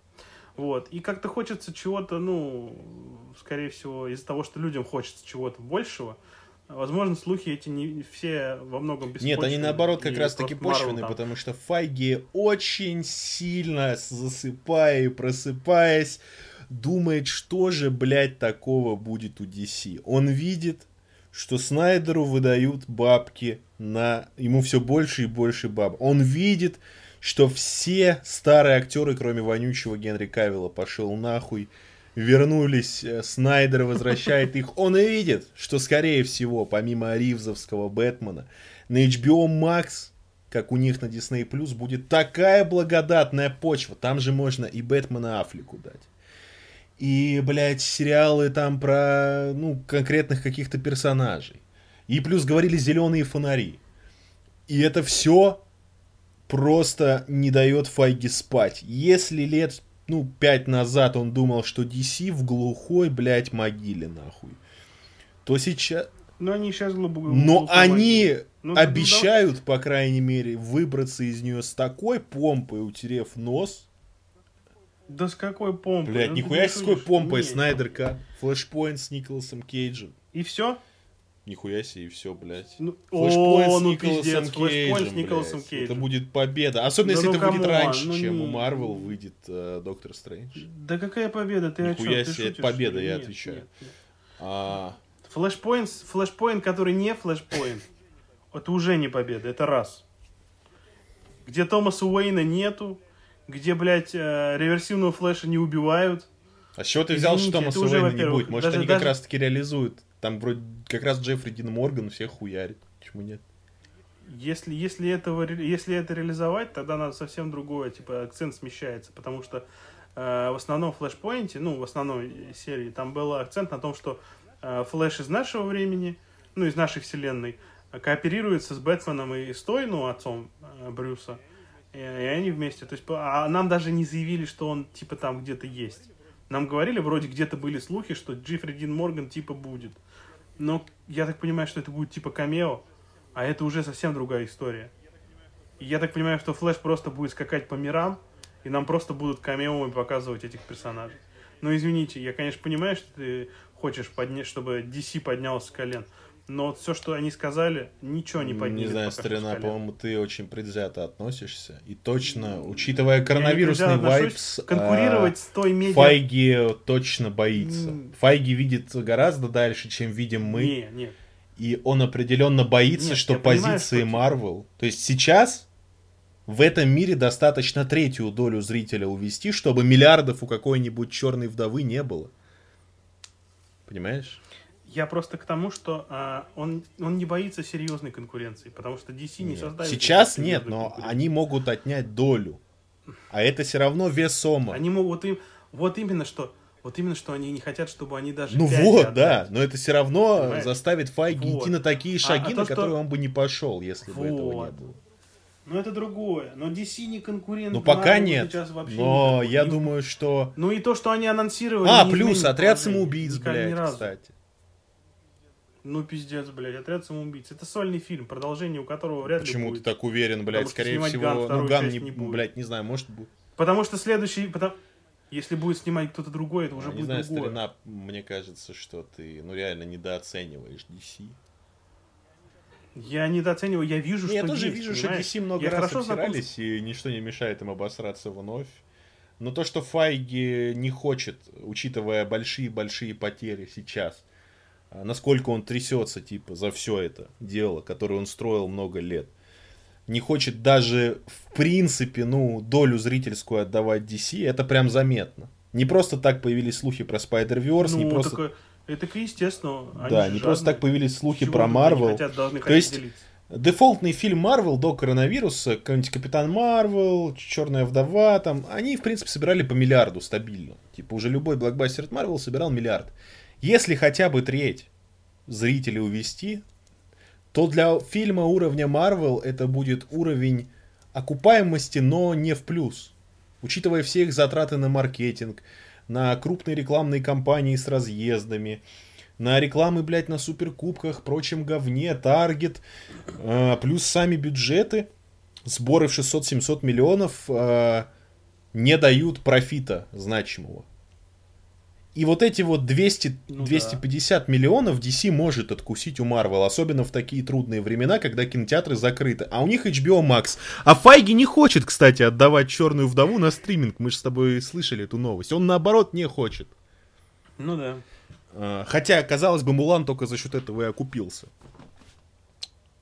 Вот. И как-то хочется чего-то, ну, скорее всего, из-за того, что людям хочется чего-то большего, Возможно, слухи эти не все во многом беспочвенные. Нет, они наоборот как раз таки почвенные, потому что Файги очень сильно засыпая и просыпаясь, думает, что же, блядь, такого будет у DC. Он видит, что Снайдеру выдают бабки на... Ему все больше и больше баб. Он видит, что все старые актеры, кроме вонючего Генри Кавилла, пошел нахуй вернулись, э, Снайдер возвращает их, он и видит, что, скорее всего, помимо Ривзовского Бэтмена, на HBO Max, как у них на Disney будет такая благодатная почва. Там же можно и Бэтмена Афлику дать. И, блядь, сериалы там про, ну, конкретных каких-то персонажей. И плюс говорили зеленые фонари. И это все просто не дает Файги спать. Если лет ну, пять назад он думал, что DC в глухой, блядь, могиле, нахуй. То сейчас... Но они сейчас глубоко... Но они ну, обещают, да. по крайней мере, выбраться из нее с такой помпой, утерев нос. Да с какой помпой? Блядь, ну, нихуя с какой помпой, Снайдерка. Флэшпоинт с Николасом Кейджем. И все? Нихуя себе, и все, блядь. Ну, Флэшпоинт о, с ну, Николасом Кейджем, с Николасом Кейджем. Это будет победа. Особенно, да если ну, это будет раньше, ну, чем не... у Марвел выйдет э, Доктор Стрэндж. Да какая победа? Ты Нихуя о чем? себе, это победа, я нет, отвечаю. Нет, нет. А... Flashpoint, Flashpoint, который не Flashpoint, это уже не победа, это раз. Где Томаса Уэйна нету, где, блядь, э, реверсивного флэша не убивают. А с чего ты взял, Извините, что Томаса Уэйна не будет? Может, даже, они даже... как раз-таки реализуют там вроде как раз Джеффри Дин Морган всех хуярит. Почему нет? Если, если, этого, если это реализовать, тогда надо совсем другое, типа акцент смещается, потому что э, в основном Flashpoint е, ну, в основной серии, там был акцент на том, что э, флэш из нашего времени, ну, из нашей вселенной, кооперируется с Бэтменом и с той, ну, отцом э, Брюса, и, они вместе. То есть, а нам даже не заявили, что он, типа, там где-то есть. Нам говорили, вроде где-то были слухи, что Джеффри Дин Морган, типа, будет. Но я так понимаю, что это будет типа камео, а это уже совсем другая история. И я так понимаю, что Флэш просто будет скакать по мирам, и нам просто будут камео показывать этих персонажей. Но извините, я, конечно, понимаю, что ты хочешь, поднять, чтобы DC поднялся с колен. Но вот все, что они сказали, ничего не подняли. Не знаю, старина, по-моему, ты очень предвзято относишься. И точно, учитывая коронавирусный vibes, конкурировать а, с той медиа... Файги точно боится. Мм. Файги видит гораздо дальше, чем видим мы. Не, нет. И он определенно боится, нет, что позиции Марвел... То есть сейчас в этом мире достаточно третью долю зрителя увести, чтобы миллиардов у какой-нибудь черной вдовы не было. Понимаешь? Я просто к тому, что а, он, он не боится серьезной конкуренции, потому что DC не создает... Сейчас нет, но они могут отнять долю. А это все равно весомо. Они могут им... Вот именно что... Вот именно, что они не хотят, чтобы они даже... Ну вот, отдать. да, но это все равно Понимаешь? заставит Файги вот. идти на такие шаги, а, а то, на которые что... он бы не пошел, если вот. бы этого не было. Ну это другое. Но DC не конкурент. Ну пока нет. Но я думаю, что... Ну и то, что они анонсировали... А, плюс отряд самоубийц, блядь, кстати. Ну, пиздец, блядь, «Отряд самоубийц». Это сольный фильм, продолжение у которого вряд Почему ли будет. ты так уверен, блядь? Скорее всего, Ган, ну, Ган не, не будет. блядь, не знаю, может. Потому что следующий... Потому... Если будет снимать кто-то другой, это уже не будет знаю, другое. старина, мне кажется, что ты, ну, реально недооцениваешь DC. Я недооцениваю, я вижу, не, что Я тоже есть, вижу, понимаешь? что DC много я раз обсирались, знаком... и ничто не мешает им обосраться вновь. Но то, что Файги не хочет, учитывая большие-большие потери сейчас, а насколько он трясется, типа, за все это дело, которое он строил много лет. Не хочет даже, в принципе, ну, долю зрительскую отдавать DC, это прям заметно. Не просто так появились слухи про Spider-Verse, ну, не просто... Такое... Это естественно. да, не просто так появились слухи про Marvel. Хотят, То есть, делиться. дефолтный фильм Marvel до коронавируса, какой-нибудь Капитан Марвел, Черная вдова, там, они, в принципе, собирали по миллиарду стабильно. Типа, уже любой блокбастер от Marvel собирал миллиард. Если хотя бы треть зрителей увести, то для фильма уровня Marvel это будет уровень окупаемости, но не в плюс. Учитывая все их затраты на маркетинг, на крупные рекламные кампании с разъездами, на рекламы, блядь, на суперкубках, прочем говне, таргет, э, плюс сами бюджеты. сборы в 600-700 миллионов э, не дают профита значимого. И вот эти вот 200, Ну 250 миллионов DC может откусить у Marvel, особенно в такие трудные времена, когда кинотеатры закрыты. А у них HBO Max. А Файги не хочет, кстати, отдавать Черную вдову на стриминг. Мы же с тобой слышали эту новость. Он наоборот не хочет. Ну да. А, Хотя, казалось бы, Мулан только за счет этого и окупился.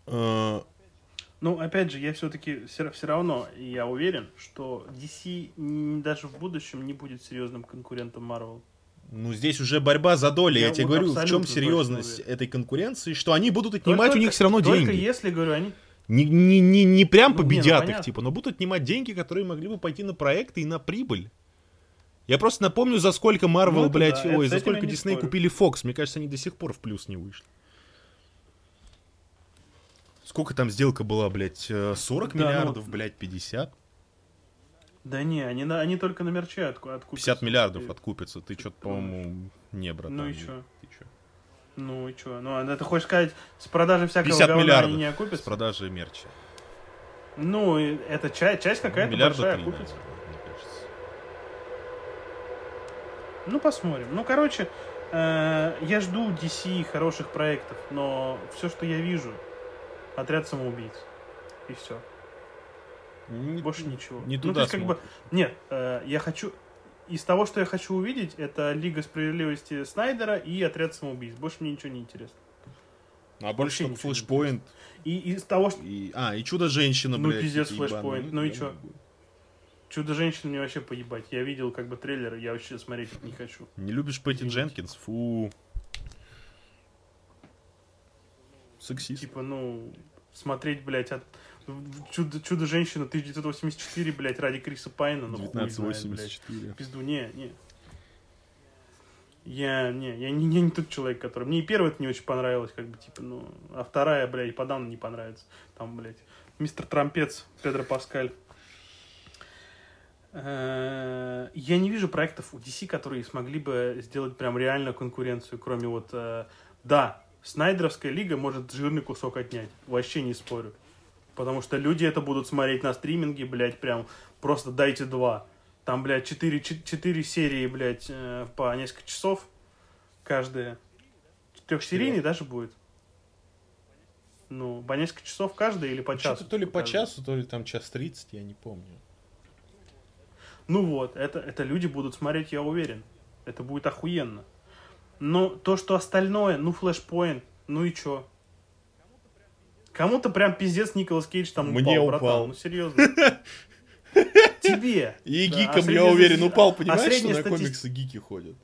А, Ну, опять же, я все-таки все, равно, я уверен, что DC даже в будущем не будет серьезным конкурентом Marvel. Ну, здесь уже борьба за доли. Я, Я тебе вот говорю, в чем серьезность этой конкуренции, что они будут отнимать у них все равно только деньги. если, говорю, они... Не, не, не, не прям Ну, не, ну, победят их, типа, но будут отнимать деньги, которые могли бы пойти на проекты и на прибыль. Я просто напомню, за сколько Marvel, Ну, блядь, да, ой, за сколько Disney спорю. купили Fox. Мне кажется, они до сих пор в плюс не вышли. Сколько там сделка была, блядь? э, 40 Да, ну- миллиардов, блядь, 50? Да не, они, на, они только на мерче отку- откупятся. 50 миллиардов И- откупится. Ты что-то, Ты думаешь? по-моему, не, братан. Ну и чё? Ну и что? Ну, а ты хочешь сказать, с продажи всякого 50 говна миллиардов они не с окупятся? продажи мерча. Ну, это часть, часть какая-то Миллиарда большая три, окупится. наверное, мне кажется. Ну, посмотрим. Ну, короче, э, я жду DC хороших проектов, но все, что я вижу, отряд самоубийц. И все. Не- Больше ничего. Не Ну, туда то есть, как бы. Нет, э, я хочу... Из того, что я хочу увидеть, это Лига Справедливости Снайдера и Отряд Самоубийц. Больше мне ничего не интересно. А больше не флешпоинт. И из того, что... И, а, и чудо-женщина, Ну, блядь. пиздец, эти флешпоинт. ебаные. Ну и чё? Чудо-женщина мне вообще поебать. Я видел как бы трейлер, я вообще смотреть не хочу. Не любишь Пэтти. Дженкинс? Фу. Сексист. Типа, ну, смотреть, блядь, от... Чудо- Чудо-женщина 1984, блядь, ради Криса Пайна, ну хуй знает, блядь. 1984. Пизду, не, не. Я, не, я не, я не тот человек, который... Мне и первая не очень понравилась, как бы, типа, ну... А вторая, блядь, и подавно не понравится. Там, блядь, мистер Трампец, Педро Паскаль. Э, Я не вижу проектов у DC, которые смогли бы сделать прям реально конкуренцию, кроме вот... э, Да, Снайдеровская лига может жирный кусок отнять. Вообще не спорю. Потому что люди это будут смотреть на стриминге, блядь, прям просто дайте два. Там, блядь, четыре, чет- четыре серии, блядь, э, по несколько часов каждая. Трехсерийный даже будет. Ну, по несколько часов каждая или по часу? Что-то то ли по каждая. часу, то ли там час тридцать, я не помню. Ну вот, это, это люди будут смотреть, я уверен. Это будет охуенно. Но то, что остальное, ну, флешпоинт, ну и чё? Кому-то прям пиздец Николас Кейдж там Мне упал, братан, упал. ну серьезно. Тебе. И Да, а я уверен, упал, а понимаешь, что средняя на стати- комиксы гики ходят.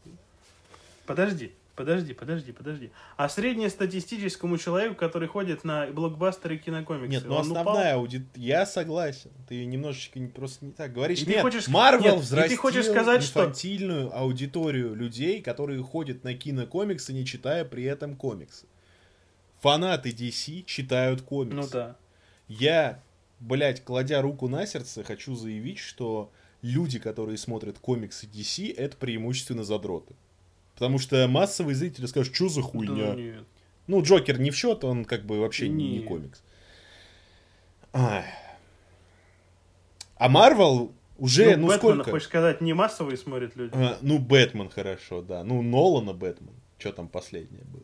Подожди, подожди, подожди, подожди. А среднестатистическому человеку, который ходит на блокбастеры и кинокомиксы, Нет, ну основная аудитория, я согласен. Ты немножечко не- просто не так говоришь. И ты Нет, хочешь- ты взрастил хочешь сказать, что- инфантильную аудиторию людей, которые ходят на кинокомиксы, не читая при этом комиксы. Фанаты DC читают комиксы. Ну да. Я, блядь, кладя руку на сердце, хочу заявить, что люди, которые смотрят комиксы DC, это преимущественно задроты. Потому что массовые зрители скажут, что за Да хуйня. ну нет. Ну, Джокер не в счет, он как бы вообще не, не комикс. Ай. А Марвел уже, ну, Бэтмена, сколько? хочешь сказать, не массовые смотрят люди? А, ну, Бэтмен хорошо, да. Ну, Нолана Бэтмен. Что там последнее было?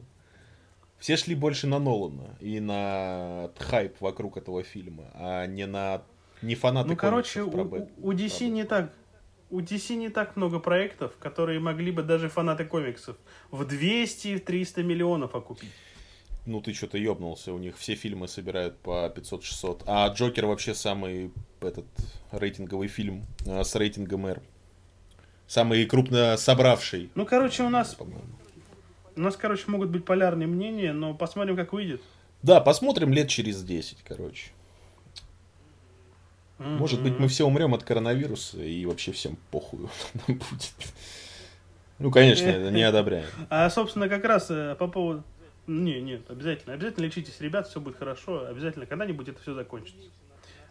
Все шли больше на Нолана и на хайп вокруг этого фильма, а не на не фанаты Ну, короче, у, про у- DC про не так... У DC не так много проектов, которые могли бы даже фанаты комиксов в 200-300 миллионов окупить. Ну, ты что-то ёбнулся, у них все фильмы собирают по 500-600. А Джокер вообще самый этот рейтинговый фильм э, с рейтингом R. Самый крупно собравший, Ну, короче, у нас. У нас, короче, могут быть полярные мнения, но посмотрим, как выйдет. Да, посмотрим лет через 10, короче. Может быть, мы все умрем от коронавируса и вообще всем похуй нам будет. Ну, конечно, это не одобряем. А, собственно, как раз э, по поводу... Не, нет, обязательно. Обязательно лечитесь, ребят, все будет хорошо. Обязательно когда-нибудь это все закончится.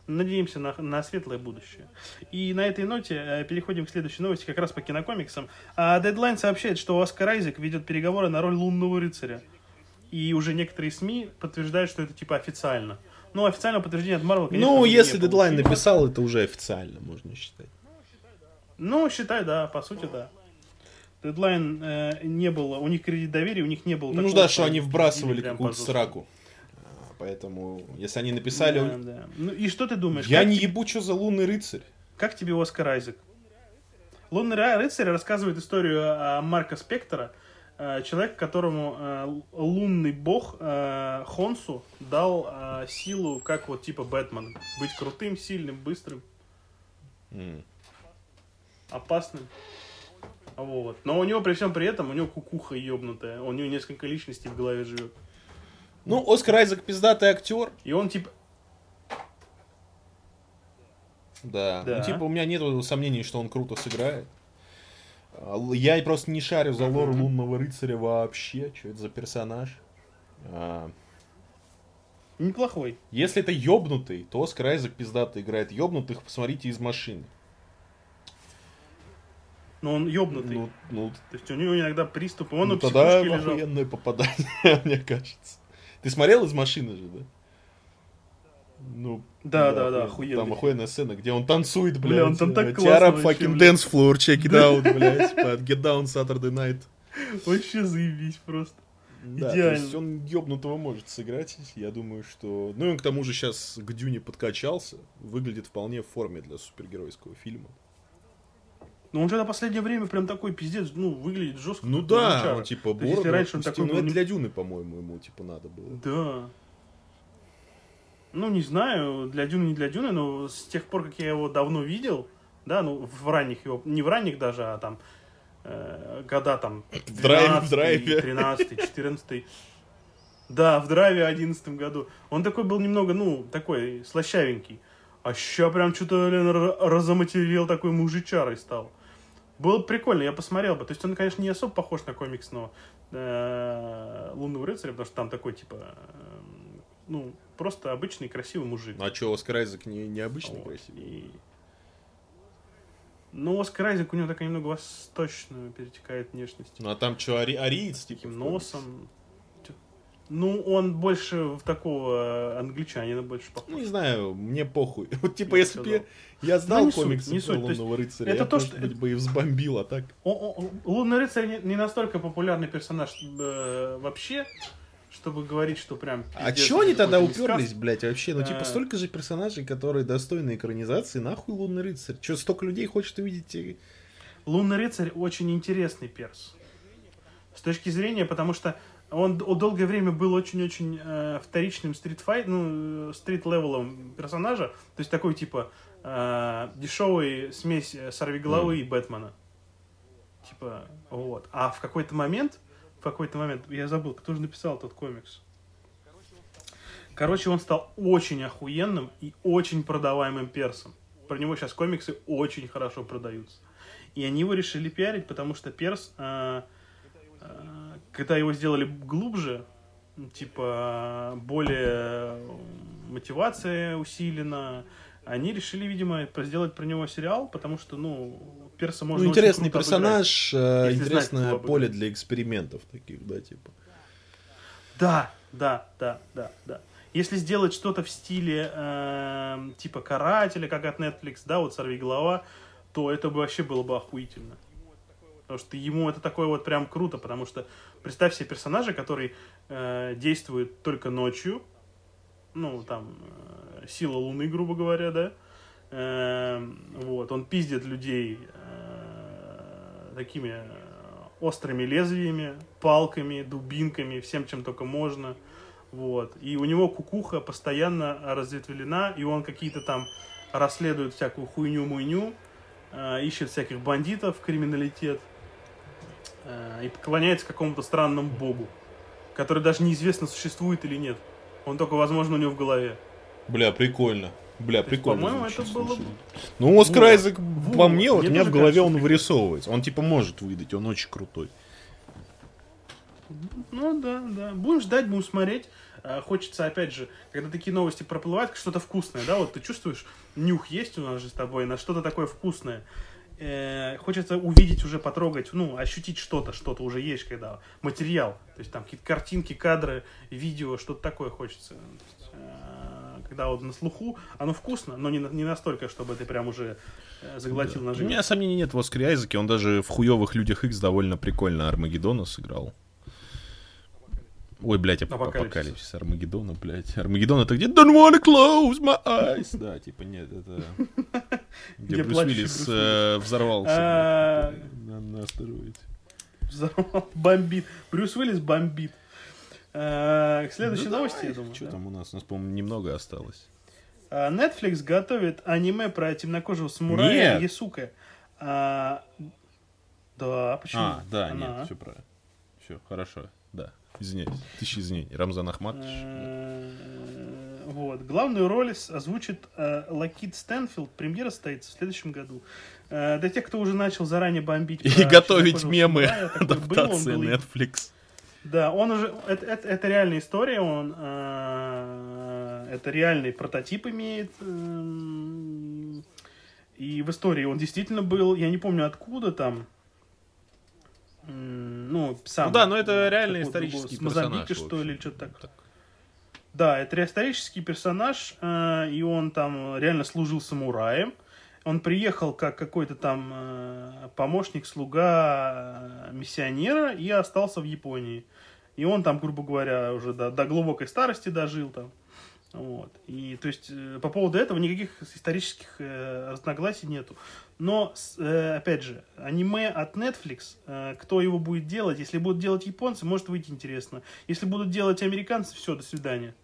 Надеемся на, на светлое будущее. И на этой ноте э, переходим к следующей новости, как раз по кинокомиксам. А Deadline сообщает, что Оскар Айзек ведет переговоры на роль лунного рыцаря. И уже некоторые СМИ подтверждают, что это типа официально. Ну, официального подтверждения от Marvel, конечно, Ну, если дедлайн написал, это уже официально, можно считать. Ну, считай, да, по сути, да. Дедлайн э, не было, у них кредит доверия, у них не было Ну да, что они вбрасывали какую-то сраку. А, Поэтому, если они написали... Да, да. Ну и что ты думаешь? Я не тебе, ебу, что за лунный рыцарь. как тебе Оскар Айзек? Лунный рыцарь рассказывает историю о Марка Спектора, э, человек, которому л- лунный бог Хонсу дал силу, как вот типа Бэтмен. Быть крутым, сильным, быстрым, М. опасным. Вот. Но у него при всем при этом, у него кукуха ебнутая. У него несколько личностей в голове живет. Ну, Оскар Айзек пиздатый актер. И он типа... Да. Да. Ну, типа, у меня нет сомнений, что он круто сыграет. А, Я просто не шарю за лор лунного рыцаря вообще. Что это за персонаж? А, Неплохой. Если это ёбнутый, то Оскар Айзек пиздато играет. Ёбнутых посмотрите из машины. Но он ебнутый. Ну, ну, То есть у него иногда приступы. Он ну, тогда лежал. охуенное попадание, мне кажется. Ты смотрел из машины же, да? Ну, Да, да, да, охуенно. Там охуенная сцена, где он танцует, блядь. Бля, он там так э, классно Tear up вообще, fucking dance floor, check it out, блядь. под Get down Saturday night. Вообще заебись просто. Да, Идеально. то есть он ёбнутого может сыграть. Я думаю, что... Ну, и он к тому же сейчас к Дюне подкачался. Выглядит вполне в форме для супергеройского фильма. Но он же на последнее время прям такой пиздец, ну, выглядит жестко. Ну да, он типа То есть, бороду раньше он такой Ну, это для Дюны, по-моему, ему типа надо было. Да. Ну, не знаю, для Дюны, не для Дюны, но с тех пор, как я его давно видел, да, ну, в ранних его, не в ранних даже, а там, э, года там, В драйве, в 12-й, драйве. 13 14 Да, в драйве 11 году. Он такой был немного, ну, такой слащавенький. А ща прям что-то, блин, р- разоматерел, такой мужичарой стал. Было бы прикольно, я посмотрел бы. То есть он, конечно, не особо похож на комикс, но э, Лунного рыцаря, потому что там такой, типа, э, ну, просто обычный красивый мужик. Ну, а что, Оскар Айзек не, необычный Вот, красивый? и- Ну, Оскар Айзек у него такая немного восточную перетекает внешность. Ну, а там что, ари... ариец, типа? Таким комиксе? носом. Тю- Ну, он больше в такого э, англичанина больше похож. Ну, не знаю, мне похуй. Вот, типа, Я если бы я, знал комиксы про суть. Есть Лунного рыцаря, это я, то, может что- быть, бы и взбомбил, а так... О- Лунный рыцарь не, не настолько популярный персонаж э, вообще, чтобы говорить, что прям... А чё они тогда уперлись, сказ. блядь, вообще? Ну, типа, А. столько же персонажей, которые достойны экранизации, нахуй Лунный рыцарь? Че, столько людей хочет увидеть? и- Лунный рыцарь очень интересный перс. С точки зрения, потому что он д- долгое время был очень-очень э, вторичным street-fight, ну, street-level ом персонажа. То есть такой, типа, э, дешевый смесь э, сорвиголовы и Бэтмена. Типа, вот. А в какой-то момент, в какой-то момент, я забыл, кто же написал этот комикс. Короче, он стал очень охуенным и очень продаваемым персом. Про него сейчас комиксы очень хорошо продаются. И они его решили пиарить, потому что перс, э, э, когда его сделали глубже, ну, типа более мотивация усилена, они решили, видимо, сделать про него сериал, потому что, ну, перса можно Ну, интересный обыграть. персонаж, э, знать, интересное кого поле обыграть. для экспериментов таких, да, типа. Да, да, да, да, да. Если сделать что-то в стиле эм, типа карателя, как от Netflix, да, вот сорви голова, то это бы вообще было бы охуительно. Потому что ему это такое вот прям круто, потому что представь себе персонажа, который э, действует только ночью, ну, там, э, сила Луны, грубо говоря, да, Эм, вот, он пиздит людей э, такими э, острыми лезвиями, палками, дубинками, всем, чем только можно, вот, и у него кукуха постоянно разветвлена, и он какие-то там расследует всякую хуйню-муйню, э, ищет всяких бандитов, криминалитет, э, и поклоняется какому-то странному богу, который даже неизвестно, существует или нет. Он только, возможно, у него в голове. Бля, прикольно. Бля, То прикольно. по-моему, это было слушай. Ну, Оскар Вот. Айзек, по Вот. мне, вот у меня в голове кажется, он что вырисовывается. Он, типа, может выдать, он очень крутой. Ну да, да. Будем ждать, будем смотреть. Э, Хочется, опять же, когда такие новости проплывают, что-то вкусное, да, вот ты чувствуешь, нюх есть у нас же с тобой, на что-то такое вкусное. Э, Хочется увидеть уже, потрогать, ну, ощутить что-то, что-то уже есть, когда материал. То есть там какие-то картинки, кадры, видео, что-то такое хочется. Есть, э, когда вот на слуху, оно вкусно, но не, не настолько, чтобы ты прям уже э, заглотил Да. на У меня сомнений нет в Оскаре Айзеке, он даже в хуёвых Людях Икс довольно прикольно Армагеддона сыграл. Ой, блядь, ап- Апокалипсис. апокалипсис Армагеддона, блядь. Армагеддон это где Don't wanna close my eyes. Да, типа нет, это... Где Брюс Уиллис э, взорвался А, на астероиде. Взорвал, бомбит. Брюс Уиллис бомбит. Э, К следующей Да новости, я думаю. Что там у нас? У нас, по-моему, немного осталось. А, Netflix готовит аниме про темнокожего самурая. Ясука. А, Да, почему? А, да, нет, все правильно. Все, хорошо, да. Извиняюсь, тысячи извинений. Рамзан Ахматович. Э, Вот. Главную роль озвучит э, Лакит Стэнфилд. Премьера состоится в следующем году. Э, Для тех, кто уже начал заранее бомбить... И готовить «Чернокожего мемы самурая», такой был, он адаптации Netflix. Да, он уже... Это, это- это реальная история, он... э, Это реальный прототип имеет. эм, И в истории он действительно был, я не помню откуда там. Ну, сам. Ну да, но это какого-то исторический другого- Мозамбика, персонаж, в что ли, что-то так. Так. Да, это исторический персонаж, э, и он там реально служил самураем. Он приехал как какой-то там э, помощник, слуга э, миссионера и остался в Японии. И он там, грубо говоря, уже до, до глубокой старости дожил там. Вот. И то есть э, по поводу этого никаких исторических э, разногласий нету. Но, э, опять же, аниме от Netflix, э, кто его будет делать, если будут делать японцы, может выйти интересно. Если будут делать американцы, все, до свидания.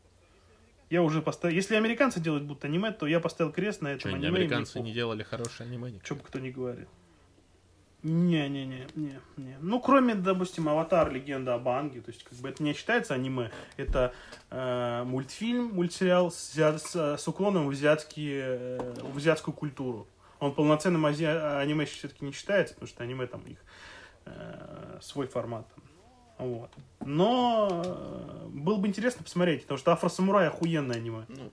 Я уже поставил... Если американцы делать будут аниме, то я поставил крест на этом Что, аниме. американцы не делали хорошее аниме? Что бы кто ни говорил. Не-не-не, не, не. Ну, кроме, допустим, Аватар, Легенда об Анге, то есть, как бы это не считается аниме, это э, мультфильм, мультсериал с, с, с уклоном в, азиатские, э, в азиатскую культуру. Он полноценным ази... аниме все-таки не считается, потому что аниме там у них э, свой формат. Вот. Но э, было бы интересно посмотреть, потому что Афросамурай охуенное аниме. Ну.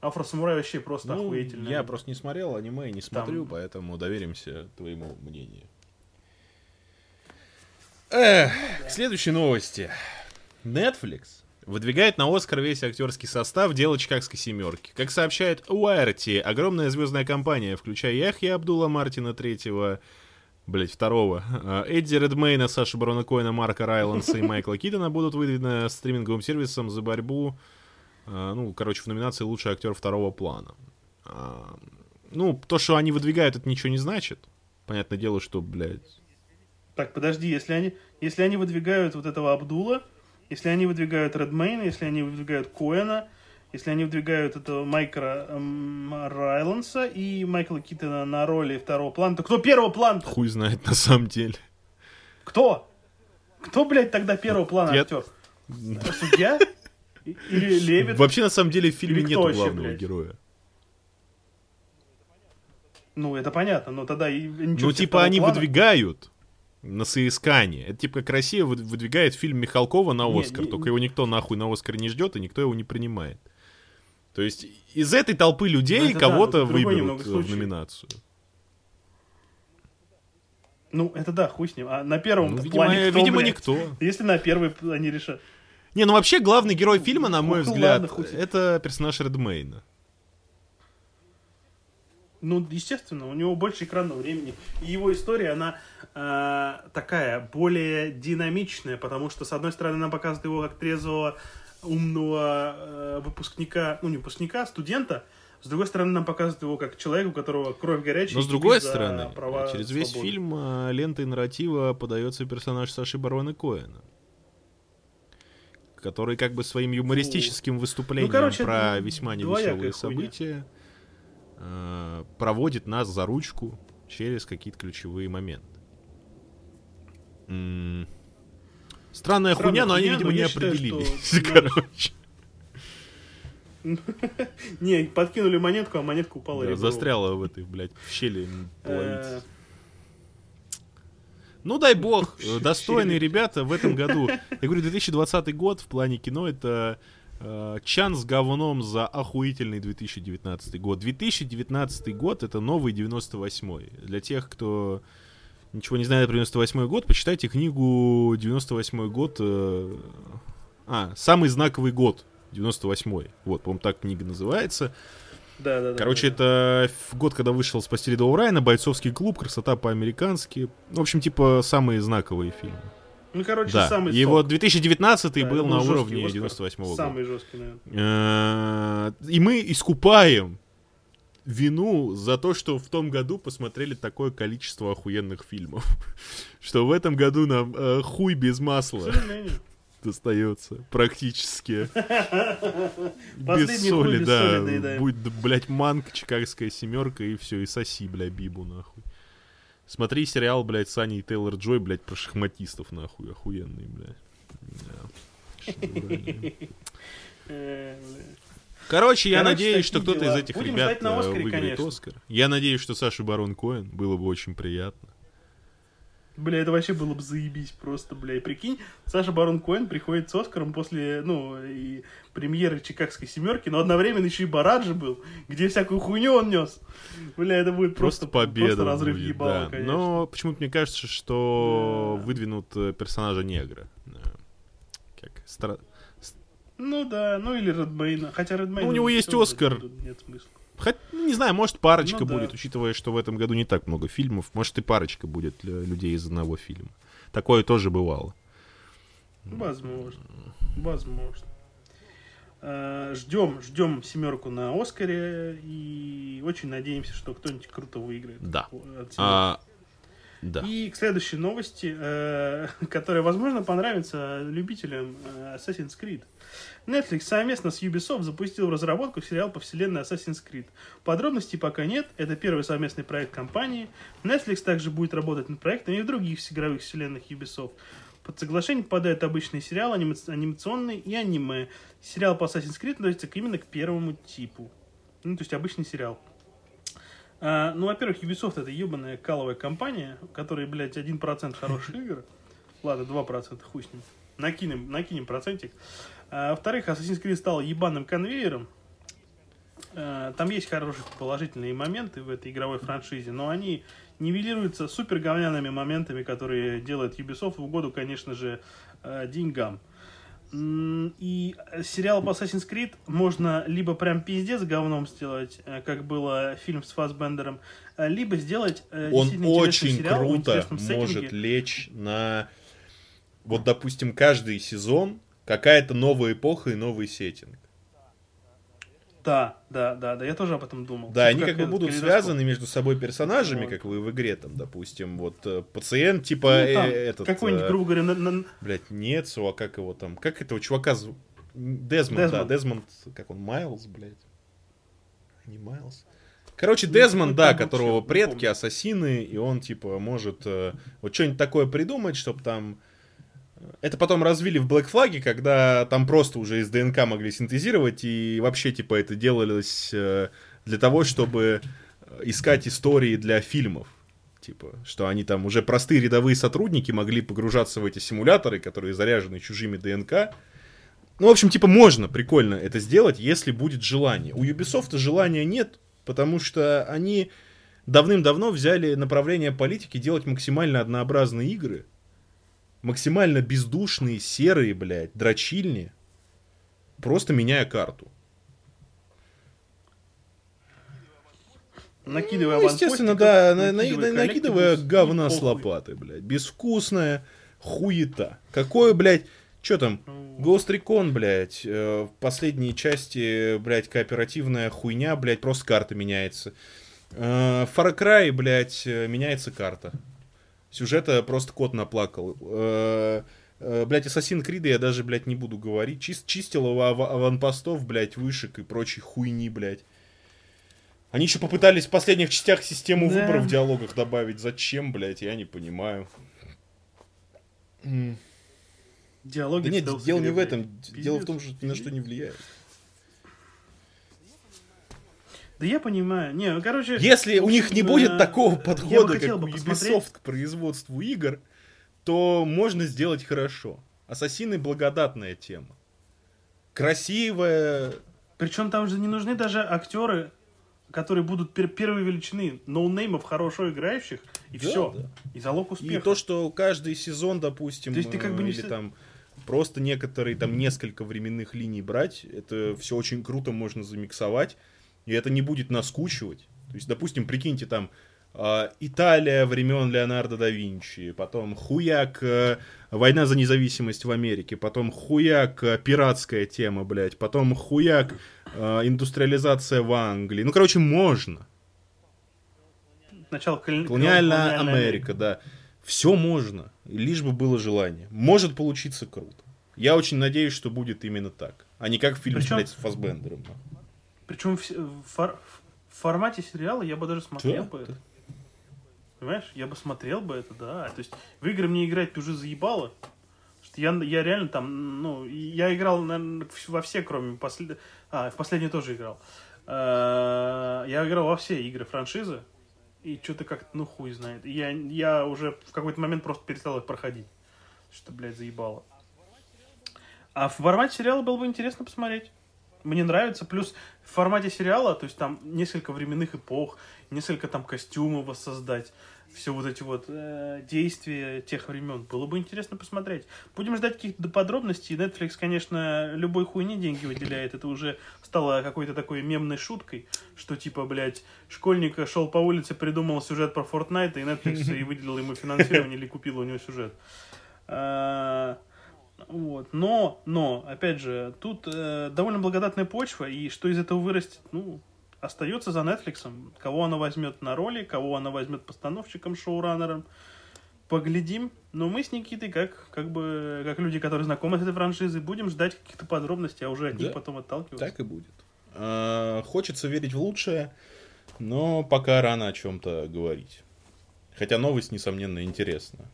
Афросамурай вообще просто Ну, охуительное. я просто не смотрел аниме и не смотрю, Там- поэтому доверимся твоему мнению. Эх, к следующей новости. Netflix выдвигает на Оскар весь актерский состав дела Чикагской семерки. Как сообщает Уайрти, огромная звездная компания, включая Яхья Абдула Мартина третьего, блять, второго, э, Эдди Редмейна, Саша Барона Коэна, Марка Райланса и Майкла Китона будут выдвинуты стриминговым сервисом за борьбу, ну, короче, в номинации «Лучший актер второго плана». А, Ну, то, что они выдвигают, это ничего не значит. Понятное дело, что, блядь, Так, подожди, если они, если они выдвигают вот этого Абдула, если они выдвигают Редмейна, если они выдвигают Коэна, если они выдвигают этого Майкра эм, Райланса и Майкла Китона на роли второго плана, то кто первого плана? хуй знает на самом деле. Кто? Кто, блядь, тогда первого плана Я- актер? Судья? Или Левит? Вообще, на самом деле, в фильме вообще, главного блядь? героя. Ну, это понятно, но тогда и Ну, типа, они плана. выдвигают на соискание. Это типа как Россия выд- выдвигает фильм Михалкова на Оскар, не- только его никто нахуй на Оскар не ждет, и никто его не принимает. То есть из этой толпы людей Ну, да, кого-то другой выберут в номинацию. Ну, это да, хуй с ним. А на первом Ну, видимо, плане кто, видимо блядь? никто. Если на первый они решат. Не, ну вообще главный герой фильма, на мой Ну, взгляд, ладно, это персонаж Редмейна. Ну, естественно, у него больше экранного времени. И его история, она э, такая, более динамичная, потому что, с одной стороны, она показывает его как трезвого, умного э, выпускника, ну, не выпускника, а студента, с другой стороны, нам показывает его как человека, у которого кровь горячая. Но с другой стороны, права через весь свободы. фильм э, лентой нарратива подается персонаж Саши Барона Коэна. Который как бы своим юмористическим выступлением Ну, короче, про весьма невеселые события э, проводит нас за ручку через какие-то ключевые моменты. М, Странная, Странная хуйня, но они, хуйня, видимо, но не считаю, определились. что, ну, Короче, Не, подкинули монетку, а монетка упала. да, застряла в этой, блядь, в щели Э, половицы. Ну, дай бог, достойные ребята в этом году. Я говорю, 2020 год в плане кино это э, чан с говном за охуительный 2019 год. 2019 год это новый 98 Для тех, кто ничего не знает про 98 год, почитайте книгу 98 год. э, а, самый знаковый год 98-й. Вот, по-моему, так книга называется. Да, да, да. Короче, да. это в год, когда вышел «Спасти рядового Райана», «Бойцовский клуб», «Красота по-американски». В общем, типа, самые знаковые фильмы. Ну, короче, Да, самый сок. 2019 Да, был это на жесткий уровне Оскар. 98 года. Самый жесткий, наверное. Э, И мы искупаем вину за то, что в том году посмотрели такое количество охуенных фильмов. Что в этом году нам э, хуй без К масла сожалению. Достается практически. без соли, да. Будет, блядь, манка, чикагская семерка и все, и соси, бля, бибу, нахуй. Смотри сериал, блядь, с Аней Тейлор Джой, блядь, про шахматистов, нахуй, охуенный, блядь. Шедевральный. Э, бля. Короче, я Короче, надеюсь, что кто-то из этих Будем ребят на э, Оскаре, выиграет конечно. Оскар. Я надеюсь, что Саша Барон Коэн было бы очень приятно. Бля, это вообще было бы заебись просто, бля. И прикинь, Саша Барон Коэн приходит с Оскаром после, ну, и премьеры Чикагской семерки, но одновременно еще и Бараджи был, где всякую хуйню он нес. Бля, это будет Просто, просто, победа. просто разрыв будет, ебала, да. конечно. Но почему-то мне кажется, что Да. выдвинут э, персонажа негра. Как стра- Ну да, ну или Редмейна. Хотя Редмейна... Ну, у него есть Оскар. Нет смысла. Хоть, ну, не знаю, может парочка Ну да. будет, учитывая, что в этом году не так много фильмов. Может и парочка будет э, людей из одного фильма. Такое тоже бывало. Возможно. Возможно. Э, Ждем, ждем семерку на Оскаре и очень надеемся, что кто-нибудь круто выиграет. Да. А, да. И к следующей новости, э, которая, возможно, понравится любителям э, Assassin's Creed. Netflix совместно с Ubisoft запустил в разработку сериал по вселенной Assassin's Creed. Подробностей пока нет, это первый совместный проект компании. Netflix также будет работать над проектами и в других игровых вселенных Ubisoft. Под соглашение попадают обычные сериалы, анима- анимационные и аниме. Сериал по Assassin's Creed относится именно к первому типу. Ну, то есть обычный сериал. А, ну, во-первых, Ubisoft это ебаная каловая компания, у которой, блядь, 1% хороших игр. Ладно, 2%, хуй с ним. Накинем, накинем процентик. А, во-вторых, Assassin's Creed стал ебаным конвейером. А, там есть хорошие положительные моменты в этой игровой франшизе, но они нивелируются супер говняными моментами, которые делает Ubisoft в угоду, конечно же, деньгам. И э, сериал по Assassin's Creed можно либо прям пиздец говном сделать, э, как было фильм с Фассбендером, э, либо сделать Он очень сериал круто может лечь на... Вот, допустим, каждый сезон какая-то новая эпоха и новый сеттинг. Да, да, да, да, я тоже об этом думал. Да, Типа они как бы этот будут калейдоскоп. связаны между собой персонажами, Вот. как вы в игре, там, допустим, вот э, пациент, типа Ну, там э, этот... Какой-нибудь, э, грубо говоря, на- на- Блять, нет, а как его там? Как этого чувака зовут? Дезмонд, да, Дезмонд. Дезмонд, как он, Майлз, блядь? Не Майлз. Короче, Дезмонд, да, там был которого предки ассасины, и он, типа, может э, вот что-нибудь такое придумать, чтобы там... Это потом развили в Black Flag, когда там просто уже из ДНК могли синтезировать, и вообще, типа, это делалось э, для того, чтобы э, искать истории для фильмов. Типа, что они там уже простые рядовые сотрудники могли погружаться в эти симуляторы, которые заряжены чужими ДНК. Ну, в общем, типа, можно прикольно это сделать, если будет желание. У Ubisoft желания нет, потому что они давным-давно взяли направление политики делать максимально однообразные игры. Максимально бездушные, серые, блядь, дрочильни. Просто меняя карту. накидывая Ну, естественно, да, на- на- накидывая на- накидывая коллективус, говна с лопаты, блядь. Безвкусная хуета. Какое, блядь, что там? Ghost Recon, блядь, э, в последней части, блядь, кооперативная хуйня, блядь, просто карта меняется. Э, Far Cry, блядь, э, меняется карта. Сюжета просто кот наплакал. Э, э, Блядь, Assassin's Creed я даже, блядь, не буду говорить. Чис- чистил его ава- аванпостов, блядь, вышек и прочей хуйни, блядь. Они еще попытались в последних частях систему Да. выбора в диалогах добавить. Зачем, блядь, я не понимаю. Диалоги Да нет, дело не в этом. Пиздец, Дело в том, что ни на что не влияет. Да я понимаю. Не, ну, короче... Если у них не будет э, такого подхода, как у. Ubisoft к производству игр, то можно сделать хорошо. Ассасины благодатная тема. Красивая. Причем там же не нужны даже актеры, которые будут пер- первой величины, ноунеймов хорошо играющих, и Да, все. да. И залог И успеха. то, что каждый сезон, допустим, То есть ты как бы не или все- там просто некоторые, там, несколько временных линий брать, это все очень круто можно замиксовать, и это не будет наскучивать. То есть, допустим, прикиньте, там, а, Италия времен Леонардо да Винчи, потом хуяк э, война за независимость в Америке, потом хуяк э, пиратская тема, блядь, потом хуяк э, индустриализация в Англии. Ну, короче, можно. Начало колони... Колониальная Америка, да. Все можно, лишь бы было желание. Может получиться круто. Я очень надеюсь, что будет именно так, а не как фильм Причем... с Фасбендером. Причем в, фор... в формате сериала я бы даже смотрел да, бы это. Понимаешь, я бы смотрел бы это, да. То есть в игры мне играть уже заебало. Что я, я реально там, ну, я играл, наверное, во все, кроме последнего. А, в последний тоже играл. А, я играл во все игры франшизы. И что-то как-то, ну, хуй знает. И я, я уже в какой-то момент просто перестал их проходить. Что, блядь, заебало. А в формате сериала было бы интересно посмотреть. Мне нравится. Плюс в формате сериала, то есть там несколько временных эпох, несколько там костюмов воссоздать, все вот эти вот э, действия тех времен. Было бы интересно посмотреть. Будем ждать каких-то подробностей. Netflix, конечно, любой хуйне деньги выделяет. Это уже стало какой-то такой мемной шуткой, что типа, блядь, школьник шел по улице, придумал сюжет про Fortnite, и Netflix и выделил ему финансирование или купил у него сюжет. Вот. Но, но, опять же, тут э, довольно благодатная почва, и что из этого вырастет, ну, остается за Netflix. Кого она возьмет на роли, кого она возьмет постановщиком, шоураннером. Поглядим. Но мы с Никитой, как, как бы, как люди, которые знакомы с этой франшизой, будем ждать каких-то подробностей, а уже от да, них потом отталкиваться. Так и будет. А, хочется верить в лучшее, но пока рано о чем-то говорить. Хотя новость, несомненно, интересна.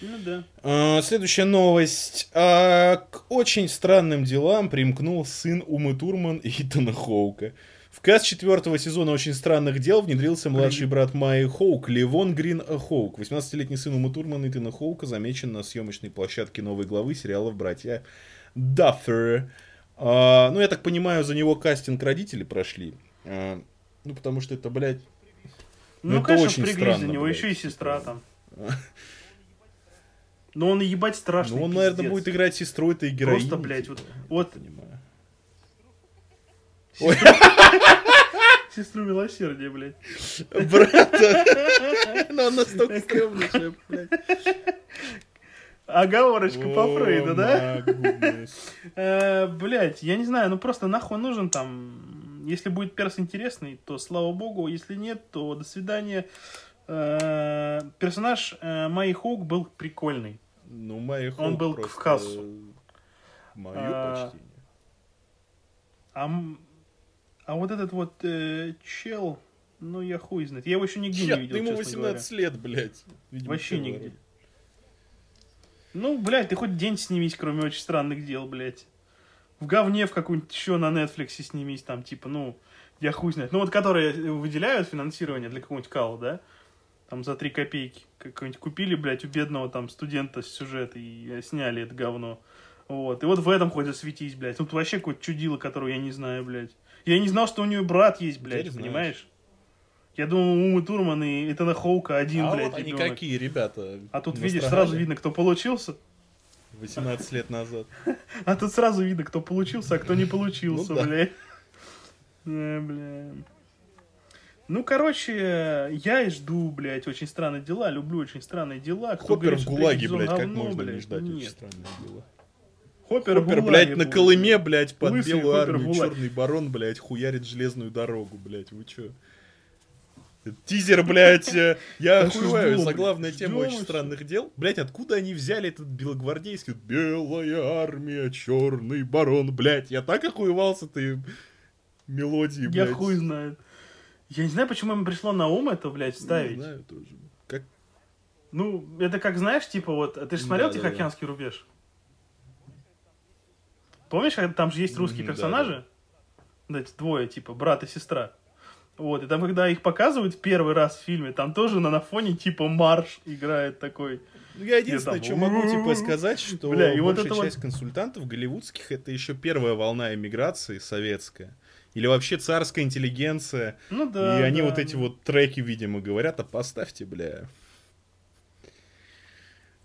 Ну да. А, следующая новость. А, к очень странным делам примкнул сын Умы Турман и Итана Хоука. В каст четвертого сезона «Очень странных дел» внедрился младший брат Майи Хоук, Левон Грин Хоук. 18-летний сын Умы Турмана и Тина Хоука замечен на съемочной площадке новой главы сериалов «Братья Даффер». А, ну, я так понимаю, за него кастинг родители прошли. А, ну, потому что это, блядь... Ну, ну это конечно, очень странно, за него, блядь. еще и сестра там. Но он ебать страшный. Ну, он, пиздец. наверное, будет играть сестру этой героини. Просто, блядь, вот, вот понимаю. Сестру милосердия, блядь. Брата. Ну, она настолько стрёмная, блядь. Оговорочка по Фрейду, да? Э, блять, я не знаю, ну просто нахуй нужен там... Если будет перс интересный, то слава богу. Если нет, то до свидания. Э, персонаж э, Майи Хоук был прикольный. Ну, Майи Хоук Он был в кассу. Мое почтение. А а вот этот вот э, чел, ну я хуй знает. Я его еще нигде Чет, не видел, ему 18 говоря. лет, блядь. Видимо, Вообще нигде. Ну, блядь, ты хоть день снимись, кроме очень странных дел, блядь. В говне в какую-нибудь еще на Netflix снимись, там, типа, ну, я хуй знает. Ну, вот которые выделяют финансирование для какого-нибудь кала, да? Там за три копейки. Какой-нибудь купили, блядь, у бедного там студента сюжет и сняли это говно. Вот. И вот в этом хоть засветись, блядь. Тут вообще какое-то чудило, которое я не знаю, блядь. Я не знал, что у нее брат есть, блядь, Теперь понимаешь? Знаешь. Я думал, Умы Турман и Этана Хоука один, а блядь, вот они ребенок. какие, ребята. А тут, видишь, сразу видно, кто получился. 18 лет назад. А тут сразу видно, кто получился, а кто не получился, ну, да. блядь. Бля. Ну, короче, я и жду, блядь, очень странные дела. Люблю очень странные дела. Кто Хоппер говорит, в ГУЛАГе, блядь, говно, как можно блядь? не ждать Нет. очень странные дела? Хоппер, Хоппер блядь, на Колыме, блядь, под Лысый белую Хоппер армию, черный барон, блядь, хуярит железную дорогу, блядь, вы чё? Тизер, блядь, э, я охуеваю. Заглавная тема очень странных дел. Блядь, откуда они взяли этот белогвардейский? Белая армия, черный барон, блядь. Я так охуевался ты мелодии, блядь. Я хуй знает. Я не знаю, почему им пришло на ум это, блядь, ставить. Не знаю тоже. Как? Ну, это как, знаешь, типа вот, ты же смотрел да, Тихоокеанский да, да. рубеж? Помнишь, там же есть русские персонажи? Да, да. двое, типа, брат и сестра. Вот, и там, когда их показывают первый раз в фильме, там тоже на, на фоне, типа, марш играет такой. Ну, я единственное, что могу, типа, сказать, что Бля, и большая вот часть вот... консультантов голливудских это еще первая волна эмиграции советская. Или вообще царская интеллигенция. Ну да. И они да, вот эти вот треки, видимо, говорят, а поставьте, бля.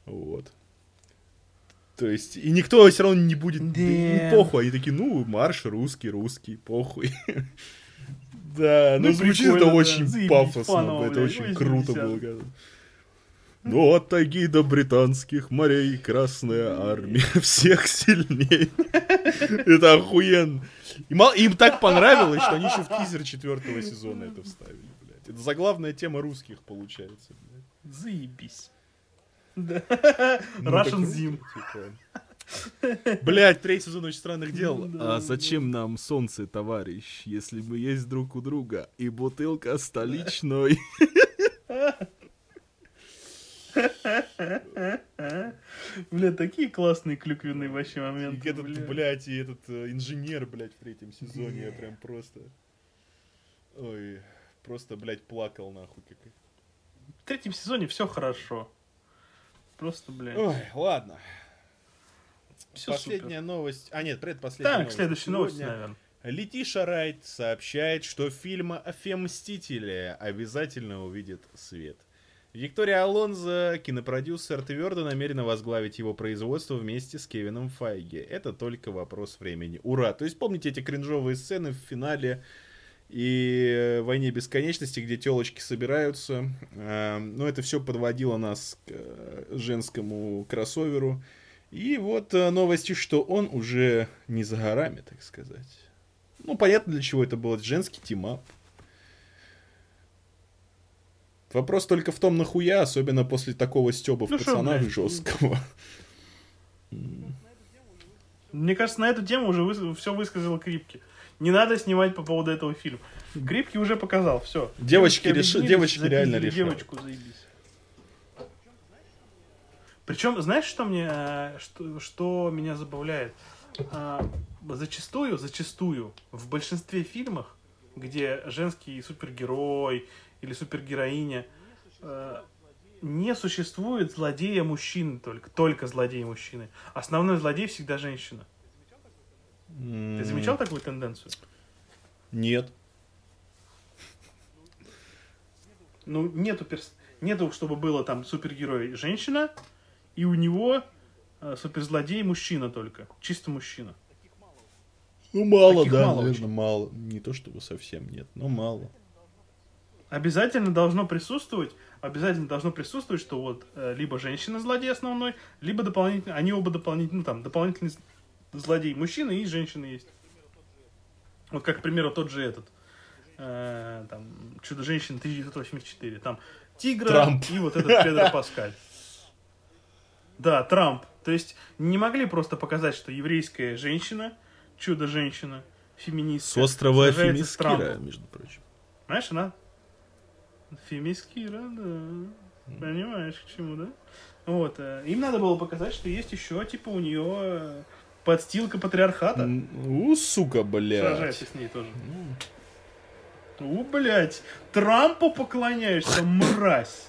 Вот. То есть, и никто все равно не будет, да. Да. им похуй. Они такие, ну, марш русский, русский, похуй. Да, ну Ну, звучит это да. очень пафосно, это очень круто 80. было. Ну, от тайги до британских морей Красная армия всех сильней. Это охуенно. Им так понравилось, что они еще в тизер четвертого сезона это вставили, блядь. Это заглавная тема русских, получается, блядь. Заебись. Да. Ну, Russian Zim. типа. Блять, третий сезон очень странных дел. Да, а зачем нам солнце, товарищ, если мы есть друг у друга и бутылка столичной? Бля, такие классные клюквенные вообще И моменты. этот, бля. блядь, и этот э, инженер, блядь, в третьем сезоне, я прям просто... Ой, просто, блядь, плакал нахуй. Как... В третьем сезоне все хорошо. Просто, блядь. Ой, ладно. Всё Последняя новость. А нет, предпоследняя Так, новость. следующая новость, Сегодня наверное. Летиша Райт сообщает, что фильм «Фемстители» обязательно увидит свет. Виктория Алонзо, кинопродюсер, твердо намерена возглавить его производство вместе с Кевином Файги. Это только вопрос времени. Ура! То есть помните эти кринжовые сцены в финале и э, «Войне бесконечности», где телочки собираются. Э, Ну, это все подводило нас к э, женскому кроссоверу. И вот э, новости, что он уже не за горами, так сказать. Ну, понятно, для чего это был женский team-up. Вопрос только в том, нахуя, особенно после такого стеба в Ну шо, пацанах жесткого. Мне кажется, на эту тему уже все высказал Крипки. Не надо снимать по поводу этого фильма. Крипки уже показал, все. Девочки реши- девочки реально решают. Девочку заебись. Причем, знаешь, что мне, э, что, что меня забавляет? А, Зачастую, зачастую, в большинстве фильмов, где женский супергерой или супергероиня, э, не существует злодея мужчины только, только злодея мужчины. Основной злодей всегда женщина. Ты замечал такую тенденцию? Нет. Ну, нету, перс... нету, чтобы было там супергерой женщина, и у него э, суперзлодей мужчина только. Чисто мужчина. Ну, мало, Таких да, мало наверное, очень. мало. Не то, чтобы совсем нет, но мало. Обязательно должно присутствовать, обязательно должно присутствовать, что вот э, либо женщина злодей основной, либо дополнительно, они оба дополнительно, ну там, дополнительный злодей мужчина и женщина есть. Вот как, к примеру, тот же этот, э, там, Чудо-женщина 1984, там, Тигра Трамп. и вот этот Педро Паскаль. Да, Трамп. То есть не могли просто показать, что еврейская женщина, чудо-женщина, феминистка. С острова Фемискира, между прочим. Знаешь, она Фемискира, да. Понимаешь, к чему, да? Вот. э, Им надо было показать, что есть еще, типа, у нее э, подстилка патриархата. У, сука, блядь. Сражается с ней тоже. У, блядь, Трампу поклоняешься, мразь.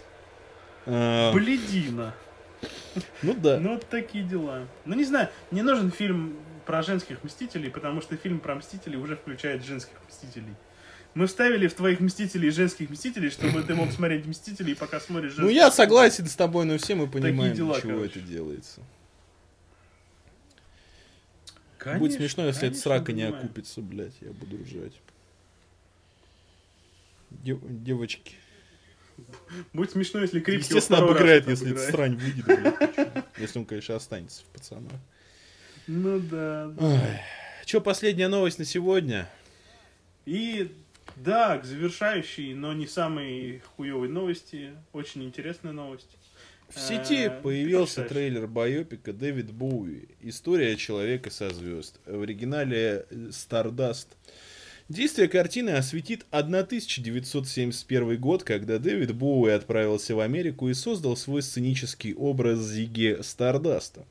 А, Бледина. Ну да. Ну, вот такие дела. Ну, не знаю, не нужен фильм про женских Мстителей, потому что фильм про Мстителей уже включает женских Мстителей. Мы вставили в твоих Мстителей женских Мстителей, чтобы ты мог смотреть Мстителей, пока смотришь Ну я согласен с тобой, но все мы понимаем, дела, чего короче. это делается. Конечно, Будет смешно, если конечно, срака не понимаю. окупится, блядь, я буду ржать. Дев- девочки. Будет смешно, если Крипки Естественно, обыграет, если эта срань выйдет, блядь. Если он, конечно, останется в пацанах. Ну да. да. Че, последняя новость на сегодня? И да, к завершающей, но не самой хуевой новости. Очень интересная новость. В сети Э, появился трейлер байопика Дэвид Боуи. История человека со звезд. В оригинале э, Stardust. Действие картины осветит 1971 год, когда Дэвид Боуи отправился в Америку и создал свой сценический образ Зиги Стардаста.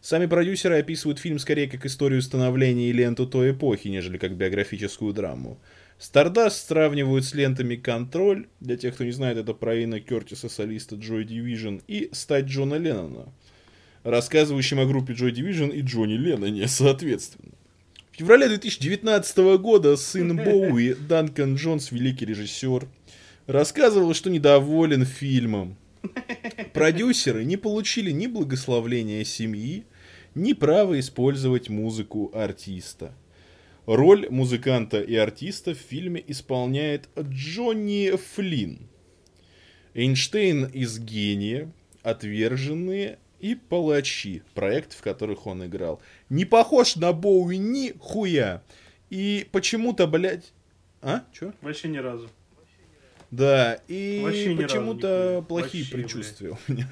Сами продюсеры описывают фильм скорее как историю становления и ленту той эпохи, нежели как биографическую драму. Стардаст сравнивают с лентами «Контроль», для тех, кто не знает, это про Ина Кертиса, солиста Joy Division, и «Стать Джона Леннона», рассказывающим о группе Joy Division и Джонни Ленноне, соответственно. В феврале 2019 года сын Боуи, Данкан Джонс, великий режиссер, рассказывал, что недоволен фильмом. Продюсеры не получили ни благословления семьи, ни права использовать музыку артиста. Роль музыканта и артиста в фильме исполняет Джонни Флинн. Эйнштейн из «Гения», «Отверженные» и «Палачи», проект, в которых он играл. Не похож на Боуи ни хуя. И почему-то, блядь... А? Чё? Вообще ни разу. Да, и почему-то плохие Вообще, предчувствия у меня.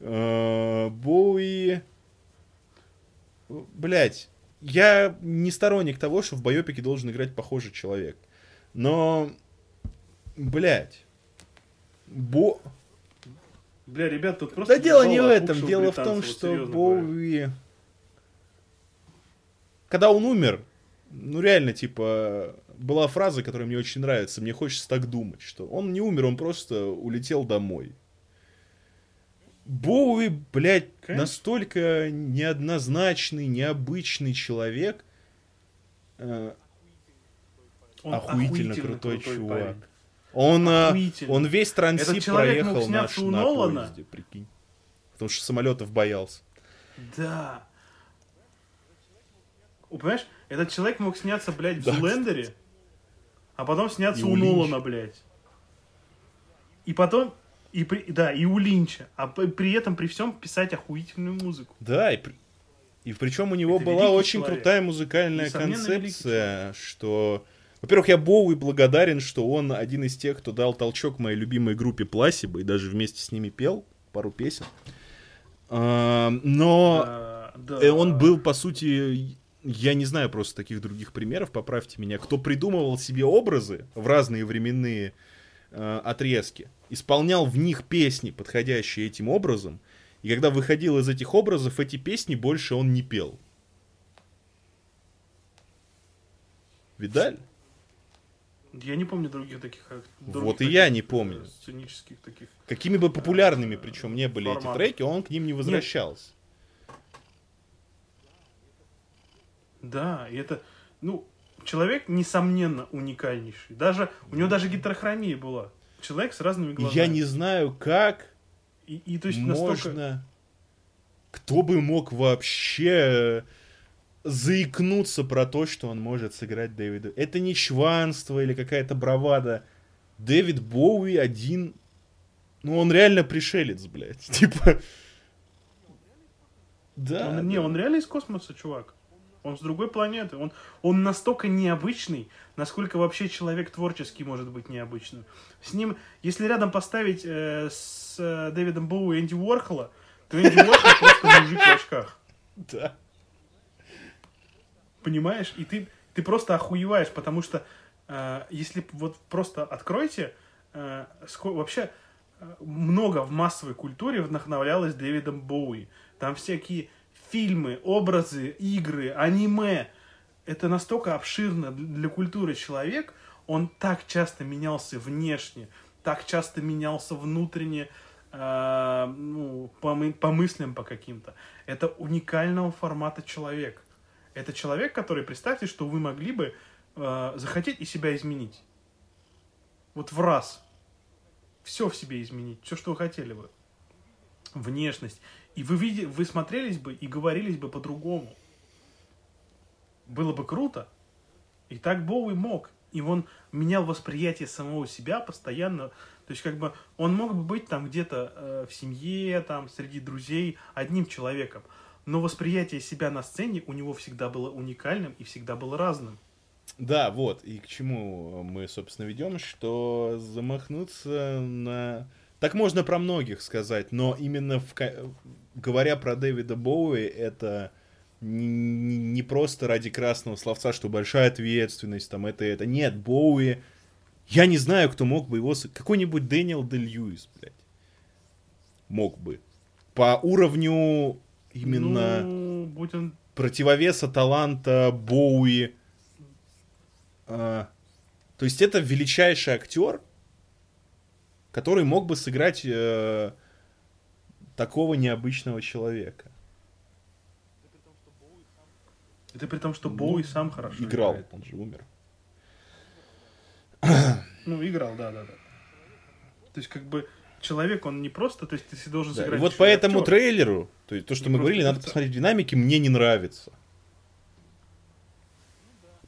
Э, Боуи... Блять, я не сторонник того, что в байопике должен играть похожий человек. Но, блять, Бо... Бля, ребят, тут просто... Да дело не в этом. Дело в том, что серьезно. Боуи... Когда он умер, ну реально, типа, была фраза, которая мне очень нравится. Мне хочется так думать, что он не умер, он просто улетел домой. Боуи, блядь, Конечно. настолько неоднозначный, необычный человек. э, Он охуительно крутой чувак. парень. Он, э, Охуительно. он весь трансип проехал наш у на Нолана. поезде, прикинь. Потому что самолетов боялся. Да. Понимаешь, этот человек мог сняться, блядь, в Да, Зулендере, а потом сняться И у у. Нолана, блядь. И потом, и при, да, и у Линча. А при этом, при всем, писать охуительную музыку. Да, и, при- и причем у него Это была очень человек. крутая музыкальная Несомненно, концепция, что... Во-первых, я Боуи благодарен, что он один из тех, кто дал толчок моей любимой группе Пласиба и даже вместе с ними пел пару песен. А, Но Да, да. он был, по сути, я не знаю просто таких других примеров, поправьте меня, кто придумывал себе образы в разные временные э, отрезки, исполнял в них песни, подходящие этим образом, и когда выходил из этих образов, эти песни больше он не пел. Видали? Я не помню других таких... э, других Вот и таких, я не э, помню. Сценических таких. Какими бы популярными, причем не были эти Формат. треки, он к ним не возвращался. Да, и это, ну, человек, несомненно, уникальнейший. Даже, у него даже гетерохромия была. Человек с разными глазами. я не знаю, как И, и то есть настолько... можно... Кто бы мог вообще заикнуться про то, что он может сыграть Дэвида? Это не чванство или какая-то бравада. Дэвид Боуи один... Ну, он реально пришелец, блядь. Типа... Да. Он- не, да. он реально из космоса, чувак. Он с другой планеты. Он, он настолько необычный, насколько вообще человек творческий может быть необычным. С ним, если рядом поставить э, с э, Дэвидом Боуи Энди Уорхола, то Энди Уорхол просто мужик в очках. Да. Понимаешь? И ты, ты просто охуеваешь, потому что э, если вот просто откройте, э, ско- вообще э, много в массовой культуре вдохновлялось Дэвидом Боуи. Там всякие фильмы, образы, игры, аниме. Это настолько обширно для культуры человек, он так часто менялся внешне, так часто менялся внутренне, э, ну, по, мы- по мыслям по каким-то. Это уникального формата человек. Это человек, который, представьте, что вы могли бы э, захотеть и себя изменить. Вот в раз. Все в себе изменить. Все, что вы хотели бы. Внешность. И вы, види, вы смотрелись бы и говорились бы по-другому. Было бы круто. И так Боуи мог. И он менял восприятие самого себя постоянно. То есть, как бы, он мог бы быть там где-то э, в семье, там, среди друзей, одним человеком. Но восприятие себя на сцене у него всегда было уникальным и всегда было разным. Да, вот, и к чему мы, собственно, ведем, что замахнуться на... Так можно про многих сказать, но именно в... говоря про Дэвида Боуи, это не, просто ради красного словца, что большая ответственность, там, это, это. Нет, Боуи... Я не знаю, кто мог бы его... Какой-нибудь Дэниел Де Льюис, блядь. Мог бы. По уровню именно Ну, будь он... противовеса таланта Боуи. А, то есть это величайший актер, который мог бы сыграть э, такого необычного человека. Это при том, что Ну, Боуи сам хорошо Играл, играет. он же умер. Ну, играл, да, да, да. То есть, как бы, человек, он не просто, то есть ты должен Да, и вот по этому трейлеру, то есть то, что Не мы просто говорили, надо посмотреть динамики, мне не нравится.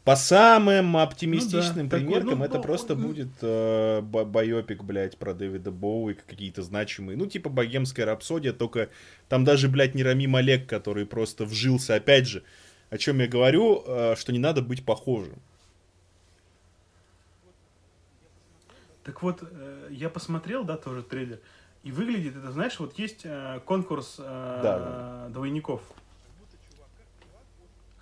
По самым оптимистичным Ну да, такой, примеркам, ну, это ну, просто ну. будет э, бо- байопик, блядь, про Дэвида Боуи, какие-то значимые. Ну, типа богемская рапсодия, только там даже, блядь, не Рами Малек, который просто вжился. Опять же, о чем я говорю, э, что не надо быть похожим. Так вот, э, я посмотрел, да, тоже трейлер, и выглядит это, знаешь, вот есть э, конкурс э, Да, двойников.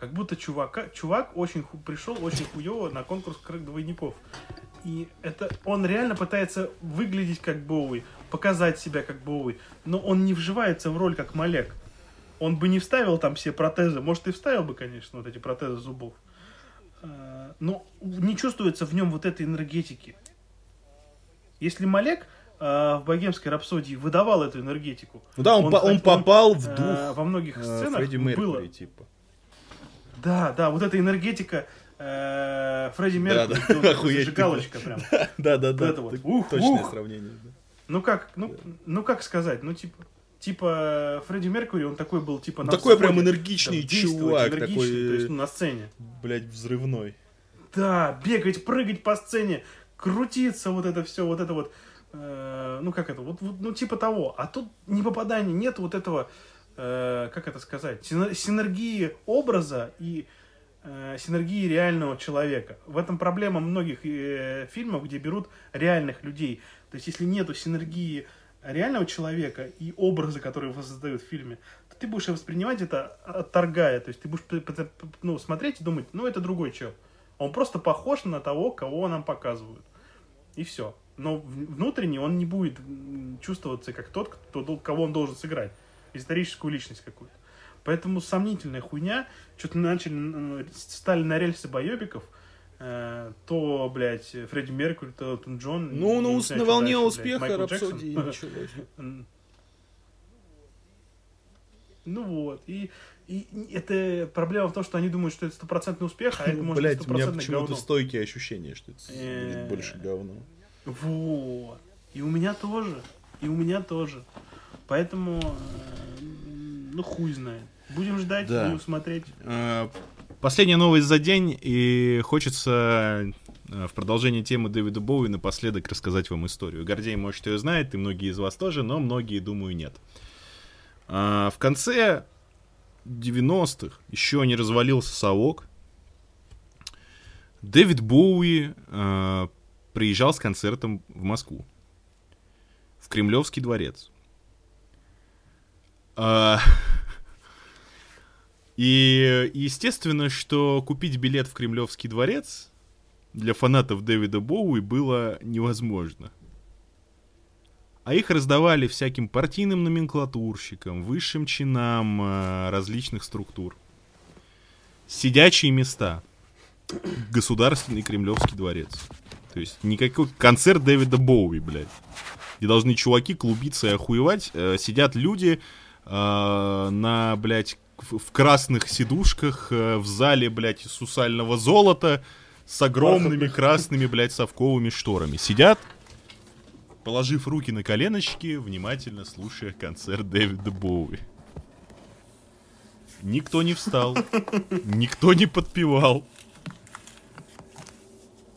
Как будто чувака, чувак очень ху- пришел очень хуево на конкурс кры- двойников. И это он реально пытается выглядеть как Боуи, показать себя как Боуи, но он не вживается в роль как Малек. Он бы не вставил там все протезы, может и вставил бы, конечно, вот эти протезы зубов. Э, Но не чувствуется в нем вот этой энергетики. Если Малек э, в богемской рапсодии выдавал эту энергетику. Ну да, он, по- он попал в э, дух во многих сценах Фредди Меркьюри, было. типа. Да, да, вот эта энергетика э, Фредди Меркьюри, да, зажигалочка прям. Да, да, да. это вот. Ух, Точное ух. сравнение. Ну как, ну, ну как сказать, ну типа, типа Фредди Меркьюри, он такой был типа на такой прям энергичный чувак, энергичный, такой, то есть ну, на сцене. Блядь, взрывной. Да, бегать, прыгать по сцене, крутиться, вот это все, вот это вот, э, ну как это, вот, вот, ну типа того. А тут не попадание, нет вот этого, э, как это сказать, синер- синергии образа и э, синергии реального человека. В этом проблема многих э, фильмов, где берут реальных людей. То есть если нету синергии реального человека и образа, который воссоздают в фильме, то ты будешь воспринимать это отторгая. То есть ты будешь ну, смотреть и думать, ну это другой чел. Он просто похож на того, кого нам показывают. И все. Но внутренне он не будет чувствоваться как тот, кто, кого он должен сыграть. Историческую личность какую-то. Поэтому сомнительная хуйня. Что-то начали, стали на рельсы боебиков. Э, то, блядь, Фредди Меркьюри, то Элтон Джон. Ну, Я на, волне дальше, блядь, успеха Джексон. рапсодии началось. Ну вот. И, и это проблема в том, что они думают, что это стопроцентный успех, а это может быть Блять, у меня почему-то говно. стойкие ощущения, что это Э. будет больше говно. Вот. И у меня тоже. И у меня тоже. Поэтому, э, ну, хуй знает. Будем ждать, Да. будем смотреть. Э, Последняя новость за день, и хочется э, в продолжении темы Дэвида Боуи напоследок рассказать вам историю. Гордей, может, ее знает, и многие из вас тоже, но многие, думаю, нет. В конце 90-х еще не развалился совок. Дэвид Боуи приезжал с концертом в Москву. В Кремлевский дворец. А, И естественно, что купить билет в Кремлевский дворец для фанатов Дэвида Боуи было невозможно. А их раздавали всяким партийным номенклатурщикам, высшим чинам э, различных структур. Сидячие места. Государственный Кремлевский дворец. То есть никакой концерт Дэвида Боуи, блядь. Где должны чуваки клубиться и охуевать. э, сидят люди на, блядь, в, в красных сидушках э, в зале, блядь, из сусального золота с огромными красными, блядь, совковыми шторами. Сидят, положив руки на коленочки, внимательно слушая концерт Дэвида Боуи. Никто не встал, никто не подпевал.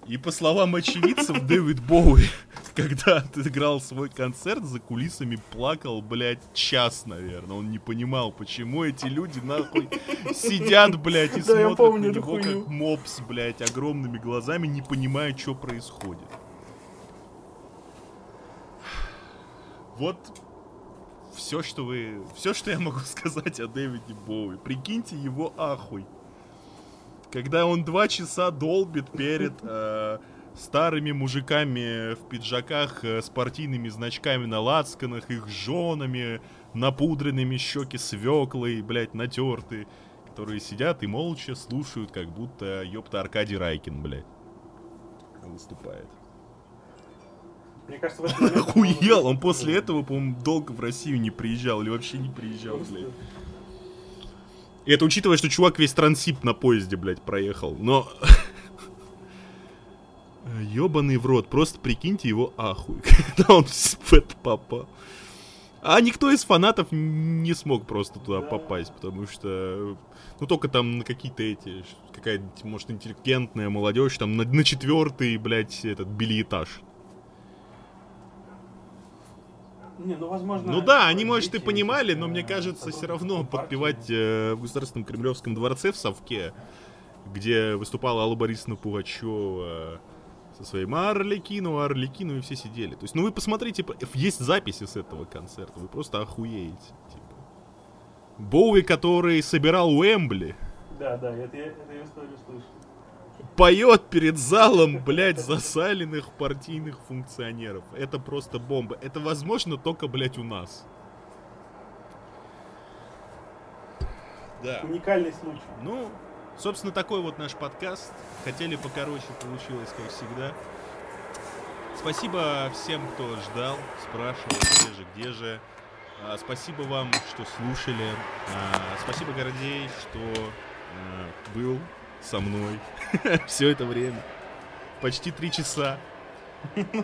И по словам очевидцев, Дэвид Боуи, когда отыграл свой концерт, за кулисами плакал, блядь, час, наверное. Он не понимал, почему эти люди, нахуй, сидят, блядь, и Да, смотрят помню на него, как мопс, блядь, огромными глазами, не понимая, что происходит. Вот все, что вы... Все, что я могу сказать о Дэвиде Боуи. Прикиньте его ахуй. Когда он два часа долбит перед э, старыми мужиками в пиджаках э, с партийными значками на лацканах, их женами, напудренными щеки свеклой, блядь, натертые, которые сидят и молча слушают, как будто, ёпта, Аркадий Райкин, блядь, выступает. Мне кажется, в этот момент... Охуел, он после этого, по-моему, долго в Россию не приезжал или вообще не приезжал, блядь. И это учитывая, что чувак весь трансип на поезде, блядь, проехал. Но... Ёбаный в рот, просто прикиньте его ахуй, когда он в это попал. А никто из фанатов не смог просто туда попасть, потому что, ну, только там на какие-то эти, какая-нибудь, может, интеллигентная молодежь, там на, на четвертый, блядь, этот билетаж. Не, ну, возможно... Ну да, они, может, и понимали, но мне кажется, все равно подпевать э, в Государственном Кремлевском дворце в Совке, где выступала Алла Борисовна Пугачева, со своим Арликину, Арликину, и все сидели. То есть, ну вы посмотрите, есть записи с этого концерта, вы просто охуеете. Типа. Боуи, который собирал Уэмбли. Да, да, это я, это я историю слышал. Поет перед залом, блядь, засаленных партийных функционеров. Это просто бомба. Это возможно только, блядь, у нас. Да. Уникальный случай. Ну, Собственно, такой вот наш подкаст. Хотели покороче, получилось, как всегда. Спасибо всем, кто ждал, спрашивал, где же, где же. А, спасибо вам, что слушали. А, спасибо, Гордей, что а, был со мной все это время. Почти три часа.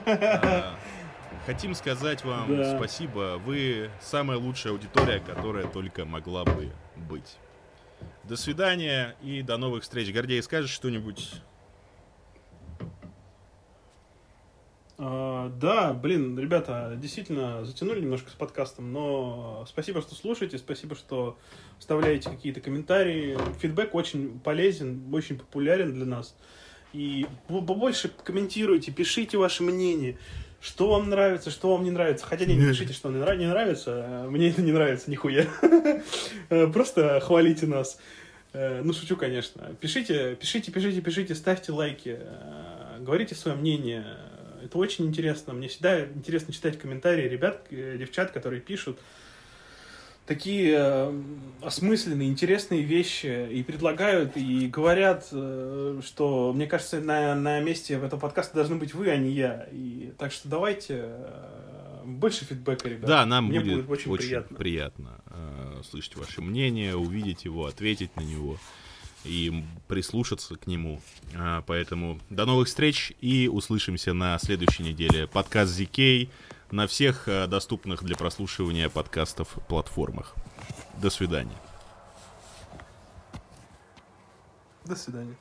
А, хотим сказать вам да. спасибо. Вы самая лучшая аудитория, которая только могла бы быть. До свидания и до новых встреч. Гордей, скажешь что-нибудь? Да, блин, ребята, действительно затянули немножко с подкастом, но спасибо, что слушаете, спасибо, что вставляете какие-то комментарии. Фидбэк очень полезен, очень популярен для нас. И побольше комментируйте, пишите ваше мнение что вам нравится, что вам не нравится. Хотя не, не пишите, что не, не нравится. А мне это не нравится, нихуя. Просто хвалите нас. Э, ну, шучу, конечно. Пишите, пишите, пишите, пишите, ставьте лайки, э, говорите свое мнение. Это очень интересно. Мне всегда интересно читать комментарии ребят, э, девчат, которые пишут такие осмысленные, интересные вещи и предлагают, и говорят, что, мне кажется, на, на месте этого подкаста должны быть вы, а не я. И, так что давайте больше фидбэка, ребят. Да, нам Мне будет, будет очень, очень приятно, приятно э, слышать ваше мнение, увидеть его, ответить на него и прислушаться к нему. А, поэтому до новых встреч и услышимся на следующей неделе. Подкаст ZK на всех а, доступных для прослушивания подкастов платформах. До свидания. До свидания.